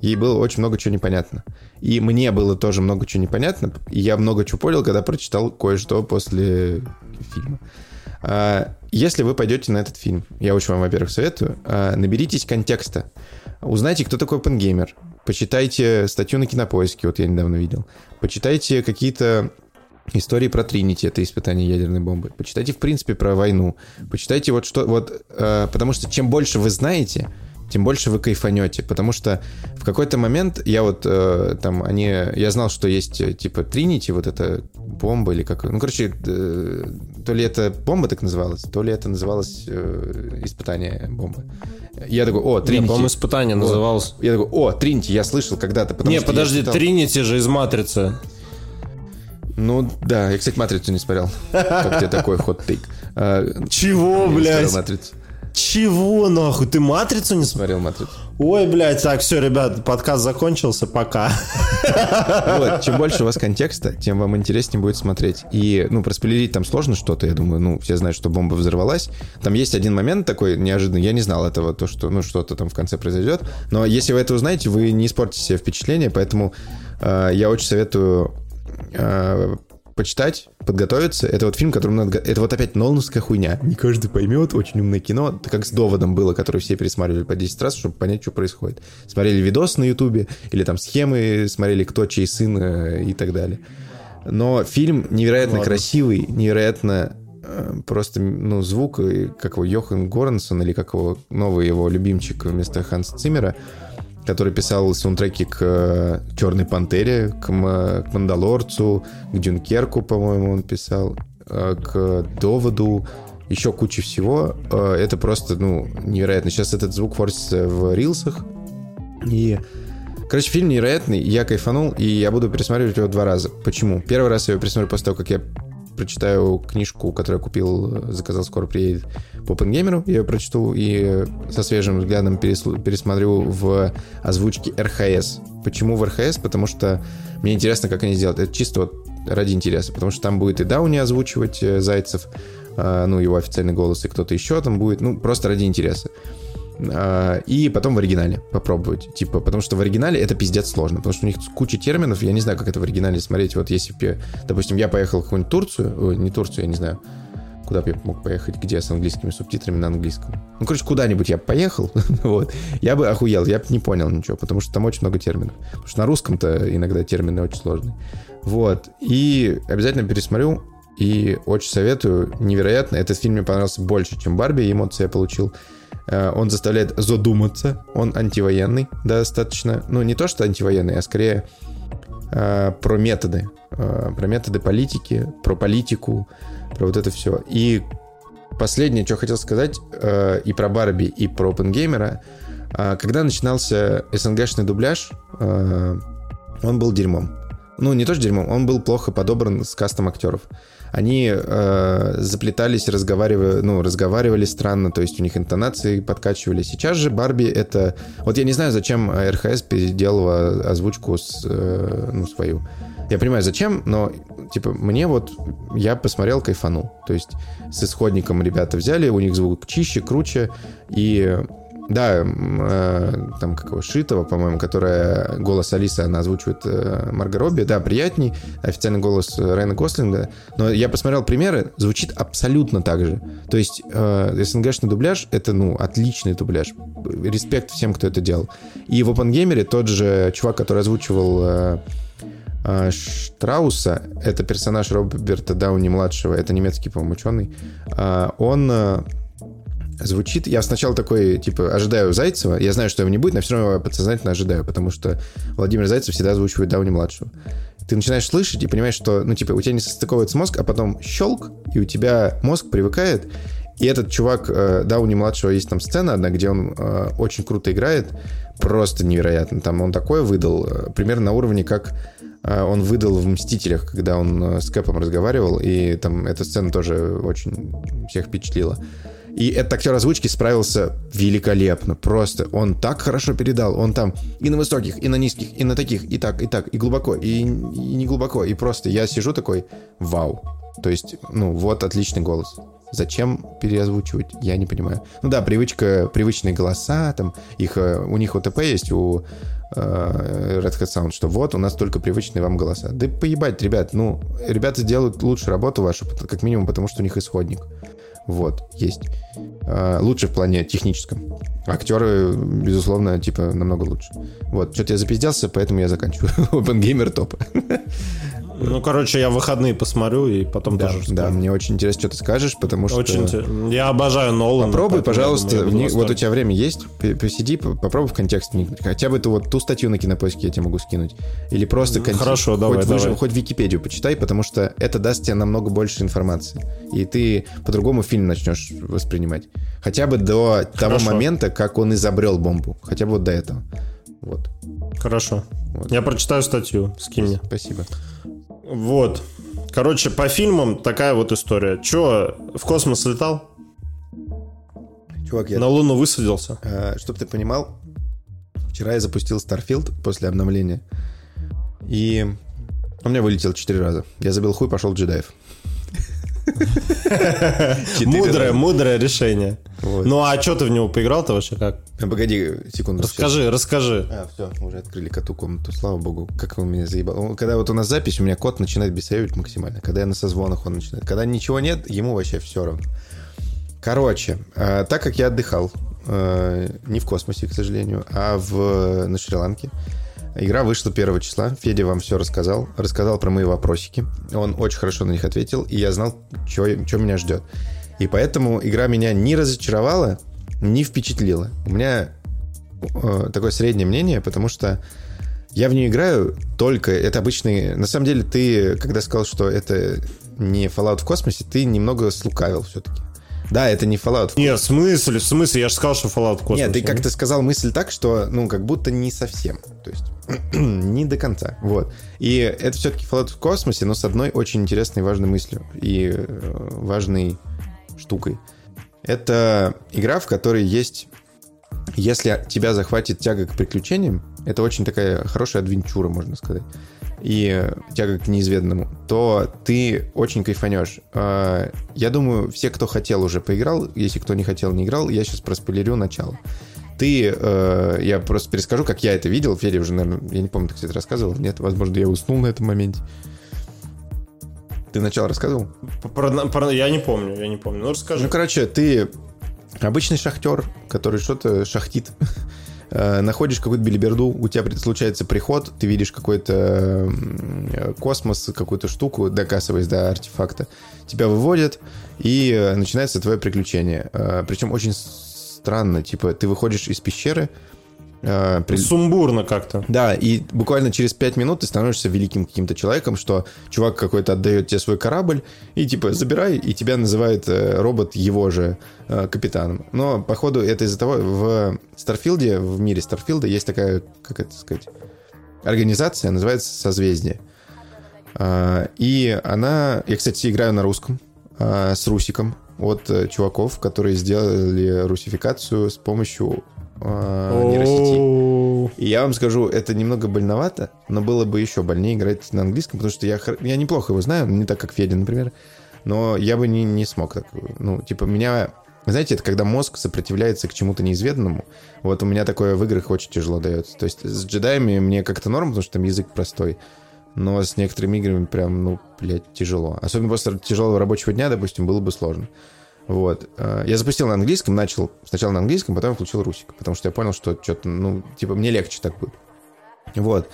ей было очень много чего непонятно. И мне было тоже много чего непонятно, и я много чего понял, когда прочитал кое-что после фильма. А, если вы пойдете на этот фильм, я очень вам, во-первых, советую, а, наберитесь контекста. Узнайте, кто такой OpenGamer. Почитайте статью на Кинопоиске, вот я недавно видел. Почитайте какие-то истории про Тринити, это испытание ядерной бомбы. Почитайте, в принципе, про войну. Почитайте вот что... Вот, э, потому что чем больше вы знаете, тем больше вы кайфанете. Потому что в какой-то момент я вот э, там, они... Я знал, что есть э, типа Тринити, вот эта бомба или как... Ну, короче, э, то ли это бомба так называлась, то ли это называлось э, испытание бомбы. Я такой, о, Тринити. по-моему, испытание называлось. Я такой, о, Тринити, я слышал когда-то. Не, подожди, читал... Тринити же из Матрицы. Ну, да, я, кстати, Матрицу не смотрел. Как тебе такой хот-тейк? А, Чего, блядь? Матрицу. Чего нахуй? Ты матрицу не смотрел матрицу? Ой, блядь, так, все, ребят, подкаст закончился, пока. Вот, чем больше у вас контекста, тем вам интереснее будет смотреть. И, ну, проспойлерить там сложно что-то, я думаю, ну, все знают, что бомба взорвалась. Там есть один момент такой неожиданный, я не знал этого, то, что, ну, что-то там в конце произойдет. Но если вы это узнаете, вы не испортите себе впечатление, поэтому э, я очень советую э, почитать, подготовиться. Это вот фильм, которым надо... Это вот опять Нолановская хуйня. Не каждый поймет, очень умное кино. Это как с «Доводом» было, который все пересматривали по 10 раз, чтобы понять, что происходит. Смотрели видос на Ютубе, или там схемы, смотрели, кто чей сын э, и так далее. Но фильм невероятно Ладно. красивый, невероятно э, просто, ну, звук, как его, Йохан Горансон, или как его новый его любимчик вместо Ханса Циммера — который писал саундтреки к э, «Черной пантере», к, к «Мандалорцу», к «Дюнкерку», по-моему, он писал, э, к «Доводу», еще куча всего. Э, это просто, ну, невероятно. Сейчас этот звук форсится в рилсах. И, короче, фильм невероятный. Я кайфанул, и я буду пересматривать его два раза. Почему? Первый раз я его пересмотрю после того, как я прочитаю книжку, которую я купил, заказал, скоро приедет по Пенгеймеру, я ее прочту и со свежим взглядом пересмотрю в озвучке РХС. Почему в РХС? Потому что мне интересно, как они сделают. Это чисто вот ради интереса, потому что там будет и Дауни озвучивать э, Зайцев, э, ну, его официальный голос, и кто-то еще там будет, ну, просто ради интереса. А, и потом в оригинале попробовать. Типа, потому что в оригинале это пиздец сложно, потому что у них куча терминов, я не знаю, как это в оригинале смотреть. Вот если бы, допустим, я поехал в какую-нибудь Турцию, не Турцию, я не знаю, куда бы я мог поехать, где с английскими субтитрами на английском. Ну, короче, куда-нибудь я поехал, вот, я бы охуел, я бы не понял ничего, потому что там очень много терминов. Потому что на русском-то иногда термины очень сложные. Вот, и обязательно пересмотрю, и очень советую, невероятно. Этот фильм мне понравился больше, чем Барби, эмоции я получил. Э, он заставляет задуматься, он антивоенный достаточно. Ну, не то, что антивоенный, а скорее э, про методы. Э, про методы политики, про политику, про вот это все. И последнее, что хотел сказать, э, и про Барби, и про Опенгеймера. Э, когда начинался СНГшный дубляж, э, он был дерьмом. Ну, не то, что дерьмом, он был плохо подобран с кастом актеров они э, заплетались, разговаривали, ну, разговаривали странно, то есть у них интонации подкачивали. Сейчас же Барби это... Вот я не знаю, зачем РХС переделала озвучку с, э, ну, свою. Я понимаю, зачем, но, типа, мне вот... Я посмотрел, кайфанул. То есть с исходником ребята взяли, у них звук чище, круче, и да, э, там какого Шитова, по-моему, которая голос Алисы, она озвучивает э, Марго Робби. Да, приятней. Официальный голос Райана Гослинга. Но я посмотрел примеры, звучит абсолютно так же. То есть э, СНГшный дубляж — это, ну, отличный дубляж. Респект всем, кто это делал. И в OpenGamer тот же чувак, который озвучивал э, э, Штрауса, это персонаж Роберта Дауни-младшего, это немецкий, по-моему, ученый, э, он звучит... Я сначала такой, типа, ожидаю Зайцева. Я знаю, что его не будет, но все равно подсознательно ожидаю, потому что Владимир Зайцев всегда озвучивает Дауни-младшего. Ты начинаешь слышать и понимаешь, что, ну, типа, у тебя не состыковывается мозг, а потом щелк, и у тебя мозг привыкает, и этот чувак, э, Дауни-младшего, есть там сцена одна, где он э, очень круто играет, просто невероятно. Там он такое выдал, э, примерно на уровне, как э, он выдал в «Мстителях», когда он с Кэпом разговаривал, и там эта сцена тоже очень всех впечатлила. И этот актер озвучки справился великолепно. Просто он так хорошо передал. Он там и на высоких, и на низких, и на таких, и так, и так, и глубоко, и, и не глубоко. И просто я сижу такой, вау. То есть, ну, вот отличный голос. Зачем переозвучивать, я не понимаю. Ну да, привычка, привычные голоса, там, их, э, у них ОТП есть, у э, Red Hat Sound, что вот у нас только привычные вам голоса. Да поебать, ребят, ну, ребята делают лучше работу вашу, как минимум, потому что у них исходник. Вот, есть. А, лучше в плане техническом. Актеры, безусловно, типа, намного лучше. Вот, что-то я запизделся, поэтому я заканчиваю. Open Gamer топ. Ну, короче, я в выходные посмотрю и потом да, тоже. Да, мне очень интересно, что ты скажешь, потому что... Очень Я обожаю Нолана. Попробуй, пожалуйста, думаю, вот у тебя время есть, посиди, попробуй в контекст вникнуть. Хотя бы ту, вот, ту статью на Кинопоиске я тебе могу скинуть. Или просто... Контекст. Хорошо, давай, хоть, давай. Выжим, хоть Википедию почитай, потому что это даст тебе намного больше информации. И ты по-другому фильм начнешь воспринимать. Хотя бы до Хорошо. того момента, как он изобрел бомбу. Хотя бы вот до этого. Вот. Хорошо. Вот. Я прочитаю статью. Скинь мне. Спасибо. Вот. Короче, по фильмам такая вот история. Че, в космос летал? Чувак, я... На Луну высадился? А, чтоб ты понимал, вчера я запустил Starfield после обновления. И у меня вылетел четыре раза. Я забил хуй, пошел джедаев. Мудрое, мудрое решение. Ну а что ты в него поиграл-то вообще как? А, Погоди секунду. Расскажи, расскажи. А, все, уже открыли коту комнату, слава богу, как он меня заебал. Когда вот у нас запись, у меня кот начинает бесоевить максимально. Когда я на созвонах, он начинает. Когда ничего нет, ему вообще все равно. Короче, э, так как я отдыхал, э, не в космосе, к сожалению, а в, на Шри-Ланке, Игра вышла 1 числа. Федя вам все рассказал. Рассказал про мои вопросики. Он очень хорошо на них ответил, и я знал, что меня ждет. И поэтому игра меня не разочаровала, не впечатлила. У меня э, такое среднее мнение, потому что я в нее играю только... Это обычный... На самом деле, ты, когда сказал, что это не Fallout в космосе, ты немного слукавил все-таки. Да, это не Fallout. Нет, в смысле, в смысле, я же сказал, что Fallout в космосе. Нет, ты как-то сказал мысль так, что, ну, как будто не совсем. То есть, не до конца. Вот. И это все-таки Fallout в космосе, но с одной очень интересной важной мыслью и э, важной штукой. Это игра, в которой есть... Если тебя захватит тяга к приключениям, это очень такая хорошая адвенчура, можно сказать и тяга к неизведанному, то ты очень кайфанешь. А, я думаю, все, кто хотел, уже поиграл. Если кто не хотел, не играл. Я сейчас проспойлерю начало. Ты, э, я просто перескажу, как я это видел. Федя уже, наверное, я не помню, ты, кстати, рассказывал. Нет, возможно, я уснул на этом моменте. Ты начало рассказывал? Про, про, я не помню, я не помню. Ну, расскажи. Ну, короче, ты обычный шахтер, который что-то шахтит Э, находишь какую-то билиберду, у тебя случается приход, ты видишь какой-то космос, какую-то штуку, докасываясь до артефакта, тебя выводят, и э, начинается твое приключение. Э, Причем очень странно, типа, ты выходишь из пещеры, Э, при... Сумбурно как-то. Да, и буквально через пять минут ты становишься великим каким-то человеком, что чувак какой-то отдает тебе свой корабль, и типа забирай, и тебя называет э, робот его же э, капитаном. Но, походу, это из-за того, в Старфилде, в мире Старфилда есть такая, как это сказать, организация, называется «Созвездие». Э, и она... Я, кстати, играю на русском, э, с Русиком от э, чуваков, которые сделали русификацию с помощью э, нейросети. И я вам скажу, это немного больновато, но было бы еще больнее играть на английском, потому что я, я неплохо его знаю, не так, как Федя, например, но я бы не, не смог так. Ну, типа, меня... Знаете, это когда мозг сопротивляется к чему-то неизведанному. Вот у меня такое в играх очень тяжело дается. То есть с джедаями мне как-то норм, потому что там язык простой. Но с некоторыми играми прям, ну, блядь, тяжело. Особенно после тяжелого рабочего дня, допустим, было бы сложно. Вот. Э, я запустил на английском, начал сначала на английском, потом включил русик, потому что я понял, что что-то, ну, типа, мне легче так будет. Вот.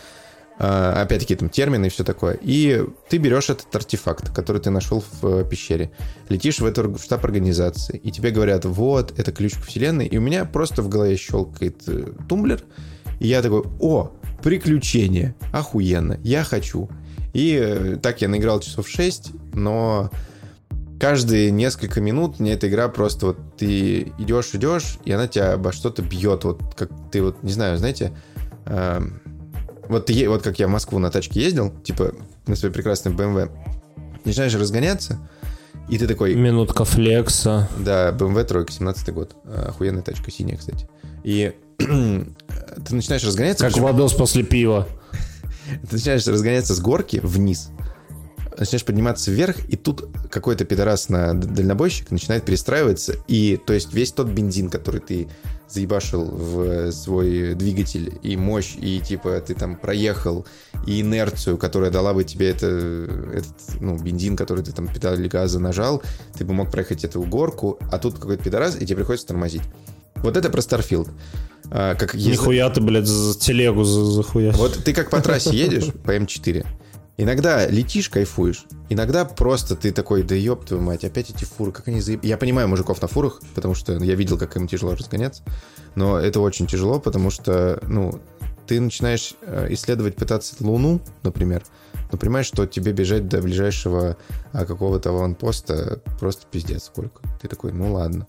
Э, опять-таки там термины и все такое. И ты берешь этот артефакт, который ты нашел в э, пещере, летишь в эту в штаб организации, и тебе говорят, вот, это ключ к вселенной, и у меня просто в голове щелкает тумблер, и я такой, о, приключение, охуенно, я хочу. И так я наиграл часов 6, но каждые несколько минут мне эта игра просто вот ты идешь, идешь, и она тебя обо что-то бьет. Вот как ты вот, не знаю, знаете, э, вот, ты, вот как я в Москву на тачке ездил, типа на своей прекрасной BMW, начинаешь разгоняться, и ты такой... Минутка флекса. Да, BMW тройка, 17 год. Охуенная тачка, синяя, кстати. И ты начинаешь разгоняться... Как. Владос после пива. Ты начинаешь разгоняться с горки вниз, начинаешь подниматься вверх, и тут какой-то пидорас на дальнобойщик начинает перестраиваться, и то есть весь тот бензин, который ты заебашил в свой двигатель, и мощь, и типа ты там проехал, и инерцию, которая дала бы тебе это, этот, ну, бензин, который ты там педали газа нажал, ты бы мог проехать эту горку, а тут какой-то пидорас, и тебе приходится тормозить. Вот это про Starfield. А, как. Нихуя ты, блядь, за телегу захуя. Вот ты как по трассе едешь по М4, Иногда летишь, кайфуешь. Иногда просто ты такой, да ёб твою мать, опять эти фуры, как они заеб... Я понимаю мужиков на фурах, потому что я видел, как им тяжело разгоняться. Но это очень тяжело, потому что, ну, ты начинаешь э, исследовать, пытаться Луну, например, но понимаешь, что тебе бежать до ближайшего а, какого-то аванпоста просто пиздец сколько. Ты такой, ну ладно.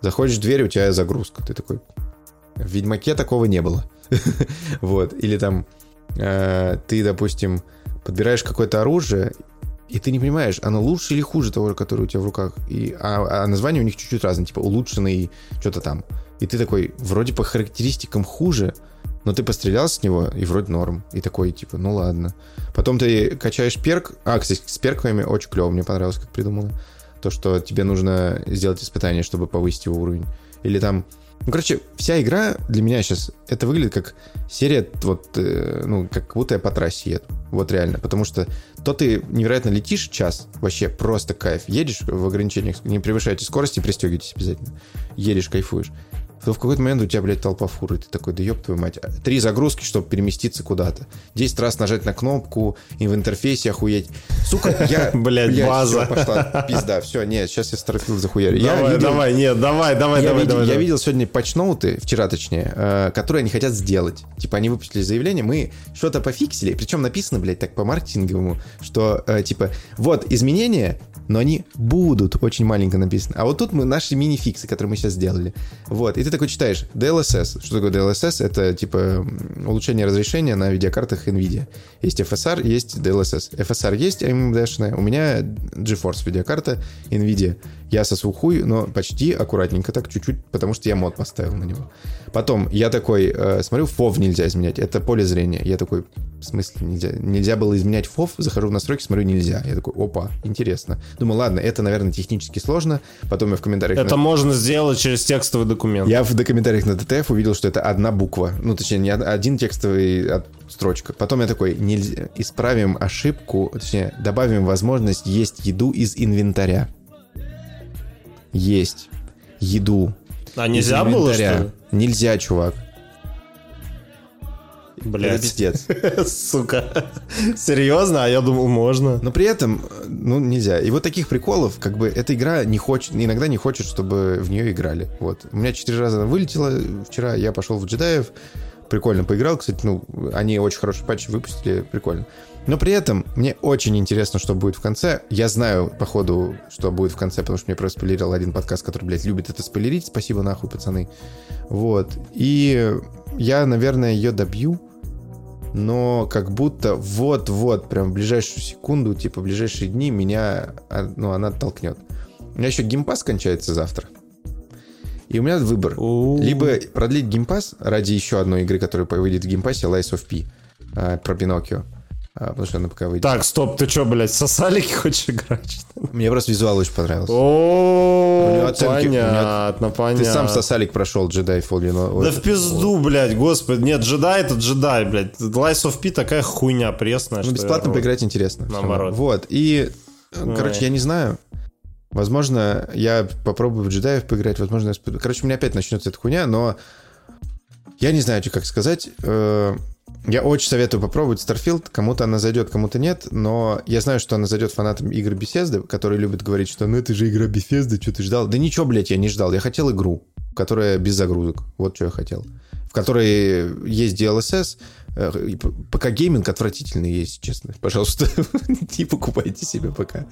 Заходишь в дверь, у тебя загрузка. Ты такой, в Ведьмаке такого не было. Вот. Или там э, ты, допустим, подбираешь какое-то оружие, и ты не понимаешь, оно лучше или хуже того, которое у тебя в руках. И, а, а название у них чуть-чуть разное, типа улучшенный что-то там. И ты такой, вроде по характеристикам хуже, но ты пострелял с него, и вроде норм. И такой, типа, ну ладно. Потом ты качаешь перк. А, кстати, с перками очень клево, мне понравилось, как придумано. То, что тебе нужно сделать испытание, чтобы повысить его уровень. Или там... Ну, короче, вся игра для меня сейчас... Это выглядит как серия, вот, э, ну, как будто я по трассе еду. Вот реально. Потому что то ты невероятно летишь час, вообще просто кайф. Едешь в ограничениях, не превышайте скорости, пристегивайтесь обязательно. Едешь, кайфуешь то в какой-то момент у тебя, блядь, толпа фуры. Ты такой, да ёб твою мать. Три загрузки, чтобы переместиться куда-то. Десять раз нажать на кнопку и в интерфейсе охуеть. Сука, я... Блядь, база. Пошла пизда. Все, нет, сейчас я Starfield захуярю. Давай, давай, нет, давай, давай, давай. Я видел сегодня патчноуты, вчера точнее, э, которые они хотят сделать. Типа они выпустили заявление, мы что-то пофиксили, причем написано, блядь, так по маркетинговому, что э, типа вот изменения, но они будут очень маленько написаны. А вот тут мы наши мини-фиксы, которые мы сейчас сделали. Вот, и ты такой читаешь DLSS. Что такое DLSS? Это типа улучшение разрешения на видеокартах NVIDIA. Есть FSR, есть DLSS. FSR есть AMD-шная, у меня GeForce видеокарта NVIDIA. Я сосу но почти аккуратненько так, чуть-чуть, потому что я мод поставил на него. Потом я такой, э, смотрю, FOV нельзя изменять, это поле зрения. Я такой, в смысле нельзя? Нельзя было изменять FOV, захожу в настройки, смотрю, нельзя. Я такой, опа, интересно. Думаю, ладно, это, наверное, технически сложно. Потом я в комментариях... Это можно сделать через текстовый документ. Я в комментариях на ДТФ увидел, что это одна буква. Ну, точнее, не один текстовый от- строчка. Потом я такой, нельзя, исправим ошибку, точнее, добавим возможность есть еду из инвентаря. Есть еду. А из нельзя было, что ли? Нельзя, чувак. Это Блядь. пиздец. Сука. Серьезно? А я думал, можно. Но при этом, ну, нельзя. И вот таких приколов, как бы, эта игра не хочет, иногда не хочет, чтобы в нее играли. Вот. У меня четыре раза она вылетела вчера, я пошел в джедаев, прикольно поиграл, кстати, ну, они очень хороший патч выпустили, прикольно. Но при этом мне очень интересно, что будет в конце. Я знаю, по ходу, что будет в конце, потому что мне просто спойлерил один подкаст, который, блядь, любит это спойлерить. Спасибо нахуй, пацаны. Вот. И я, наверное, ее добью но как будто вот-вот, прям в ближайшую секунду, типа в ближайшие дни меня, а, ну, она оттолкнет. У меня еще Game Pass кончается завтра. И у меня выбор. Либо продлить Game Pass ради еще одной игры, которая выйдет в Game Pass е, Lies of P, а, про Пиноккио. А, потому что она пока выйдет. Так, стоп, ты что, блядь, соулслайки хочешь играть? Мне просто визуал очень понравился. О, понятно, понятно. Ты сам сосалик прошел, джедай Fallen Да в пизду, блядь, господи. Нет, джедай это джедай, блядь. Lies of P такая хуйня пресная. Ну, бесплатно поиграть интересно. Наоборот. Вот. И, э, короче, я не знаю. Возможно, я попробую в джедаев поиграть. Возможно, я... Короче, у меня опять начнется эта хуйня, но я не знаю, что как сказать. Я очень советую попробовать Starfield. Кому-то она зайдет, кому-то нет. Но я знаю, что она зайдет фанатам игр Bethesda, которые любят говорить, что ну это же игра Bethesda, что ты ждал? Да ничего, блядь, я не ждал. Я хотел игру, которая без загрузок. Вот что я хотел. В которой есть DLSS. Э, и п- ПК гейминг отвратительный, если честно. Пожалуйста, не покупайте себе ПК.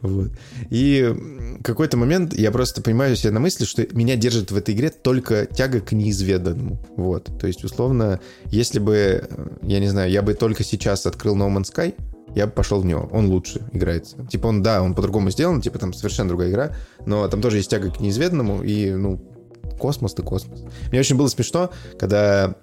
Вот. И какой-то момент я просто понимаю себя на мысли, что меня держит в этой игре только тяга к неизведанному. Вот. То есть, условно, если бы, э, я не знаю, я бы только сейчас открыл No Man's Sky, я бы пошел в него. Он лучше играется. Типа он, да, он по-другому сделан, типа там совершенно другая игра, но там тоже есть тяга к неизведанному, и, ну, космос ты космос. Мне очень было смешно, когда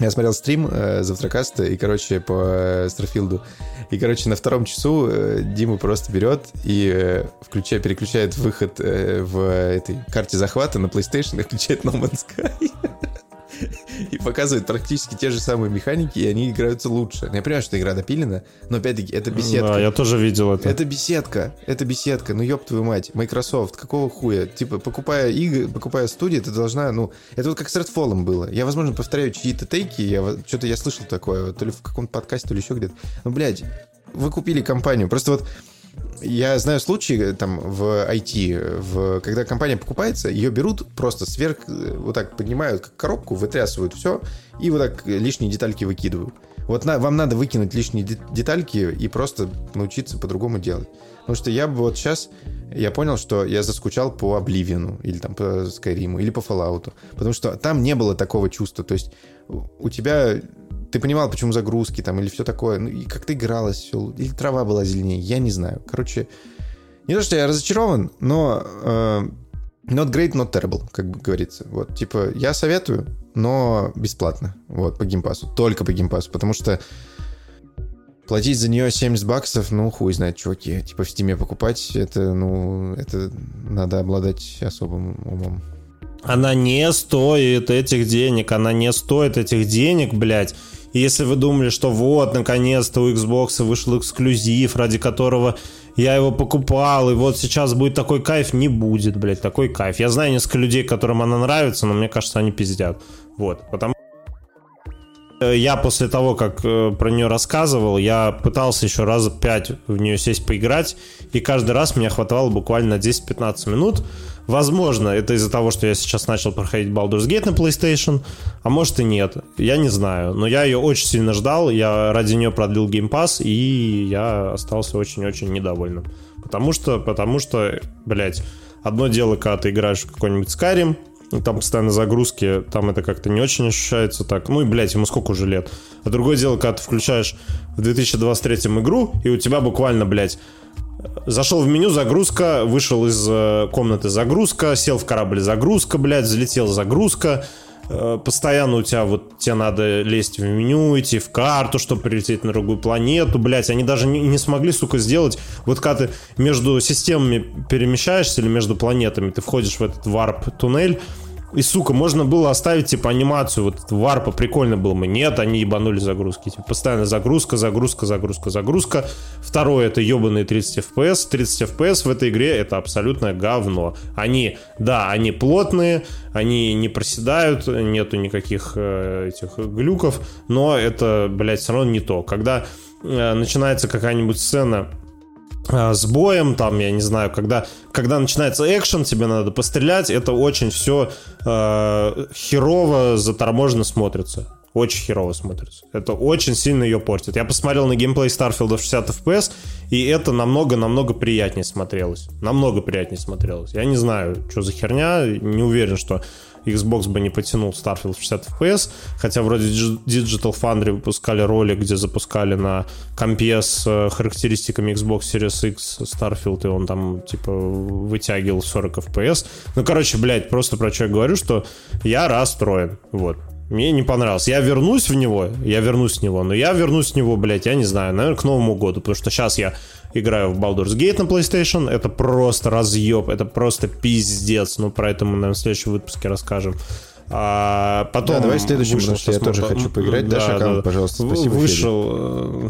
я смотрел стрим э, завтракаста, и, короче, по э, Старфилду. И, короче, на втором часу э, Дима просто берет и э, включая, переключает выход э, в этой карте захвата на PlayStation и включает No Man's Sky. И показывает практически те же самые механики, и они играются лучше. Я понимаю, что игра допилена, но опять-таки это беседка. Да, я тоже видел это. Это беседка, это беседка, ну ёб твою мать, Microsoft, какого хуя? Типа, покупая игры, покупая студии, ты должна, ну, это вот как с Redfall было. Я, возможно, повторяю чьи-то тейки, я, что-то я слышал такое, то ли в каком-то подкасте, то ли еще где-то. Ну, блядь, вы купили компанию, просто вот я знаю случаи э, там в IT, в, когда компания покупается, ее берут просто сверх, э, вот так поднимают как коробку, вытрясывают все и вот так лишние детальки выкидывают. Вот на- вам надо выкинуть лишние де- детальки и просто научиться по-другому делать. Потому что я бы вот сейчас, я понял, что я заскучал по Обливину, или там по Скайриму, или по Fallout. Потому что там не было такого чувства. То есть у тебя ты понимал, почему загрузки там или все такое, ну и как-то игралось все, или трава была зеленее, я не знаю. Короче, не то, что я разочарован, но э, Not great, not terrible, как говорится. Вот, типа, я советую, но бесплатно. Вот, по геймпасу. Только по геймпасу, потому что платить за нее 70 баксов, ну, хуй знает, чуваки. Типа в стиме покупать, это, ну, это надо обладать особым умом. Она не стоит этих денег, она не стоит этих денег, блядь. И если вы думали, что вот, наконец-то у Xbox вышел эксклюзив, ради которого я его покупал, и вот сейчас будет такой кайф, не будет, блядь, такой кайф. Я знаю несколько людей, которым она нравится, но мне кажется, они пиздят. Вот, потому я после того, как э, про нее рассказывал, я пытался еще раз пять в нее сесть поиграть, и каждый раз меня хватало буквально 10-15 минут. Возможно, это из-за того, что я сейчас начал проходить Baldur's Gate на PlayStation, а может и нет, я не знаю. Но я ее очень сильно ждал, я ради нее продлил Game Pass, и я остался очень-очень недовольным. Потому что, потому что, блядь, одно дело, когда ты играешь в какой-нибудь Skyrim, там постоянно загрузки, там это как-то не очень ощущается так. Ну и, блядь, ему сколько уже лет. А другое дело, когда ты включаешь в 2023 игру, и у тебя буквально, блядь, Зашел в меню, загрузка, вышел из э, комнаты загрузка, сел в корабль загрузка, блядь, залетел загрузка. Э, постоянно у тебя вот тебе надо лезть в меню, идти в карту, чтобы прилететь на другую планету, блядь. Они даже не, не смогли, сука, сделать. Вот когда ты между системами перемещаешься или между планетами, ты входишь в этот варп-туннель, и, сука, можно было оставить, типа, анимацию, вот варпа прикольно было бы. Нет, они ебанули загрузки. Типа, постоянно загрузка, загрузка, загрузка, загрузка. Второе, это ебаные 30 FPS. 30 FPS в этой игре это абсолютное говно. Они, да, они плотные, они не проседают, нету никаких э, этих глюков, но это, блядь, все равно не то. Когда э, начинается какая-нибудь сцена с боем, там, я не знаю, когда, когда начинается экшен, тебе надо пострелять, это очень все э, херово, заторможенно смотрится. Очень херово смотрится. Это очень сильно ее портит. Я посмотрел на геймплей Starfield в 60 FPS, и это намного-намного приятнее смотрелось. Намного приятнее смотрелось. Я не знаю, что за херня, не уверен, что Xbox бы не потянул Starfield в 60 FPS, хотя вроде Digital Foundry выпускали ролик, где запускали на компе с э, характеристиками Xbox Series X Starfield, и он там, типа, вытягивал 40 FPS. Ну, короче, блядь, просто про что я говорю, что я расстроен, вот. Мне не понравилось. Я вернусь в него, я вернусь в него, но я вернусь в него, блядь, я не знаю, наверное, к Новому году, потому что сейчас я играю в Baldur's Gate на PlayStation, это просто разъеб, это просто пиздец, ну про это мы, наверное, в следующем выпуске расскажем. А потом да, давай в следующем, потому что я тоже хочу поиграть. Да, Дашь аккаунт, да, пожалуйста, спасибо. Вышел. Э,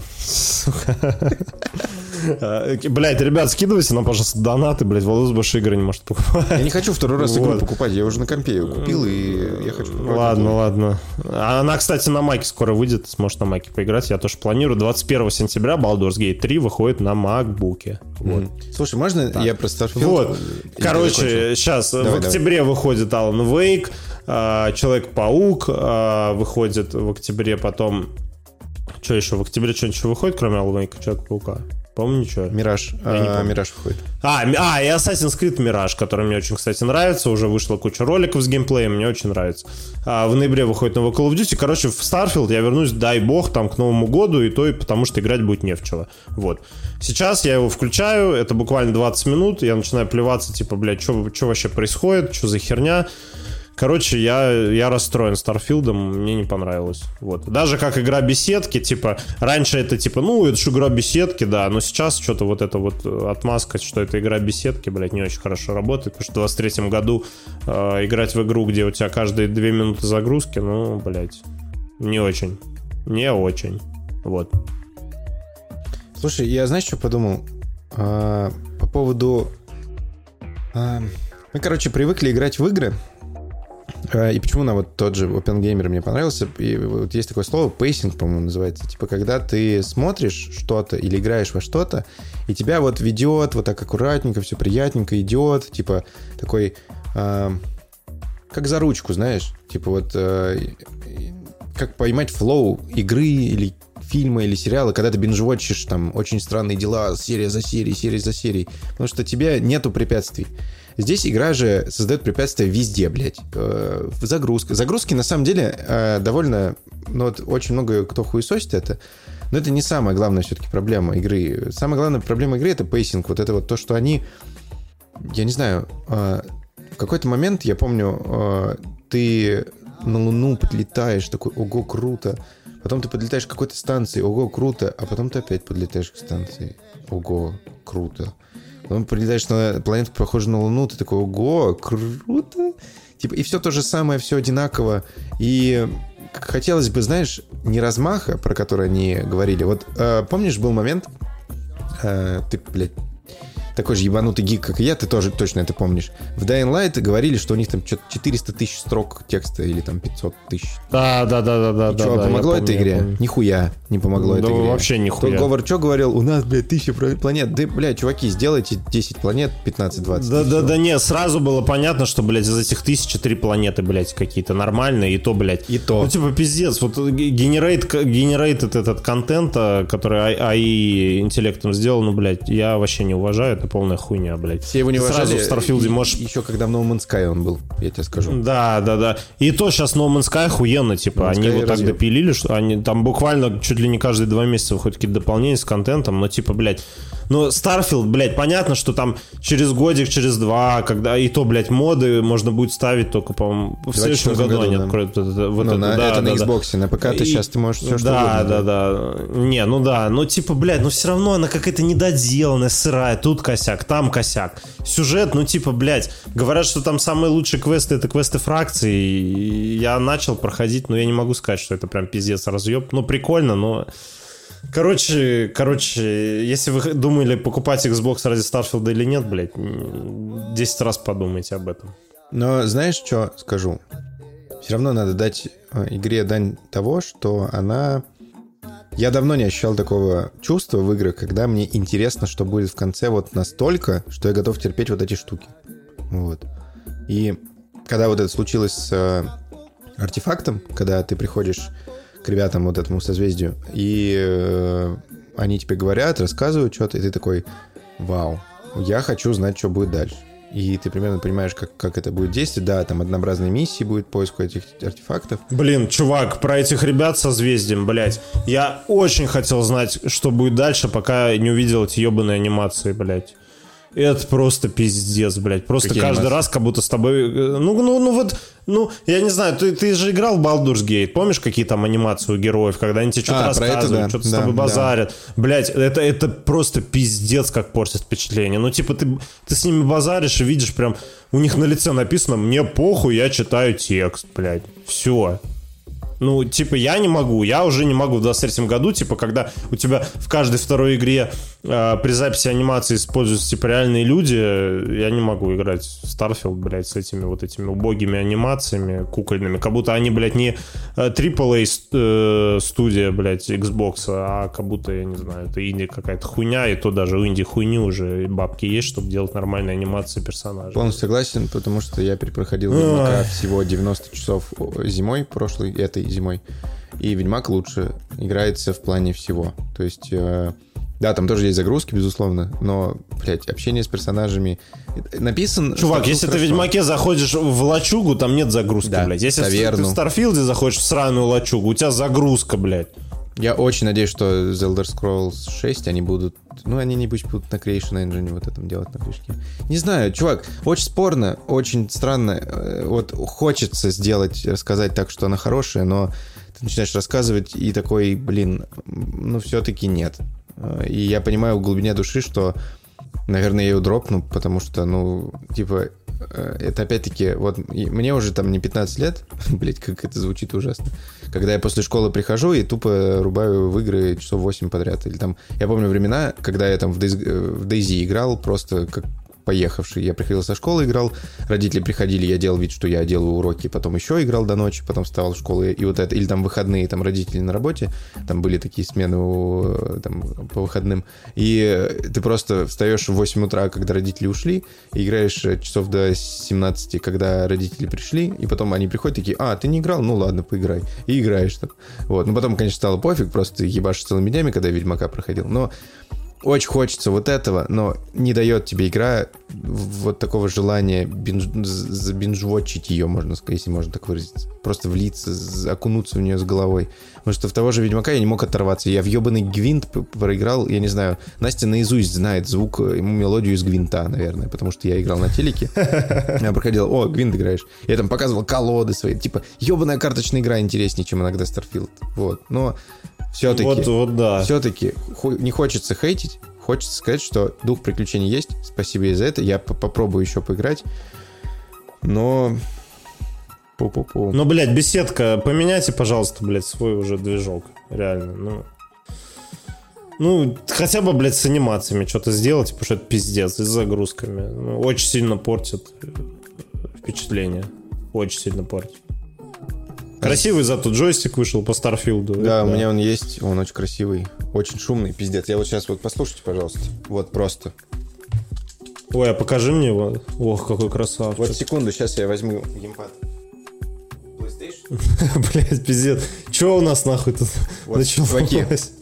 блять, ребят, скидывайте нам, пожалуйста, донаты, блядь, Владос больше игры не может покупать. Я не хочу второй раз игру покупать, я уже на компе ее купил, и я хочу Ладно, ладно. Она, кстати, на Маке скоро выйдет, сможешь на Маке поиграть, я тоже планирую. 21 сентября Baldur's Gate 3 выходит на Макбуке. Вот. Слушай, можно я про Starfield? Вот. Короче, сейчас в октябре выходит Alan Wake, а, Человек-паук а, выходит в октябре, потом... Что еще? В октябре что-нибудь выходит, кроме Alan Wake Человека-паука? По-моему, ничего. Мираж. А, Мираж выходит. А, а, и Assassin's Creed Мираж, который мне очень, кстати, нравится. Уже вышла куча роликов с геймплеем, мне очень нравится. А, в ноябре выходит новый Call of Duty. Короче, в Starfield я вернусь, дай бог, там к Новому году, и то, и потому что играть будет не в чего. Вот. Сейчас я его включаю, это буквально 20 минут, я начинаю плеваться, типа, блядь, что вообще происходит, что за херня. Короче, я, я расстроен Старфилдом, мне не понравилось. Вот. Даже как игра беседки, типа, раньше это типа, ну, это же игра беседки, да, но сейчас что-то вот это вот отмазка, что это игра беседки, блядь, не очень хорошо работает, потому что в 23 году э, играть в игру, где у тебя каждые 2 минуты загрузки, ну, блядь, не очень. Не очень. Вот. Слушай, я знаешь, что подумал? А, по поводу... А, мы, короче, привыкли играть в игры, и почему на вот тот же OpenGamer мне понравился, и вот есть такое слово, pacing, по-моему, называется. Типа, когда ты смотришь что-то или играешь во что-то, и тебя вот ведет вот так аккуратненько, все приятненько идет, типа, такой, э, как за ручку, знаешь, типа вот, э, как поймать flow игры или фильма или сериала, когда ты binge-watch ишь там очень странные дела, серия за серией, серия за серией, потому что тебе нету препятствий. Здесь игра же создает препятствия везде, блядь. Э, загрузка. Загрузки, на самом деле, э, довольно... Ну, вот очень много кто хуесосит это. Но это не самая главная все-таки проблема игры. Самая главная проблема игры — это pacing. Вот это вот то, что они... Я не знаю... Э, какой-то момент, я помню, э, ты на Луну подлетаешь, такой, ого, круто. Потом ты подлетаешь к какой-то станции, ого, круто. А потом ты опять подлетаешь к станции, ого, круто. Потом прилетаешь на планету, похожую на Луну, ты такой, ого, круто. Типа, и все то же самое, все одинаково. И хотелось бы, знаешь, не размаха, про который они говорили. Вот э, помнишь, был момент, э, ты, блядь, такой же ебанутый гик, как и я, ты тоже точно это помнишь. В Dying Light говорили, что у них там что-то 400 тысяч строк текста или там 500 тысяч. Да, да, да, да, да. И что, да, помогло этой игре? помню. Нихуя не помогло Да этой игре. вообще нихуя. Тот Говард что говорил? У нас, блядь, тысяча планет. Да, блядь, чуваки, сделайте 10 планет, 15-20. Да, да, да, не, сразу было понятно, что, блядь, из этих тысячи три планеты, блядь, какие-то нормальные, и то, блядь. И то. Ну, типа, пиздец, вот generate, generate этот контента, который AI интеллектом сделал, ну, блядь, я вообще не уважаю, это полная хуйня, блядь. Все его не уважали. Сразу в Старфилде можешь Еще когда в No Man's Sky он был, я тебе скажу. Да, да, да. И то сейчас No Man's Sky охуенно, типа, No Man's они вот так допилили, что они там буквально чуть ли не каждые два месяца выходят какие-то дополнения с контентом, но типа, блядь, ну, Starfield, блядь, понятно, что там через годик, через два, когда и то, блядь, моды можно будет ставить только, по-моему, в следующем 24 году они да. откроют вот это. вот Ну, это, на- да, это на да, да. Xbox, на ПК ты И- сейчас ты можешь все что да, угодно да, да. Не, ну да, ну типа, блядь, ну все равно она какая-то недоделанная, сырая, тут косяк, там косяк. Сюжет, ну типа, блядь, говорят, что там самые лучшие квесты это квесты фракции. И я начал проходить, но я не могу сказать, что это прям пиздец разъеб. Ну прикольно, но... Короче, короче, если вы думали покупать Xbox ради Starfield или нет, блядь, м, 10 раз подумайте об этом. Но знаешь, что скажу? Все равно надо дать э, игре дань того, что она... Я давно не ощущал такого чувства в играх, когда мне интересно, что будет в конце вот настолько, что я готов терпеть вот эти штуки. Вот. И когда вот это случилось с э, артефактом, когда ты приходишь к ребятам вот этому созвездию, и э, они тебе говорят, рассказывают что-то, и ты такой, вау, я хочу знать, что будет дальше. И ты примерно понимаешь, как, как это будет действовать. Да, там однообразные миссии будет поиск этих артефактов. Блин, чувак, про этих ребят со созвездием, блядь. Я очень хотел знать, что будет дальше, пока не увидел эти ебаные анимации, блядь. Это просто пиздец, блядь. Просто Какие каждый раз как будто с тобой... э, Ну, ну, ну вот, ну, я не знаю, ты, ты же играл в Baldur's Gate. Помнишь, какие там анимации у героев, когда они тебе что-то А, это рассказывают, да, что-то с да, тобой да. базарят. Блядь, это, это просто пиздец, как портит впечатление. Ну, типа, ты, ты с ними базаришь и видишь прям... У них на лице написано «Мне похуй, я читаю текст», блядь. Все. Ну, типа, я не могу, я уже не могу в 23 году, типа, когда у тебя в каждой второй игре э, при записи анимации используются, типа, реальные люди, э, я не могу играть в Starfield, блядь, с этими вот этими убогими анимациями кукольными, как будто они, блядь, не э, AAA ст- э, студия, блядь, Xbox, а как будто, я не знаю, это инди какая-то хуйня, и то даже у инди хуйни уже бабки есть, чтобы делать нормальные анимации персонажей. Полностью согласен, потому что я перепроходил всего 90 часов зимой прошлой, этой зимой. И Ведьмак лучше играется в плане всего. То есть, э, да, там тоже есть загрузки, безусловно, но, блядь, общение с персонажами... Написан... Чувак, если ты в хорошо. Ведьмаке заходишь в лачугу, там нет загрузки, Да, блядь. Если ты в Старфилде заходишь в сраную лачугу, у тебя загрузка, блядь. Я очень надеюсь, что The Elder Scrolls 6 они будут... Ну, они не будут на Creation Engine вот этом делать на движке. Не знаю, чувак, очень спорно, очень странно. Э, Вот хочется сделать, рассказать так, что она хорошая, но ты начинаешь рассказывать и такой, блин, ну, все-таки нет. Э, И я понимаю в глубине души, что, наверное, я ее дропну, потому что, ну, типа, это опять-таки, вот мне уже там не 15 лет, блять, как это звучит ужасно, когда я после школы прихожу и тупо рубаю в игры часов 8 подряд. Или там, я помню времена, когда я там в Days- э, играл просто как поехавший. Я приходил со школы, играл, родители приходили, я делал вид, что я делаю уроки, потом еще играл до ночи, потом вставал в школу, и вот это, или там выходные, там родители на работе, там были такие смены у, там, по выходным, и э, ты просто встаешь в 8 утра, когда родители ушли, и играешь э, часов до 17, когда родители пришли, и потом они приходят такие, а, ты не играл? Ну ладно, поиграй. И играешь там. Вот. Ну потом, конечно, стало пофиг, просто ебашишь целыми днями, когда Ведьмака проходил, но очень хочется вот этого, но не дает тебе игра вот такого желания бинж, забинжвотчить ее, можно сказать, если можно так выразиться. Просто влиться, окунуться в нее с головой. Потому что в того же Ведьмака я не мог оторваться. Я в ебаный гвинт проиграл, я не знаю, Настя наизусть знает звук, ему мелодию из гвинта, наверное, потому что я играл на телеке. Я проходил, о, гвинт играешь. Я там показывал колоды свои. Типа, ебаная карточная игра интереснее, чем иногда Starfield. Вот. Но все-таки, вот, вот, да. все-таки не хочется хейтить, хочется сказать, что дух приключений есть. Спасибо ей за это. Я попробую еще поиграть. Но... Пу-пу-пу. Ну, блядь, беседка, поменяйте, пожалуйста, блядь, свой уже движок. Реально, ну... Ну, хотя бы, блядь, с анимациями что-то сделать, потому что это пиздец, и с загрузками. Ну, очень сильно портит э, впечатление. Очень сильно портит. Красивый зато джойстик вышел по Старфилду. Да, да, у меня он есть, он очень красивый, очень шумный, пиздец. Я вот сейчас вот послушайте, пожалуйста, вот просто. Ой, а покажи мне его. Ох, какой красавчик. Вот секунду, сейчас я возьму геймпад. Блять, пиздец. Че у нас нахуй тут вот, началось?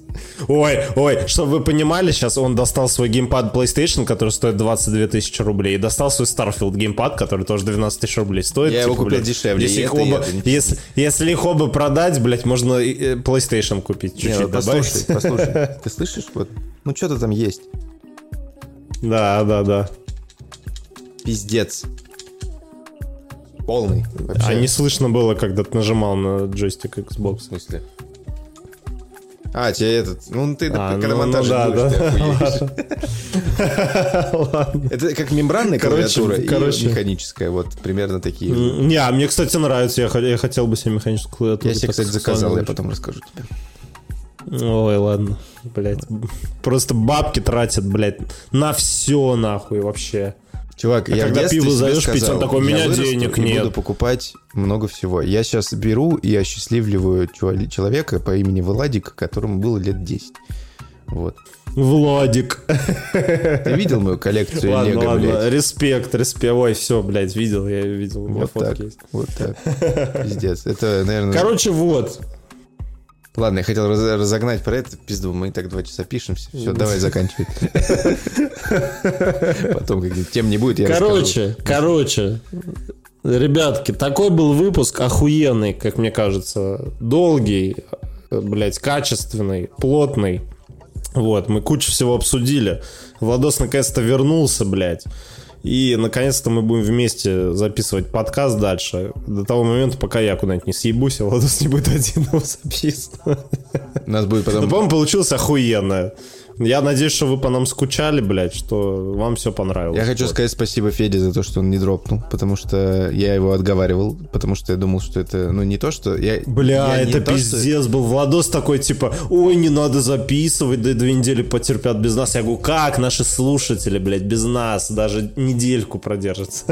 Ой, ой, чтобы вы понимали, сейчас он достал свой геймпад PlayStation, который стоит 22 тысячи рублей, и достал свой Starfield геймпад, который тоже 12 тысяч рублей стоит. Я типа, его купил блядь, дешевле. Если, их, оба, если, если их оба продать, блядь, можно э, PlayStation купить, чуть-чуть Не, ну, добавить. Послушай, послушай, ты слышишь? Вот, ну что-то там есть. Да, да, да. Пиздец. Полный. Вообще. А не слышно было, когда ты нажимал на джойстик Xbox. В смысле? А, тебе этот... Ну, ты а, когда ну, монтаж ну, да, будешь, да. Ладно. Это как мембранная клавиатура короче, и механическая. Вот примерно такие. Не, а мне, кстати, нравится. Я, я хотел бы себе механическую клавиатуру. Я себе, кстати, заказал, я потом расскажу тебе. Ой, ладно, блядь. Просто бабки тратят, блядь, на все нахуй вообще. Чувак, а я когда пиво зовешь пить, он такой, у меня денег нет. буду покупать много всего. Я сейчас беру и осчастливливаю человека по имени Владик, которому было лет 10. Вот. Владик. Ты видел мою коллекцию ладно, Лего, ладно. блядь? Респект, респект. Ой, все, блядь, видел, я видел. У меня вот так, есть. Вот так. Пиздец. Это, наверное... Короче, вот. Ладно, я хотел разогнать про это, пизду, мы и так два часа пишемся. Все, давай заканчивать. Потом как тем не будет, я Короче, короче, ребятки, такой был выпуск охуенный, как мне кажется. Долгий, блядь, качественный, плотный. Вот, мы кучу всего обсудили. Владос наконец-то вернулся, блядь. И, наконец-то, мы будем вместе записывать подкаст дальше. До того момента, пока я куда-нибудь не съебусь, а Владос не будет один его записывать. Нас будет потом... Ну, по-моему, получилось охуенно. Я надеюсь, что вы по нам скучали, блядь, что вам все понравилось. Я хочу сказать спасибо Феде за то, что он не дропнул, потому что я его отговаривал, потому что я думал, что это, ну, не то, что... Я, Бля, я это пиздец что... был. Владос такой, типа, ой, не надо записывать, да две недели потерпят без нас. Я говорю, как наши слушатели, блядь, без нас даже недельку продержатся.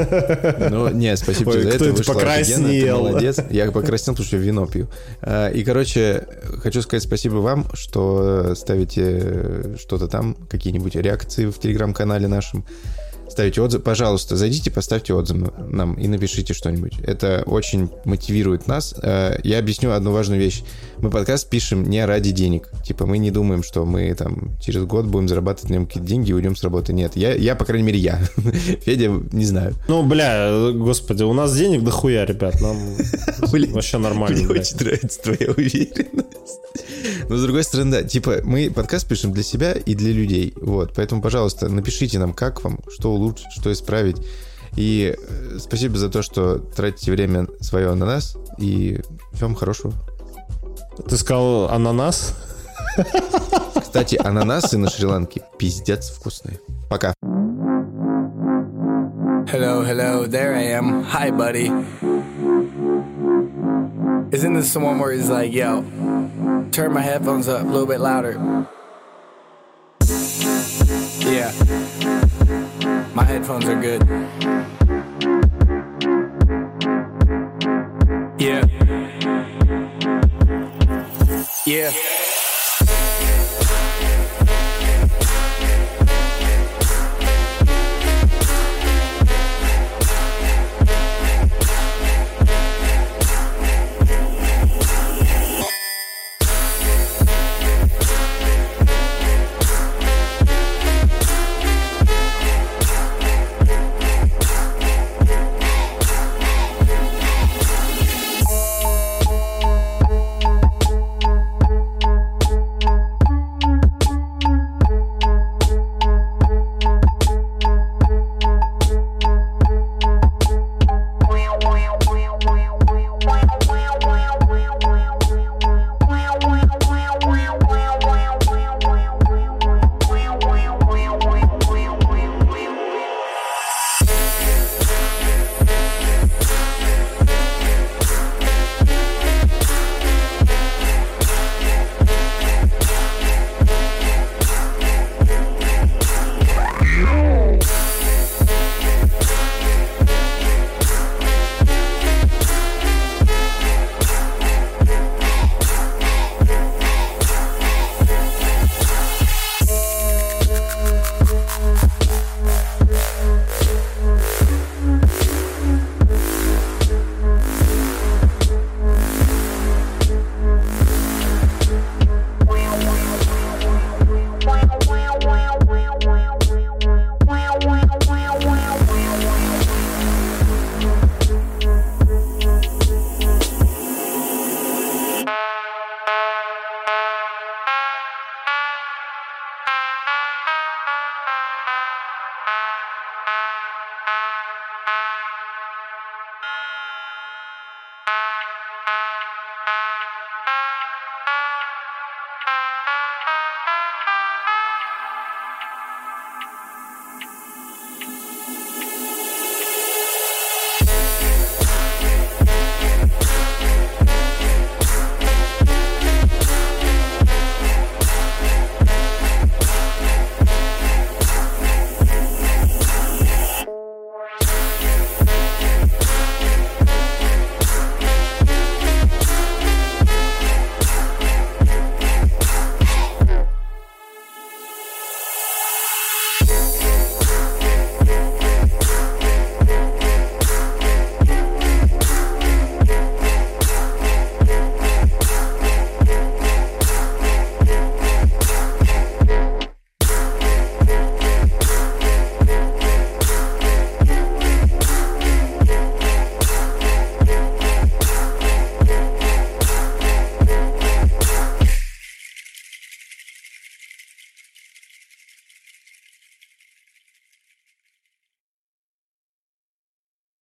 Ну, не, спасибо тебе за это. Кто это покраснел? молодец. Я покраснел, потому что вино пью. А, и, короче, хочу сказать спасибо вам, что ставите что-то там, какие-нибудь реакции в телеграм-канале нашем ставите отзыв, пожалуйста, зайдите, поставьте отзыв нам и напишите что-нибудь. Это очень мотивирует нас. Э, я объясню одну важную вещь. Мы подкаст пишем не ради денег. Типа мы не думаем, что мы там через год будем зарабатывать на нем какие-то деньги и уйдем с работы. Нет, я, я по крайней мере, я. Федя, не знаю. Ну, бля, господи, у нас денег дохуя, ребят. Нам вообще нормально. Мне очень нравится твоя уверенность. Но с другой стороны, да, типа мы подкаст пишем для себя и для людей. Вот, поэтому, пожалуйста, напишите нам, как вам, что улучшить, что исправить. И э, спасибо за то, что тратите время свое на нас. И всем хорошего. Ты сказал ананас? Кстати, ананасы на Шри-Ланке пиздец вкусные. Пока. Hello, hello, there I am. Hi, buddy. Isn't this the one where he's like, yo, turn my headphones up a little bit louder? Yeah. My headphones are good. Yeah. Yeah.